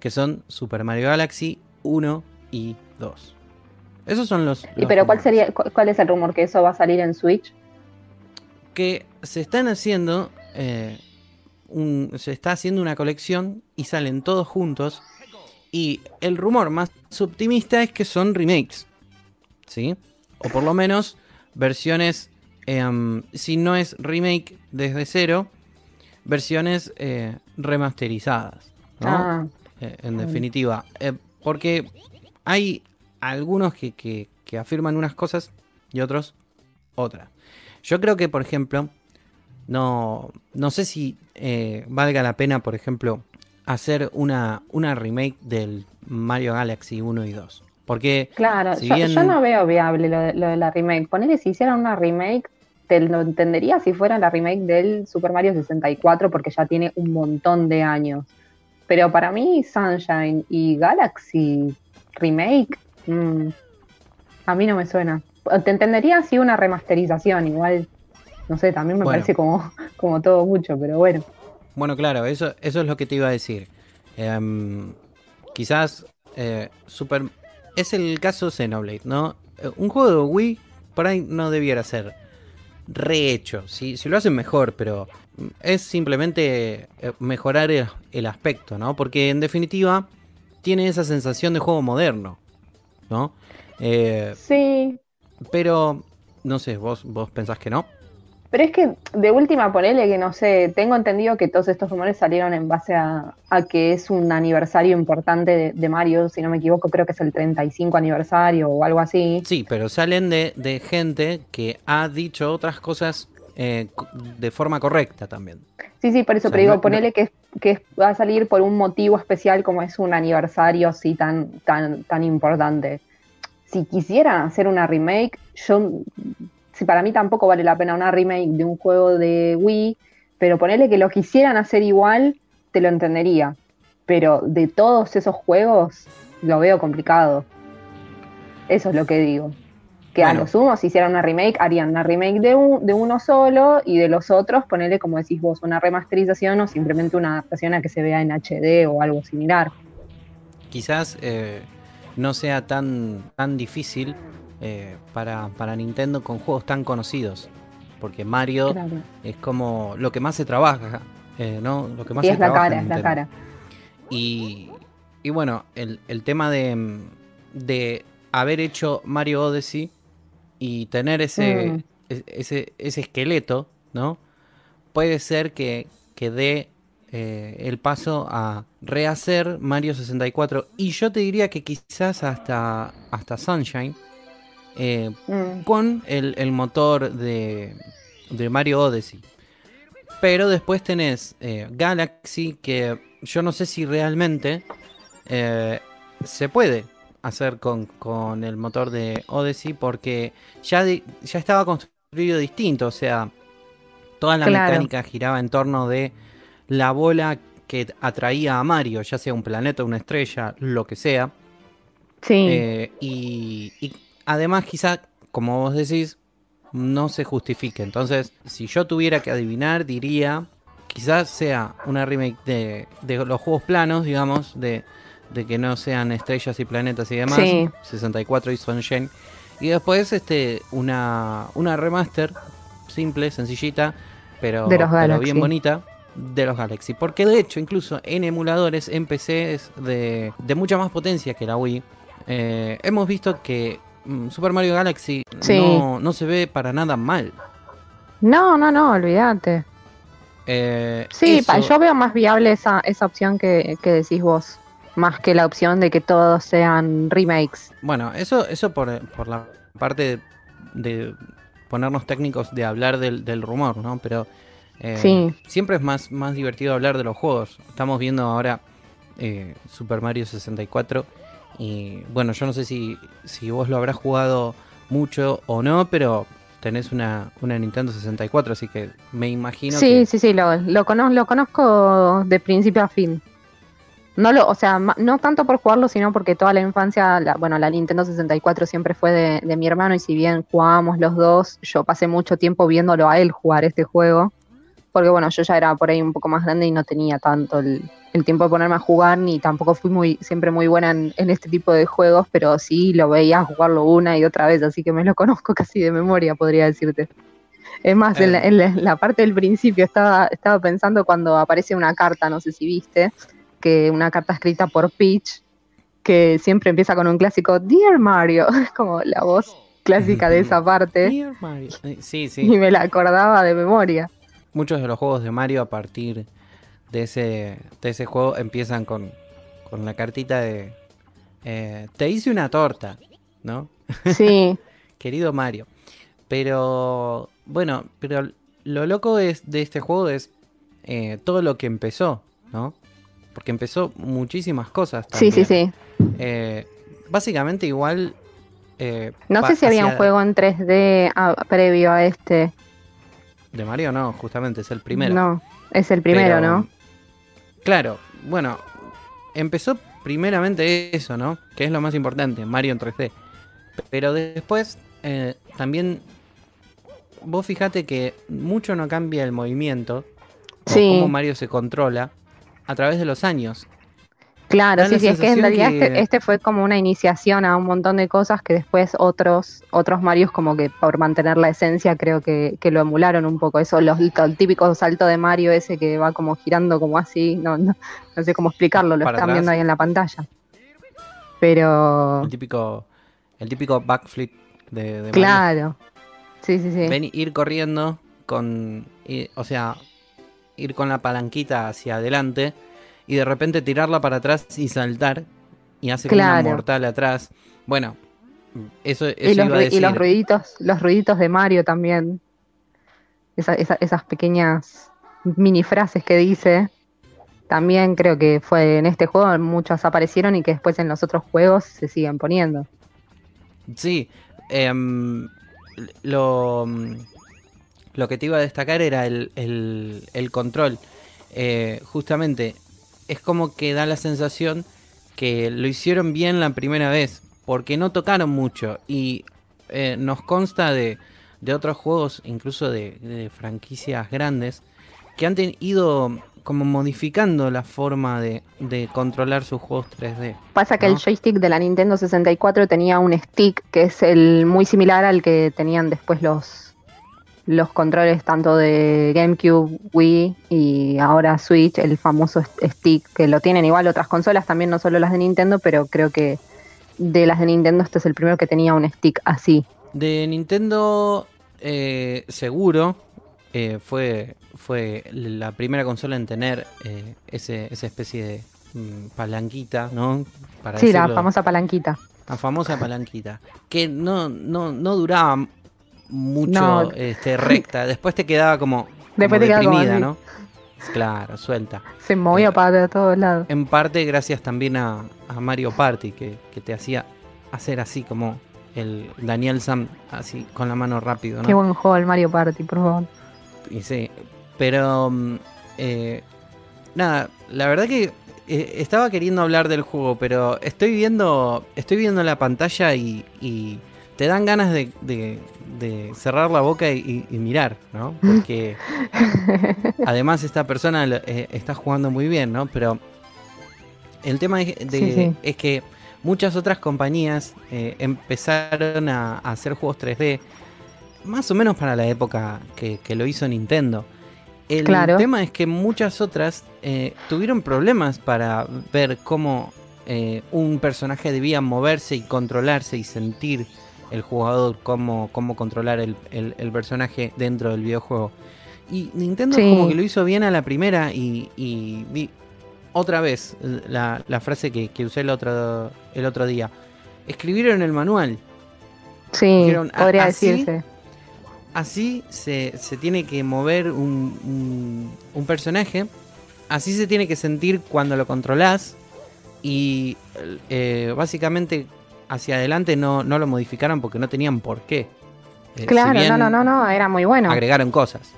que son Super Mario Galaxy 1 y 2. Esos son los... ¿Y los pero cuál sería, cu- cuál es el rumor que eso va a salir en Switch? que se están haciendo eh, un- se está haciendo una colección y salen todos juntos y el rumor más optimista es que son remakes sí o por lo menos versiones em, si no es remake desde cero versiones eh, remasterizadas ¿no? Ah, eh, en definitiva. Eh, porque hay algunos que, que- que afirman unas cosas y otros otras. Yo creo que, por ejemplo, no, no sé si eh, valga la pena, por ejemplo, hacer una, una remake del Mario Galaxy 1 y 2. Porque claro, Si yo, bien- yo no veo viable lo de, lo de la remake. Ponele si hicieran una remake, te lo entendería si fuera la remake del Super Mario 64, porque ya tiene un montón de años. Pero para mí, Sunshine y Galaxy remake, mm, a mí no me suena. Te entendería si una remasterización, igual, no sé, también me Bueno. parece como, como todo mucho, pero bueno. Bueno, claro, eso, eso es lo que te iba a decir. Em, quizás eh, Super... Es el caso Xenoblade, ¿no? Eh, Un juego de Wii por ahí no debiera ser rehecho. Si, si lo hacen mejor, pero es simplemente eh, mejorar el, el aspecto, ¿no? Porque en definitiva tiene esa sensación de juego moderno, ¿no? Eh, Sí, pero, no sé, vos, vos pensás que no. Pero es que de última ponele que no sé, tengo entendido que todos estos rumores salieron en base a, a que es un aniversario importante de, de Mario, si no me equivoco, creo que es el 35 aniversario o algo así. Sí, pero salen de, de gente que ha dicho otras cosas eh, de forma correcta también. Sí, sí, por eso, O sea, pero digo, no- ponele que, que va a salir por un motivo especial como es un aniversario así tan, tan, tan importante. Si quisieran hacer una remake, yo, si para mí tampoco vale la pena una remake de un juego de Wii, pero ponele que lo quisieran hacer igual, te lo entendería. Pero de todos esos juegos, lo veo complicado. Eso es lo que digo. Que a Bueno. lo sumo, si hicieran una remake, harían una remake de, un- de uno solo y de los otros, ponerle, como decís vos, una remasterización o simplemente una adaptación a que se vea en HD o algo similar. Quizás eh, no sea tan, tan difícil eh, para, para Nintendo con juegos tan conocidos. Porque Mario Claro. es como lo que más se trabaja, eh, ¿no? Lo que más Y se es la trabaja cara, en es la cara. Y, y bueno, el, el tema de, de haber hecho Mario Odyssey y tener ese, Mm. ese, ese esqueleto, ¿no? Puede ser que, que dé eh, el paso a rehacer Mario 64. Y yo te diría que quizás hasta, hasta Sunshine. Eh, Mm. con el, el motor de, de Mario Odyssey. Pero después tenés eh, Galaxy, que yo no sé si realmente eh, se puede hacer con, con el motor de Odyssey, porque ya, ya estaba construido distinto, o sea, toda la Claro. mecánica giraba en torno de la bola que atraía a Mario, ya sea un planeta, una estrella, lo que sea. Sí, Eh, y, y además quizá, como vos decís, no se justifique. Entonces, si yo tuviera que adivinar, diría, quizás sea una remake de, de los juegos planos, digamos, de, de que no sean estrellas y planetas y demás, Sí. 64 y Sunshine. Y después este una, una remaster simple, sencillita, pero, De los pero bien bonita de los Galaxy. Porque de hecho, incluso en emuladores, en PCs de, de mucha más potencia que la Wii, eh, hemos visto que Super Mario Galaxy Sí. no, no se ve para nada mal. no, no, no, olvídate. Eh, Sí, eso- yo veo más viable esa, esa opción que, que decís vos, más que la opción de que todos sean remakes. Bueno, eso, eso por, por la parte de, de ponernos técnicos de hablar del, del rumor, ¿no? Pero eh, Sí. siempre es más, más divertido hablar de los juegos. Estamos viendo ahora eh, Super Mario 64 y bueno, yo no sé si, si vos lo habrás jugado mucho o no, pero tenés una, una Nintendo 64, así que me imagino sí, que... sí, sí, lo, lo, cono- lo conozco de principio a fin. No lo, o sea, no tanto por jugarlo, sino porque toda la infancia, la, bueno, la Nintendo 64 siempre fue de, de mi hermano y si bien jugábamos los dos, yo pasé mucho tiempo viéndolo a él jugar este juego, porque bueno, yo ya era por ahí un poco más grande y no tenía tanto el, el tiempo de ponerme a jugar, ni tampoco fui muy, siempre muy buena en, en este tipo de juegos, pero sí lo veía jugarlo una y otra vez, así que me lo conozco casi de memoria, podría decirte. Es más, en, la, Eh. en la- en la parte del principio estaba, estaba pensando cuando aparece una carta, no sé si viste, que una carta escrita por Peach, que siempre empieza con un clásico Dear Mario, como la voz clásica de esa parte, Dear Mario. Sí, sí. y me la acordaba de memoria. muchos de los juegos de Mario a partir de ese, de ese juego empiezan con, con la cartita de eh, te hice una torta, ¿no? Sí, Querido Mario. Pero bueno, pero lo loco es, de este juego es eh, todo lo que empezó, ¿no? Porque empezó muchísimas cosas. sí, sí, también. sí. Eh, básicamente igual... No sé si había un juego en 3D a- previo a este. De Mario no, justamente es el primero. No, es el primero, Pero, ¿no? Claro, bueno, empezó primeramente eso, ¿no? Que es lo más importante, Mario en 3D. Pero después eh, también vos fijate que mucho no cambia el movimiento o cómo Mario se controla a través de los años. Claro, sí, sí, es que en realidad que- este, este fue como una iniciación a un montón de cosas que después otros otros Marios como que por mantener la esencia creo que, que lo emularon un poco. Eso, los, el típico salto de Mario ese que va como girando como así, no, no, no sé cómo explicarlo, lo Para están atrás. viendo ahí en la pantalla. Pero, El típico, el típico backflip de, de Mario. claro, sí, sí, sí. Ven, ir corriendo con, o sea, ir con la palanquita hacia adelante y de repente tirarla para atrás y saltar y hace como una mortal atrás. Bueno, eso, eso Y los, iba a decir. y los ruiditos, los ruiditos de Mario también. Esa- esa- esas pequeñas mini frases que dice. También creo que fue en este juego, muchas aparecieron y que después en los otros juegos se siguen poniendo. Sí, em, lo, lo que te iba a destacar era el, el- el control. Eh, justamente, es como que da la sensación que lo hicieron bien la primera vez, porque no tocaron mucho. Y eh, nos consta de, de otros juegos, incluso de, de franquicias grandes, que han ido como modificando la forma de, de controlar sus juegos 3D. Pasa que el joystick de la Nintendo 64 tenía un stick que es el muy similar al que tenían después los, los controles tanto de GameCube, Wii y ahora Switch, el famoso st- stick que lo tienen igual otras consolas, también no solo las de Nintendo, pero creo que de las de Nintendo este es el primero que tenía un stick así. De Nintendo, eh, seguro, eh, fue, fue la primera consola en tener eh, ese, esa especie de mm, palanquita, ¿no? Para Sí, la famosa palanquita. la famosa palanquita. Que no, no, no duraba mucho No. este, recta. Después te quedaba como, Después como te deprimida. ¿no? Claro, suelta. Se movía Eh, para todos lados. En parte gracias también a, a Mario Party, que, que te hacía hacer así como el Daniel Sam, así con la mano rápido, ¿no? Qué buen juego el Mario Party, por favor. Y sí, pero mm, eh, nada, la verdad que eh, estaba queriendo hablar del juego, pero estoy viendo, estoy viendo la pantalla y, y te dan ganas de, de- de cerrar la boca y, y mirar, ¿no? Porque además esta persona eh, está jugando muy bien, ¿no? Pero el tema es, de- Sí, sí. es que muchas otras compañías eh, empezaron a, a hacer juegos 3D más o menos para la época que, que lo hizo Nintendo. El Claro. tema es que muchas otras eh, tuvieron problemas para ver cómo eh, un personaje debía moverse y controlarse y sentir el jugador, cómo, cómo controlar el, el- el personaje dentro del videojuego. Y Nintendo Sí. como que lo hizo bien a la primera y, y vi otra vez la, la frase que, que usé el otro, el otro día. Escribieron el manual. Sí, Dijeron, "Ah, podría así". decirse. Así se, se tiene que mover un, un- un personaje. Así se tiene que sentir cuando lo controlás. Y eh, básicamente hacia adelante no, no lo modificaron porque no tenían por qué. Eh, Claro, no, no, no, no, era muy bueno. Agregaron cosas.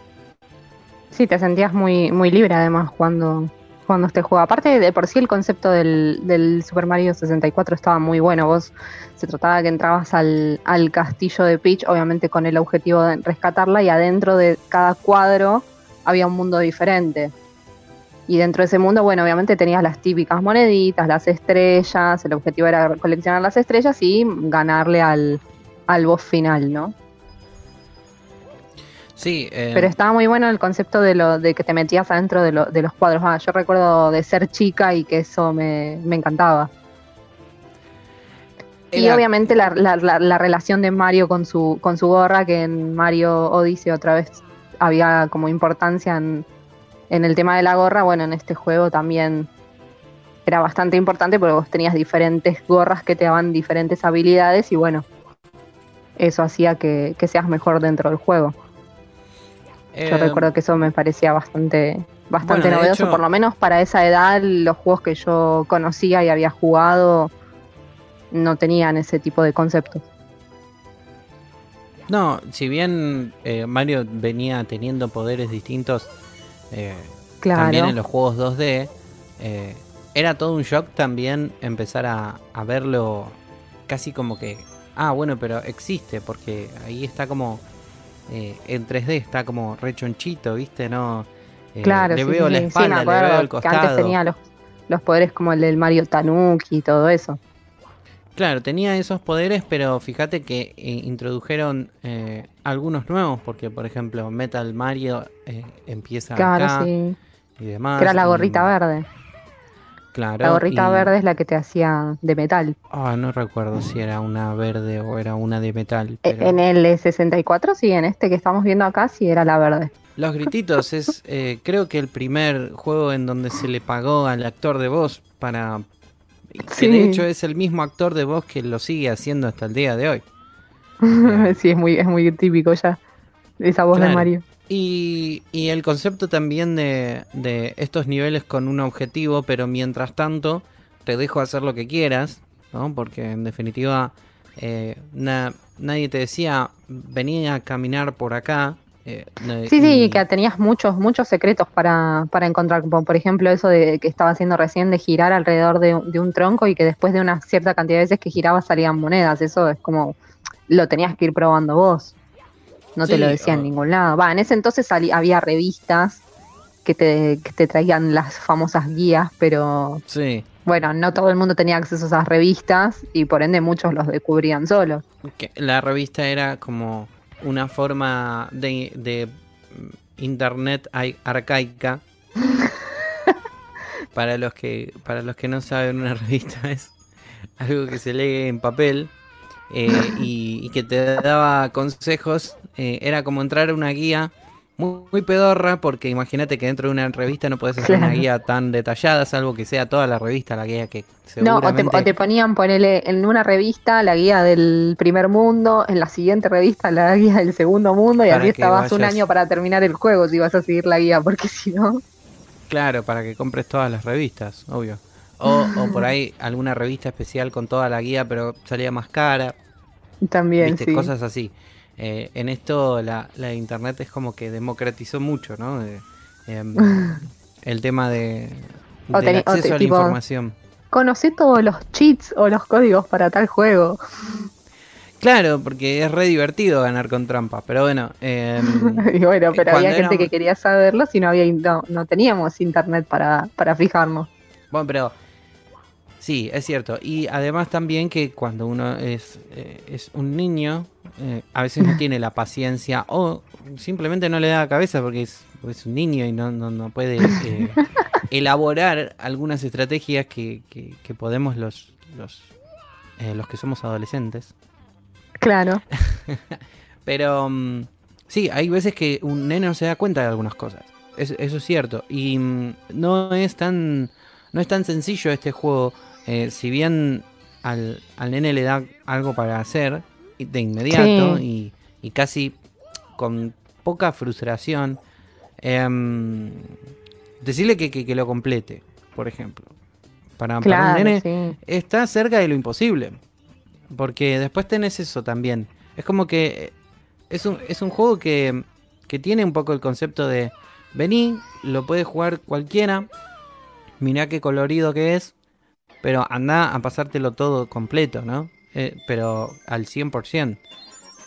Sí, te sentías muy, muy libre además cuando, cuando este juego. Aparte de por sí el concepto del, del Super Mario 64 estaba muy bueno. Vos se trataba que entrabas al, al castillo de Peach, obviamente con el objetivo de rescatarla, y adentro de cada cuadro había un mundo diferente. Y dentro de ese mundo, bueno, obviamente tenías las típicas moneditas, las estrellas, el objetivo era coleccionar las estrellas y ganarle al, al boss final, ¿no? Sí, eh, Pero estaba muy bueno el concepto de lo de que te metías adentro de, lo- de los cuadros. Ah, yo recuerdo de ser chica y que eso me, me encantaba. Y obviamente la, la- la- la relación de Mario con su, con su gorra, que en Mario Odyssey otra vez había como importancia en, en el tema de la gorra. Bueno, en este juego también era bastante importante porque vos tenías diferentes gorras que te daban diferentes habilidades y bueno, eso hacía que, que seas mejor dentro del juego. Yo eh, recuerdo que eso me parecía bastante, bastante Bueno, novedoso, hecho- por lo menos para esa edad, los juegos que yo conocía y había jugado no tenían ese tipo de conceptos. No, si bien eh, Mario venía teniendo poderes distintos eh, Claro, también en los juegos 2D, eh, era todo un shock también empezar a, a verlo casi como que, ah, bueno, pero existe, porque ahí está como, eh, en 3D está como rechonchito, ¿viste? No, Eh, claro, le sí, veo sí, la sí, sí, espalda, le veo el que antes costado. tenía los, los poderes como el del Mario Tanuki y todo eso. Claro, tenía esos poderes, pero fíjate que eh, introdujeron eh, algunos nuevos, porque por ejemplo Metal Mario eh, empieza Claro, acá sí. y demás. Era la y- gorrita verde. Claro. La gorrita y- verde es la que te hacía de metal. Ah, no recuerdo si era una verde o era una de metal. E- pero- En el 64, sí, en este que estamos viendo acá, sí era la verde. Los grititos es, eh, creo que el primer juego en donde se le pagó al actor de voz para... Que de hecho es el mismo actor de voz que lo sigue haciendo hasta el día de hoy. sí, es muy, es muy típico ya. Esa voz de. Mario. Y, y el concepto también de, de estos niveles con un objetivo, pero mientras tanto te dejo hacer lo que quieras, ¿no? Porque en definitiva eh, na- nadie te decía vení a caminar por acá. Eh, no- Sí, sí, que tenías muchos, muchos secretos para, para encontrar, como por ejemplo eso de que estaba haciendo recién de girar alrededor de, un- de un tronco y que después de una cierta cantidad de veces que girabas salían monedas, eso es como, lo tenías que ir probando vos, no te lo decía en ningún lado. Va, en ese entonces había revistas que te, que te traían las famosas guías, pero Sí, bueno, no todo el mundo tenía acceso a esas revistas y por ende muchos los descubrían solos. la revista era como una forma de, de internet ai- arcaica. para los que para los que no saben, una revista es algo que se lee en papel eh, y, y que te daba consejos. eh, era como entrar a una guía muy, muy pedorra, porque imagínate que dentro de una revista no puedes hacer una guía tan detallada, salvo que sea toda la revista la guía que No, o te, seguramente... o te ponían ponerle en una revista la guía del primer mundo, en la siguiente revista la guía del segundo mundo, y así estabas un año para terminar el juego si vas a seguir la guía, porque si no. Claro, para que compres todas las revistas, obvio. O, o por ahí alguna revista especial con toda la guía, pero salía más cara. También, ¿Viste? sí. Cosas así. Eh, en esto la, la internet es como que democratizó mucho, ¿no? Em, el tema de, O del teni- o acceso te- a la tipo- información. Conocí todos los cheats o los códigos para tal juego. Claro, porque es re divertido ganar con trampas, pero bueno. em, y bueno, pero había gente éramos- que quería saberlo si no había no, no teníamos internet para, para fijarnos. Bueno, pero sí, es cierto. Y además también que cuando uno es, eh, es un niño, eh, a veces no tiene la paciencia o simplemente no le da la cabeza porque es, es un niño y no, no, no puede eh, elaborar algunas estrategias que, que- que podemos los, los, los que somos adolescentes. Claro. Pero mm, sí, hay veces que un nene no se da cuenta de algunas cosas. Es- eso es cierto. Y mm, no es tan. No es tan sencillo este juego. Eh, si bien al, al nene le da algo para hacer de inmediato y, y casi con poca frustración. em, decirle que, que- que lo complete, por ejemplo. Para, para un Claro, nene sí. está cerca de lo imposible. Porque después tenés eso también. Es como que eh, es un, es un juego que, que tiene un poco el concepto de vení, lo puede jugar cualquiera, mirá qué colorido que es, pero anda a pasártelo todo completo, ¿no? Eh, pero al 100%.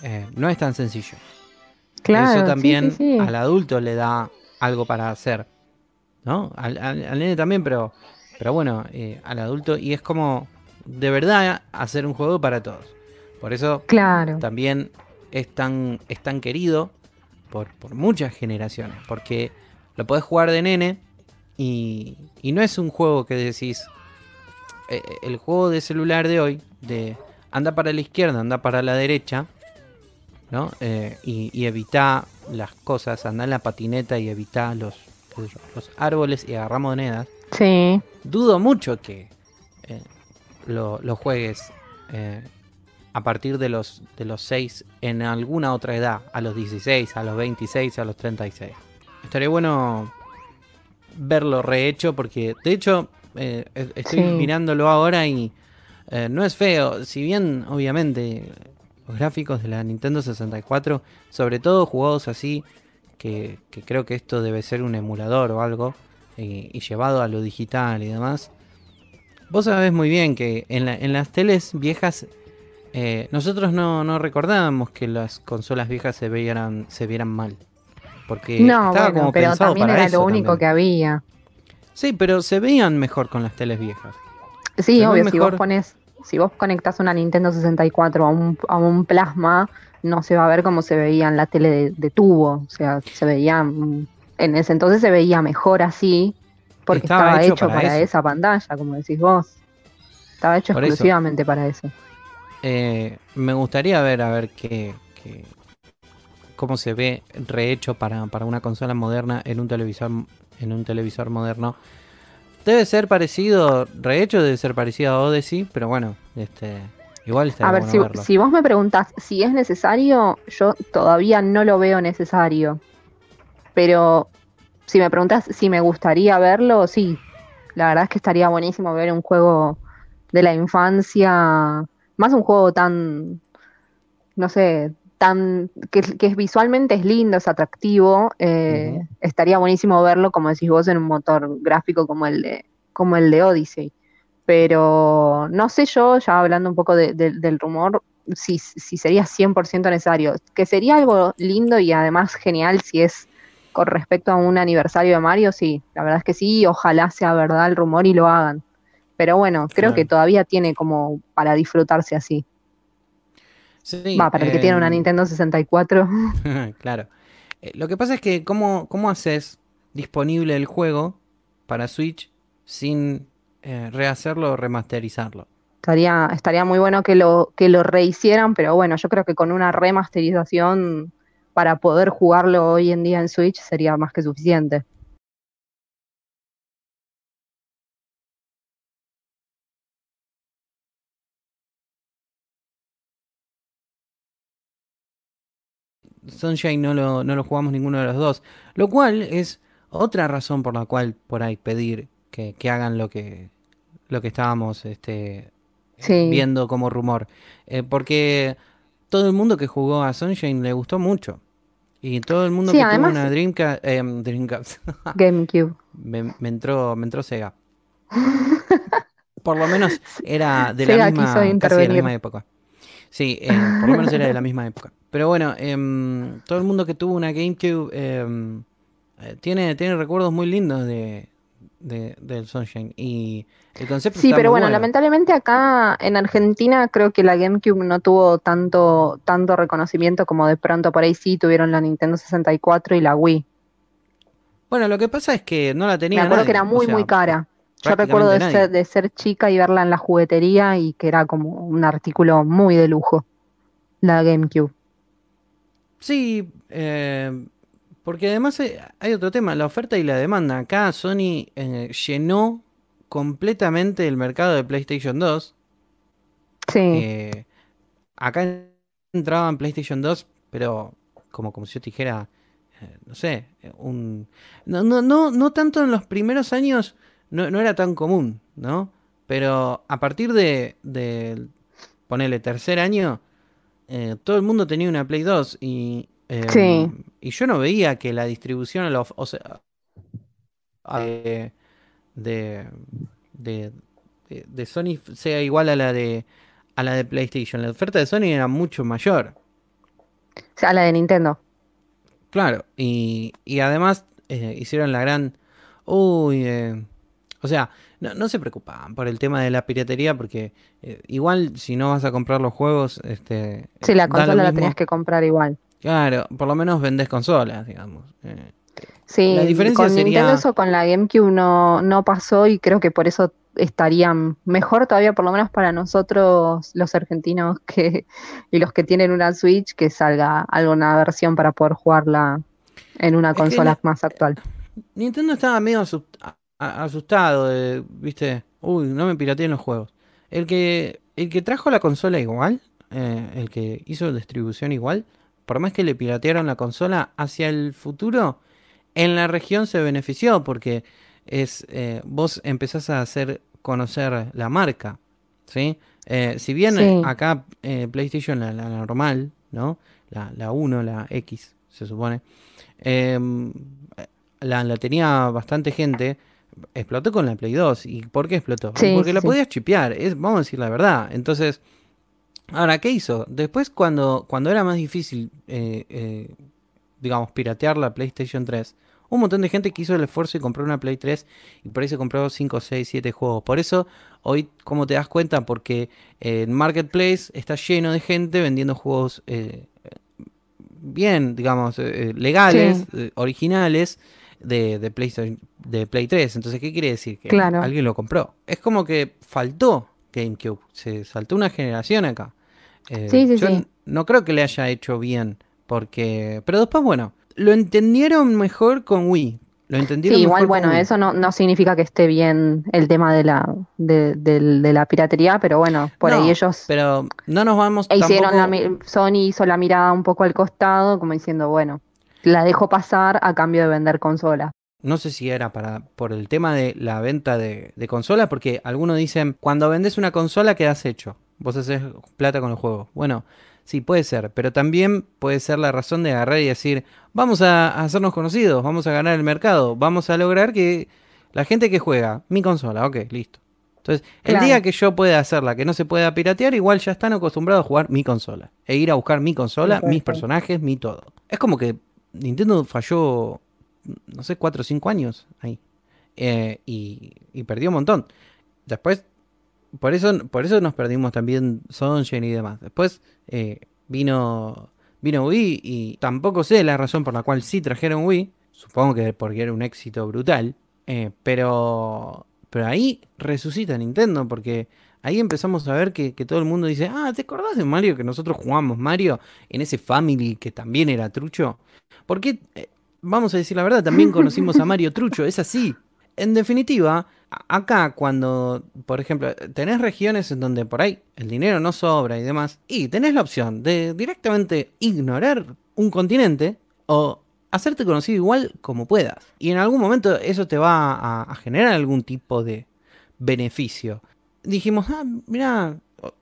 Eh, no es tan sencillo. Claro, Eso sí, también sí, sí. al adulto le da algo para hacer. ¿No? Al, al- al nene también, pero, pero bueno, eh, al adulto. Y es como de verdad hacer un juego para todos. Por eso Claro. también es tan, es tan querido por, por muchas generaciones. Porque lo podés jugar de nene y, y no es un juego que decís. Eh, el juego de celular de hoy, de anda para la izquierda, anda para la derecha, ¿no? Eh, y, y evita las cosas, anda en la patineta y evita los, los árboles y agarra monedas. Sí. Dudo mucho que eh, lo, lo juegues eh, a partir de los, de los 6 en alguna otra edad, a los 16, a los 26, a los 36. Estaría bueno verlo rehecho porque de hecho eh, estoy Sí. mirándolo ahora y eh, no es feo, si bien obviamente los gráficos de la Nintendo 64, sobre todo jugados así, que, que creo que esto debe ser un emulador o algo, y, y llevado a lo digital y demás. Vos sabés muy bien que en, la- en las teles viejas eh, nosotros no, no recordábamos que las consolas viejas se vieran, se vieran mal. Porque No, estaba bueno, como pero pensado también para era eso lo único también. que había. Sí, pero se veían mejor con las teles viejas. Sí, Se obvio, si vos pones, si vos conectás una Nintendo 64 a un, a un plasma, no se va a ver como se veía en la tele de, de tubo. O sea, se veía, mm, en ese entonces se veía mejor así Porque Estaba estaba, hecho hecho, para esa pantalla, como decís vos. Estaba hecho Por eso. exclusivamente para eso. Eh, me gustaría ver a ver qué, qué- cómo se ve rehecho para, para una consola moderna en un televisor en un televisor moderno. Debe ser parecido, rehecho debe ser parecido a Odyssey, pero bueno, este igual está A ver, si, si vos me preguntás si es necesario, yo todavía no lo veo necesario. Pero si me preguntás si me gustaría verlo, sí. La verdad es que estaría buenísimo ver un juego de la infancia, más un juego tan, no sé, tan que, que es visualmente es lindo, es atractivo. eh. Estaría buenísimo verlo, como decís vos, en un motor gráfico como el de, como el de Odyssey. Pero no sé yo, ya hablando un poco de- de- del rumor, si, si sería 100% necesario. Que sería algo lindo y además genial si es con respecto a un aniversario de Mario, sí, la verdad es que sí, ojalá sea verdad el rumor y lo hagan. Pero bueno, creo Claro. que todavía tiene como para disfrutarse así. Sí, Va, para el que tiene una em, Nintendo 64. claro. Eh, lo que pasa es que cómo, cómo haces disponible el juego para Switch sin eh, rehacerlo o remasterizarlo. Estaría, estaría muy bueno que lo, que lo rehicieran, pero bueno, yo creo que con una remasterización para poder jugarlo hoy en día en Switch sería más que suficiente. Sunshine no lo, no lo jugamos ninguno de los dos. Lo cual es otra razón por la cual por ahí pedir que, que hagan lo que, lo que estábamos este, Sí. viendo como rumor. Eh, porque todo el mundo que jugó a Sunshine le gustó mucho. Y todo el mundo Sí, que además- tuvo una Dreamcast, em, Dreamcast GameCube. me, me entró, me entró Sega. Por lo menos era de Sega la misma, casi de la misma época. Sí, eh, por lo menos era de la misma época. Pero bueno, em, todo el mundo que tuvo una GameCube em, eh, tiene, tiene recuerdos muy lindos de, de- del Sunshine. Y el concepto Sí, está pero muy bueno, lamentablemente acá en Argentina creo que la GameCube no tuvo tanto, tanto reconocimiento como de pronto por ahí sí tuvieron la Nintendo 64 y la Wii. Bueno, lo que pasa es que no la tenía Me acuerdo nadie, que era o muy, sea, muy cara. Yo recuerdo de ser, de ser chica y verla en la juguetería y que era como un artículo muy de lujo, la GameCube. Sí, eh, porque además hay, hay otro tema, la oferta y la demanda. Acá Sony eh, llenó completamente el mercado de PlayStation 2. Sí, Eh, acá entraban PlayStation 2, pero como, como si yo te dijera, eh, no sé, un... No, no, no, no tanto en los primeros años, no, no era tan común, ¿no? Pero a partir de, de ponele, tercer año, eh, todo el mundo tenía una Play 2 y, em, Sí. y yo no veía que la distribución, a la of- o sea, de, de, de, de- de Sony sea igual a la de a la de PlayStation. La oferta de Sony era mucho mayor. o sea, la de Nintendo. Claro, y, y además eh, hicieron la gran... Uy, eh, o sea, no, no se preocupaban por el tema de la piratería porque eh, igual si no vas a comprar los juegos, este, Sí, la consola la tenías que comprar igual. Claro, por lo menos vendés consolas, digamos. Eh, Sí, La diferencia con sería- Nintendo eso con la GameCube no, no pasó y creo que por eso estarían mejor todavía, por lo menos para nosotros los argentinos que, y los que tienen una Switch, que salga alguna versión para poder jugarla en una Es consola más actual. Nintendo estaba medio asustado, de, viste, uy, no me pirateen los juegos. El que, el que trajo la consola igual, eh, el que hizo distribución igual, por más que le piratearon la consola hacia el futuro, en la región se benefició porque es eh, vos empezás a hacer conocer la marca, ¿sí? Eh, si bien Sí. acá PlayStation, la, la normal, ¿no? La, la 1, la X, se supone, la, la tenía bastante gente, explotó con la Play 2. ¿Y por qué explotó? Sí, porque la sí. podías chipear, es, vamos a decir la verdad. Entonces, ahora, ¿qué hizo? Después, cuando, cuando era más difícil, eh, eh, digamos, piratear la PlayStation 3, un montón de gente que hizo el esfuerzo y compró una Play 3 y por ahí se compró 5, 6, 7 juegos. Por eso, hoy, ¿cómo te das cuenta? Porque eh, en Marketplace está lleno de gente vendiendo juegos bien, digamos, legales, originales, de, de, PlayStation, de Play 3. Entonces, ¿qué quiere decir? Que Claro. alguien lo compró. Es como que faltó GameCube. Se saltó una generación acá. Eh, Sí, sí, yo sí. no creo que le haya hecho bien. Porque. Pero después, bueno, lo entendieron mejor con Wii. Lo entendieron Sí, igual, con bueno, Wii. eso no, no significa que esté bien el tema de la, de, la piratería, pero bueno, por No, ahí ellos Pero no nos vamos e hicieron tampoco- la, mi- Sony hizo la mirada un poco al costado, como diciendo, bueno, la dejo pasar a cambio de vender consola. No sé si era para por el tema de la venta de, de consolas, porque algunos dicen, cuando vendes una consola quedas hecho. Vos haces plata con el juego. Bueno, sí, puede ser, pero también puede ser la razón de agarrar y decir, vamos a, a hacernos conocidos, vamos a ganar el mercado, vamos a lograr que la gente que juega, mi consola, ok, listo. Entonces, el Claro. día que yo pueda hacerla, que no se pueda piratear, igual ya están acostumbrados a jugar mi consola. E ir a buscar mi consola, mis personajes, mi todo. Es como que Nintendo falló no sé, 4 o 5 años ahí. Eh, y, y perdió un montón. Después, por eso, por eso nos perdimos también Sunshine y demás. Después eh, vino, vino Wii y tampoco sé la razón por la cual sí trajeron Wii. Supongo que porque era un éxito brutal. Eh, pero, pero ahí resucita Nintendo porque ahí empezamos a ver que, todo el mundo dice, ah, ¿te acordás de Mario que nosotros jugamos Mario en ese Family que también era trucho? Porque, eh, vamos a decir la verdad, también conocimos a Mario Trucho, es así. En definitiva, acá cuando, por ejemplo, tenés regiones en donde por ahí el dinero no sobra y demás, y tenés la opción de directamente ignorar un continente o hacerte conocido igual como puedas. Y en algún momento eso te va a generar algún tipo de beneficio. Dijimos, ah, mirá,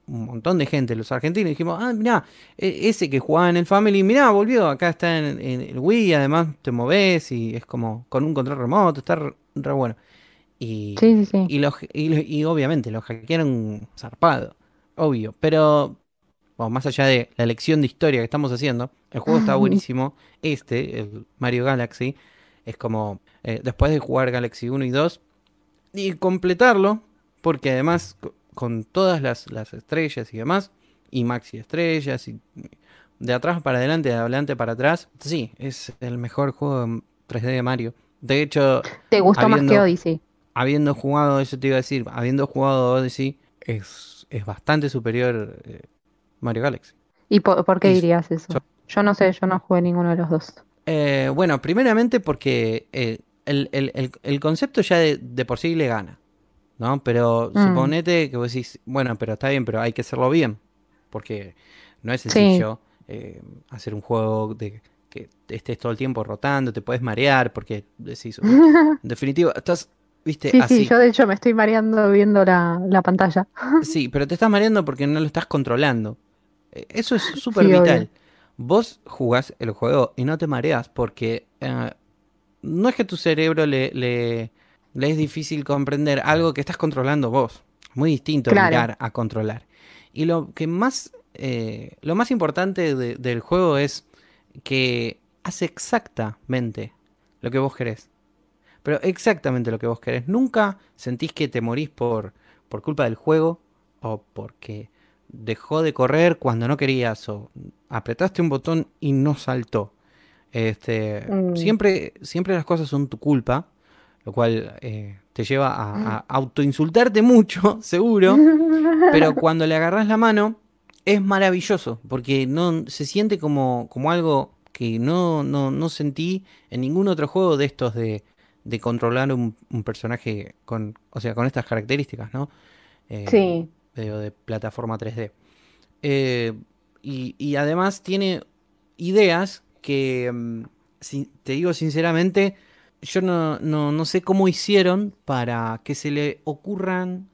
un montón de gente, los argentinos, dijimos, ah, mirá, e- ese que jugaba en el Family, mirá, volvió, acá está en, en el Wii, además te moves y es como con un control remoto, está re, re bueno. Y, Sí, sí, sí. y, los- y, lo- y obviamente lo hackearon zarpado, obvio, pero bueno, más allá de la lección de historia que estamos haciendo, el juego está buenísimo. Este, el Mario Galaxy, es como eh, después de jugar Galaxy 1 y 2 y completarlo, porque además co- con todas las, las estrellas y demás, y maxi estrellas, y de atrás para adelante, de adelante para atrás, sí, es el mejor juego en 3D de Mario. De hecho, ¿Te gustó más que Odyssey? habiendo jugado, eso te iba a decir, habiendo jugado Odyssey, es, es bastante superior eh, Mario Galaxy. ¿Y por, por qué Y- dirías eso? so- Yo no sé, yo no jugué ninguno de los dos. Eh, bueno, primeramente porque eh, el, el- el- el concepto ya de, de por sí le gana, ¿no? Pero Mm. suponete que vos decís, bueno, pero está bien, pero hay que hacerlo bien, porque no es sencillo eh, hacer un juego de que estés todo el tiempo rotando, te puedes marear, porque decís, "Uy, en definitiva, estás, viste, Sí, así. sí, yo de hecho me estoy mareando viendo la, la pantalla. Sí, pero te estás mareando porque no lo estás controlando. Eh, Eso es súper Sí, obvio. vital. Vos jugás el juego y no te mareas porque eh, no es que tu cerebro le, le, le es difícil comprender algo que estás controlando vos. Muy distinto Claro. mirar a controlar. Y lo que más, eh, lo más importante de- del juego es que hace exactamente lo que vos querés. Pero exactamente lo que vos querés. Nunca sentís que te morís por, por culpa del juego o porque dejó de correr cuando no querías o apretaste un botón y no saltó. Este, Mm. siempre, siempre las cosas son tu culpa, lo cual eh, te lleva a, a autoinsultarte mucho, seguro. Pero cuando le agarras la mano, es maravilloso, porque no se siente como, como algo que no, no, no sentí en ningún otro juego de estos de, de controlar un, un personaje con, o sea, con estas características, ¿no? Eh, Sí. de, de plataforma 3D. Eh, y, y además tiene ideas que, mm, si- te digo sinceramente, yo no, no, no sé cómo hicieron para que se le ocurran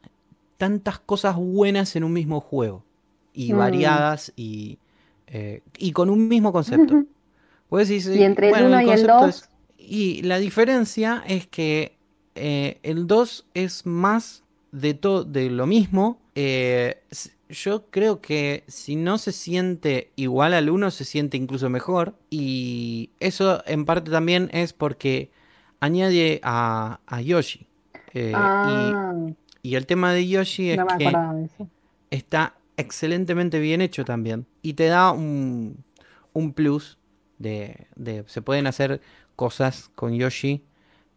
tantas cosas buenas en un mismo juego. Y Mm. variadas y, eh, y con un mismo concepto. Y entre el bueno, uno y el concepto dos. es- y la diferencia es que eh, el 2 es más de todo de lo mismo. Eh, yo creo que si no se siente igual al 1, se siente incluso mejor. Y eso en parte también es porque añade a, a Yoshi. Eh, Ah, y, y el tema de Yoshi es no que de está excelentemente bien hecho también. Y te da un, un plus de, de- Se pueden hacer cosas con Yoshi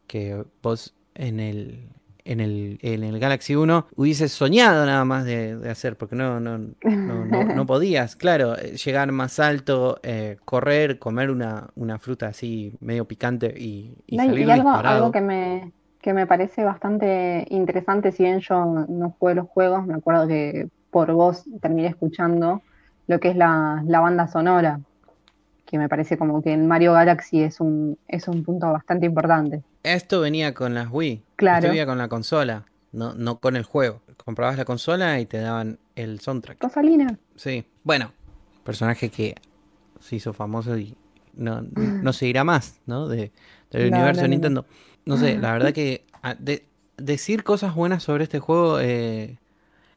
que vos en el, en el, en el Galaxy 1 hubieses soñado nada más de, de hacer, porque no, no, no, no, no podías, claro, eh, llegar más alto, eh, correr, comer una, una fruta así medio picante y, y No, y- salir y algo, disparado. algo que me, que me parece bastante interesante, si bien yo no jugué los juegos, me acuerdo que por vos terminé escuchando lo que es la, la banda sonora, que me parece como que en Mario Galaxy es un, es un punto bastante importante. Esto venía con las Wii, Claro. esto venía con la consola, no, no con el juego. Comprabas la consola y te daban el soundtrack. Rosalina. Sí, bueno, personaje que se hizo famoso y no, no se irá más, ¿no? De, del No, universo no. Nintendo. No sé, la verdad que ah, de- decir cosas buenas sobre este juego eh,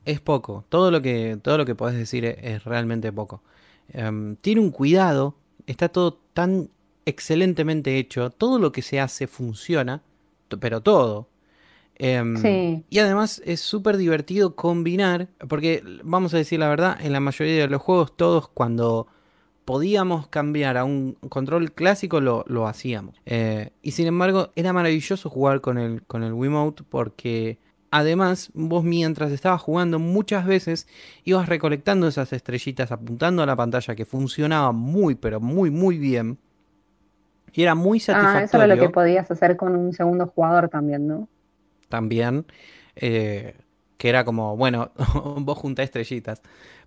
es poco. Todo lo que, todo lo que podés decir es, es realmente poco. Em, tiene un cuidado, está todo tan excelentemente hecho, todo lo que se hace funciona, pero todo. Em, Sí. y además es súper divertido combinar, porque vamos a decir la verdad, en la mayoría de los juegos todos cuando podíamos cambiar a un control clásico lo, lo hacíamos. Eh, y sin embargo era maravilloso jugar con el, con el Wiimote porque además vos mientras estabas jugando muchas veces ibas recolectando esas estrellitas apuntando a la pantalla que funcionaba muy pero muy muy bien. Y era muy Ah, eso satisfactorio era lo que podías hacer con un segundo jugador también, ¿no? también, eh, que era como, bueno, vos juntá estrellitas.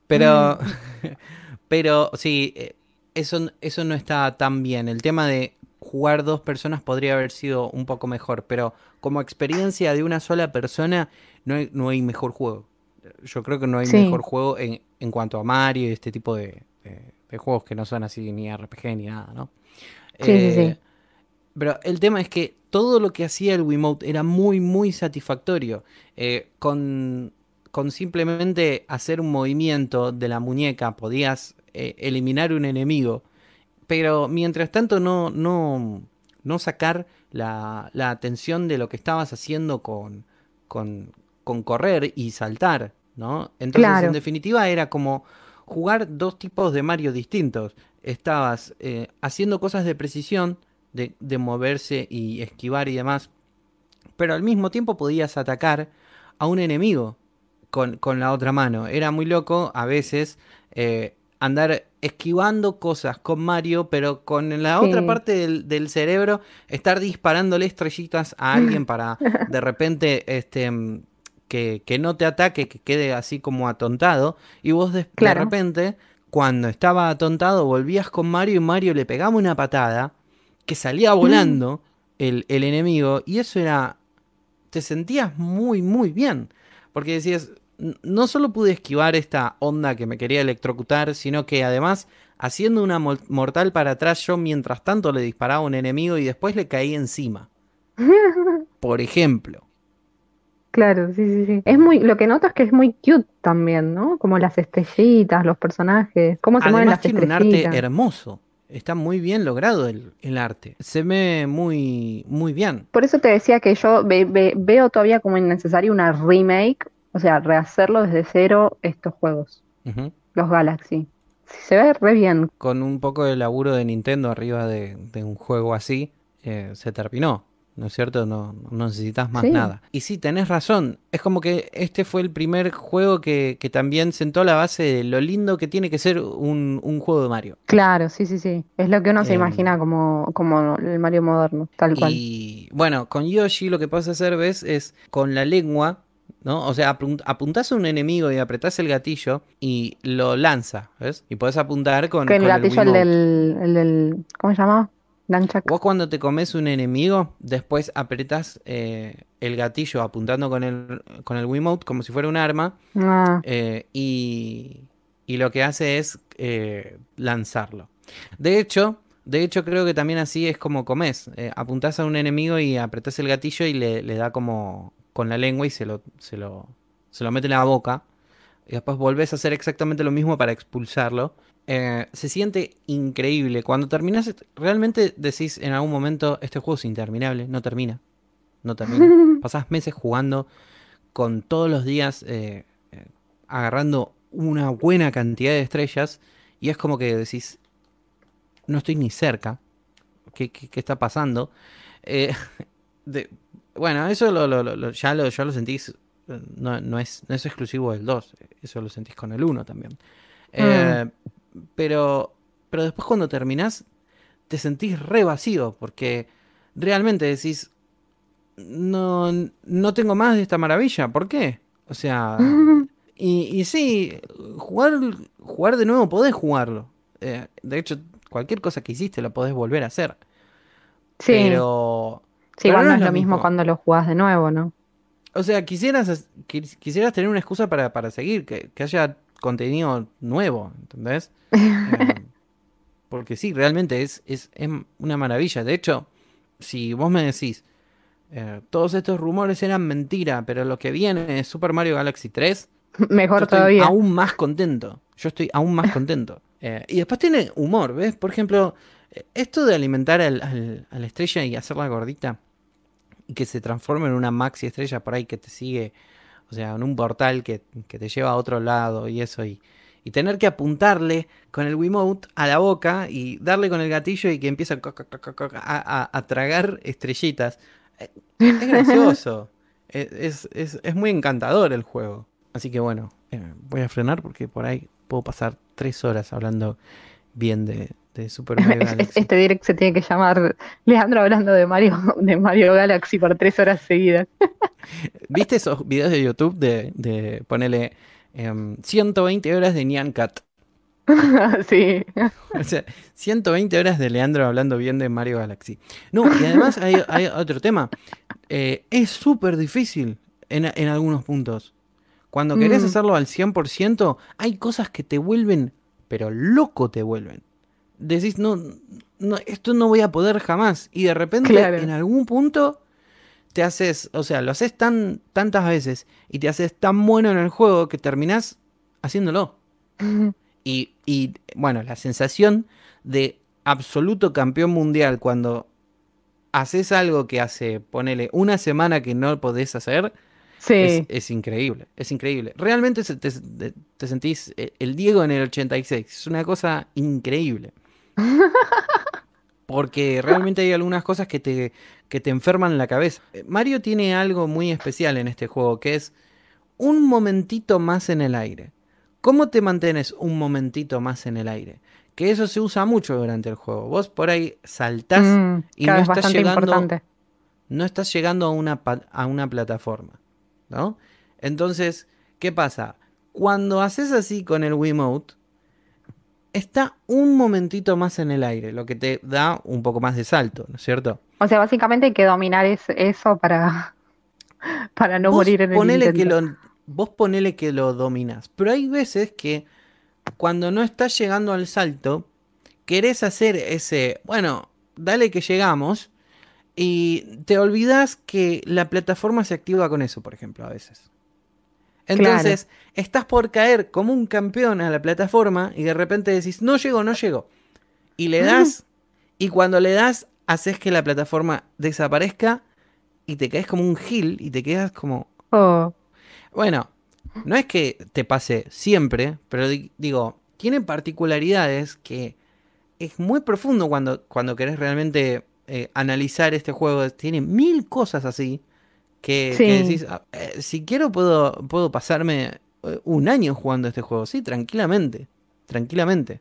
Pero, pero sí, eh, eso, eso no está tan bien. El tema de jugar dos personas podría haber sido un poco mejor, pero como experiencia de una sola persona, no hay, no hay mejor juego. Yo creo que no hay Sí. mejor juego en, en cuanto a Mario y este tipo de, de- de juegos que no son así ni RPG ni nada, ¿no? Sí, sí, sí. Eh, pero el tema es que todo lo que hacía el Wiimote era muy, muy satisfactorio. Eh, con, con simplemente hacer un movimiento de la muñeca podías eh, eliminar un enemigo. Pero mientras tanto no, no, no sacar la, la atención de lo que estabas haciendo con, con, con correr y saltar, ¿no? Entonces, Claro. en definitiva, era como jugar dos tipos de Mario distintos. Estabas eh, haciendo cosas de precisión, de, de moverse y esquivar y demás, pero al mismo tiempo podías atacar a un enemigo con, con la otra mano. Era muy loco a veces eh, andar esquivando cosas con Mario, pero con la otra parte del, del cerebro estar disparándole estrellitas a alguien para de repente este que, que no te ataque, que quede así como atontado. Y vos de, de repente, cuando estaba atontado, volvías con Mario y Mario le pegaba una patada que salía volando el, el enemigo. Y eso era. Te sentías muy, muy bien. Porque decías. "N- No solo pude esquivar esta onda que me quería electrocutar, sino que además, haciendo una mortal para atrás, yo mientras tanto le disparaba a un enemigo y después le caí encima. Por ejemplo. Claro, sí, sí, sí. Es muy, lo que noto es que es muy cute también, ¿no? Como las estrellitas, los personajes, cómo se mueven Además las tiene un arte hermoso. Está muy bien logrado el, el arte. Se ve muy, muy bien. Por eso te decía que yo ve- ve- veo todavía como innecesario una remake, o sea, rehacerlo desde cero estos juegos, los Galaxy. Se ve re bien. Con un poco de laburo de Nintendo arriba de, de un juego así, eh, se terminó. ¿No es cierto? No, no necesitas más Sí. nada. Y sí, tenés razón. Es como que este fue el primer juego que, que también sentó la base de lo lindo que tiene que ser un, un juego de Mario. Claro, sí, sí, sí. Es lo que uno se Em. imagina como, como el Mario moderno, tal cual. Y bueno, con Yoshi lo que puedes hacer, ¿ves? Es con la lengua, ¿no? O sea, apun- apuntás a un enemigo y apretás el gatillo y lo lanza, ¿ves? Y podés apuntar con, Que el con gatillo, el del, el del, ¿cómo se llama? Nunchuck. Vos cuando te comes un enemigo, después apretás eh, el gatillo apuntando con el, con el Wiimote como si fuera un arma Ah, eh, y, y lo que hace es eh, lanzarlo. De hecho, de hecho creo que también así es como comes. Eh, apuntás a un enemigo y apretás el gatillo y le, le da como con la lengua y se lo, se lo, se lo mete en la boca. Y después volvés a hacer exactamente lo mismo para expulsarlo. Eh, se siente increíble. Cuando terminas, realmente decís en algún momento, este juego es interminable, no termina. No termina. Pasás meses jugando con todos los días eh, eh, agarrando una buena cantidad de estrellas y es como que decís, no estoy ni cerca. ¿Qué, qué- qué está pasando? Eh, de- bueno, eso lo, lo- lo- ya, lo, ya lo sentís, eh, no, no es, no es exclusivo del 2, eso lo sentís con el 1 también. Eh, pero, pero después cuando terminás, te sentís re vacío, porque realmente decís, no, no tengo más de esta maravilla, ¿por qué? O sea, y, y sí, jugar, jugar de nuevo podés jugarlo. Eh, de hecho, cualquier cosa que hiciste lo podés volver a hacer. Sí, Pero, sí, igual no no es lo mismo cuando lo jugás de nuevo, ¿no? o sea, quisieras, as- quis- quisieras tener una excusa para, para seguir, que, que haya contenido nuevo, ¿entendés? Eh, porque sí, realmente es, es, es una maravilla. De hecho, si vos me decís, eh, todos estos rumores eran mentira, pero lo que viene es Super Mario Galaxy 3, yo Mejor estoy todavía. aún más contento. Yo estoy aún más contento. Eh, y después tiene humor, ¿ves? Por ejemplo, esto de alimentar al- al- a la estrella y hacerla gordita que se transforme en una maxi estrella por ahí que te sigue, o sea, en un portal que, que te lleva a otro lado y eso, y, y tener que apuntarle con el Wiimote a la boca y darle con el gatillo y que empieza a, a- a- tragar estrellitas. Eh, Es gracioso. Es, es- es- es muy encantador el juego. Así que bueno, eh, voy a frenar porque por ahí puedo pasar tres horas hablando bien de, de Super Mario Galaxy. Este direct se tiene que llamar Leandro hablando de Mario, de Mario Galaxy por tres horas seguidas. ¿Viste esos videos de YouTube de, de ponerle 120 horas de Nyan Cat? sí. O sea, 120 horas de Leandro hablando bien de Mario Galaxy. No, y además hay, hay otro tema. Eh, es súper difícil en, en algunos puntos. Cuando querés Mm. hacerlo al 100%, hay cosas que te vuelven, pero loco te vuelven. Decís, no, no, esto no voy a poder jamás. Y de repente, Claro. en algún punto, te haces, o sea, lo haces tan, tantas veces y te haces tan bueno en el juego que terminás haciéndolo. Y, y, bueno, la sensación de absoluto campeón mundial cuando haces algo que hace, ponele, una semana que no podés hacer, Sí. es, es increíble, es increíble. Realmente te- te sentís eh, el Diego en el 86, es una cosa increíble. Porque realmente hay algunas cosas que te, que te enferman la cabeza. Eh, Mario tiene algo muy especial en este juego, que es un momentito más en el aire. ¿Cómo te mantienes un momentito más en el aire? Que eso se usa mucho durante el juego. Vos por ahí saltás Mm, y no es estás llegando importante. no estás llegando a una, a una plataforma, ¿no? Entonces, ¿qué pasa? Cuando haces así con el Wiimote, está un momentito más en el aire, lo que te da un poco más de salto, ¿no es cierto? O sea, básicamente hay que dominar es- eso para, para no Vos morir en el ponele que intento. lo, vos ponele que lo dominás, pero hay veces que cuando no estás llegando al salto, querés hacer ese, bueno, dale que llegamos, y te olvidas que la plataforma se activa con eso, por ejemplo, a veces. Entonces, estás por caer como un campeón a la plataforma y de repente decís, no llego, no llego. Y le das, y cuando le das, haces que la plataforma desaparezca y te caes como un gil y te quedas como, Oh, bueno, no es que te pase siempre, pero di- digo, tiene particularidades que es muy profundo cuando, cuando querés realmente eh, analizar este juego. Tiene mil cosas así que, Sí. que decís, "Ah, eh, si quiero puedo, puedo pasarme eh, un año jugando este juego, sí, tranquilamente, tranquilamente.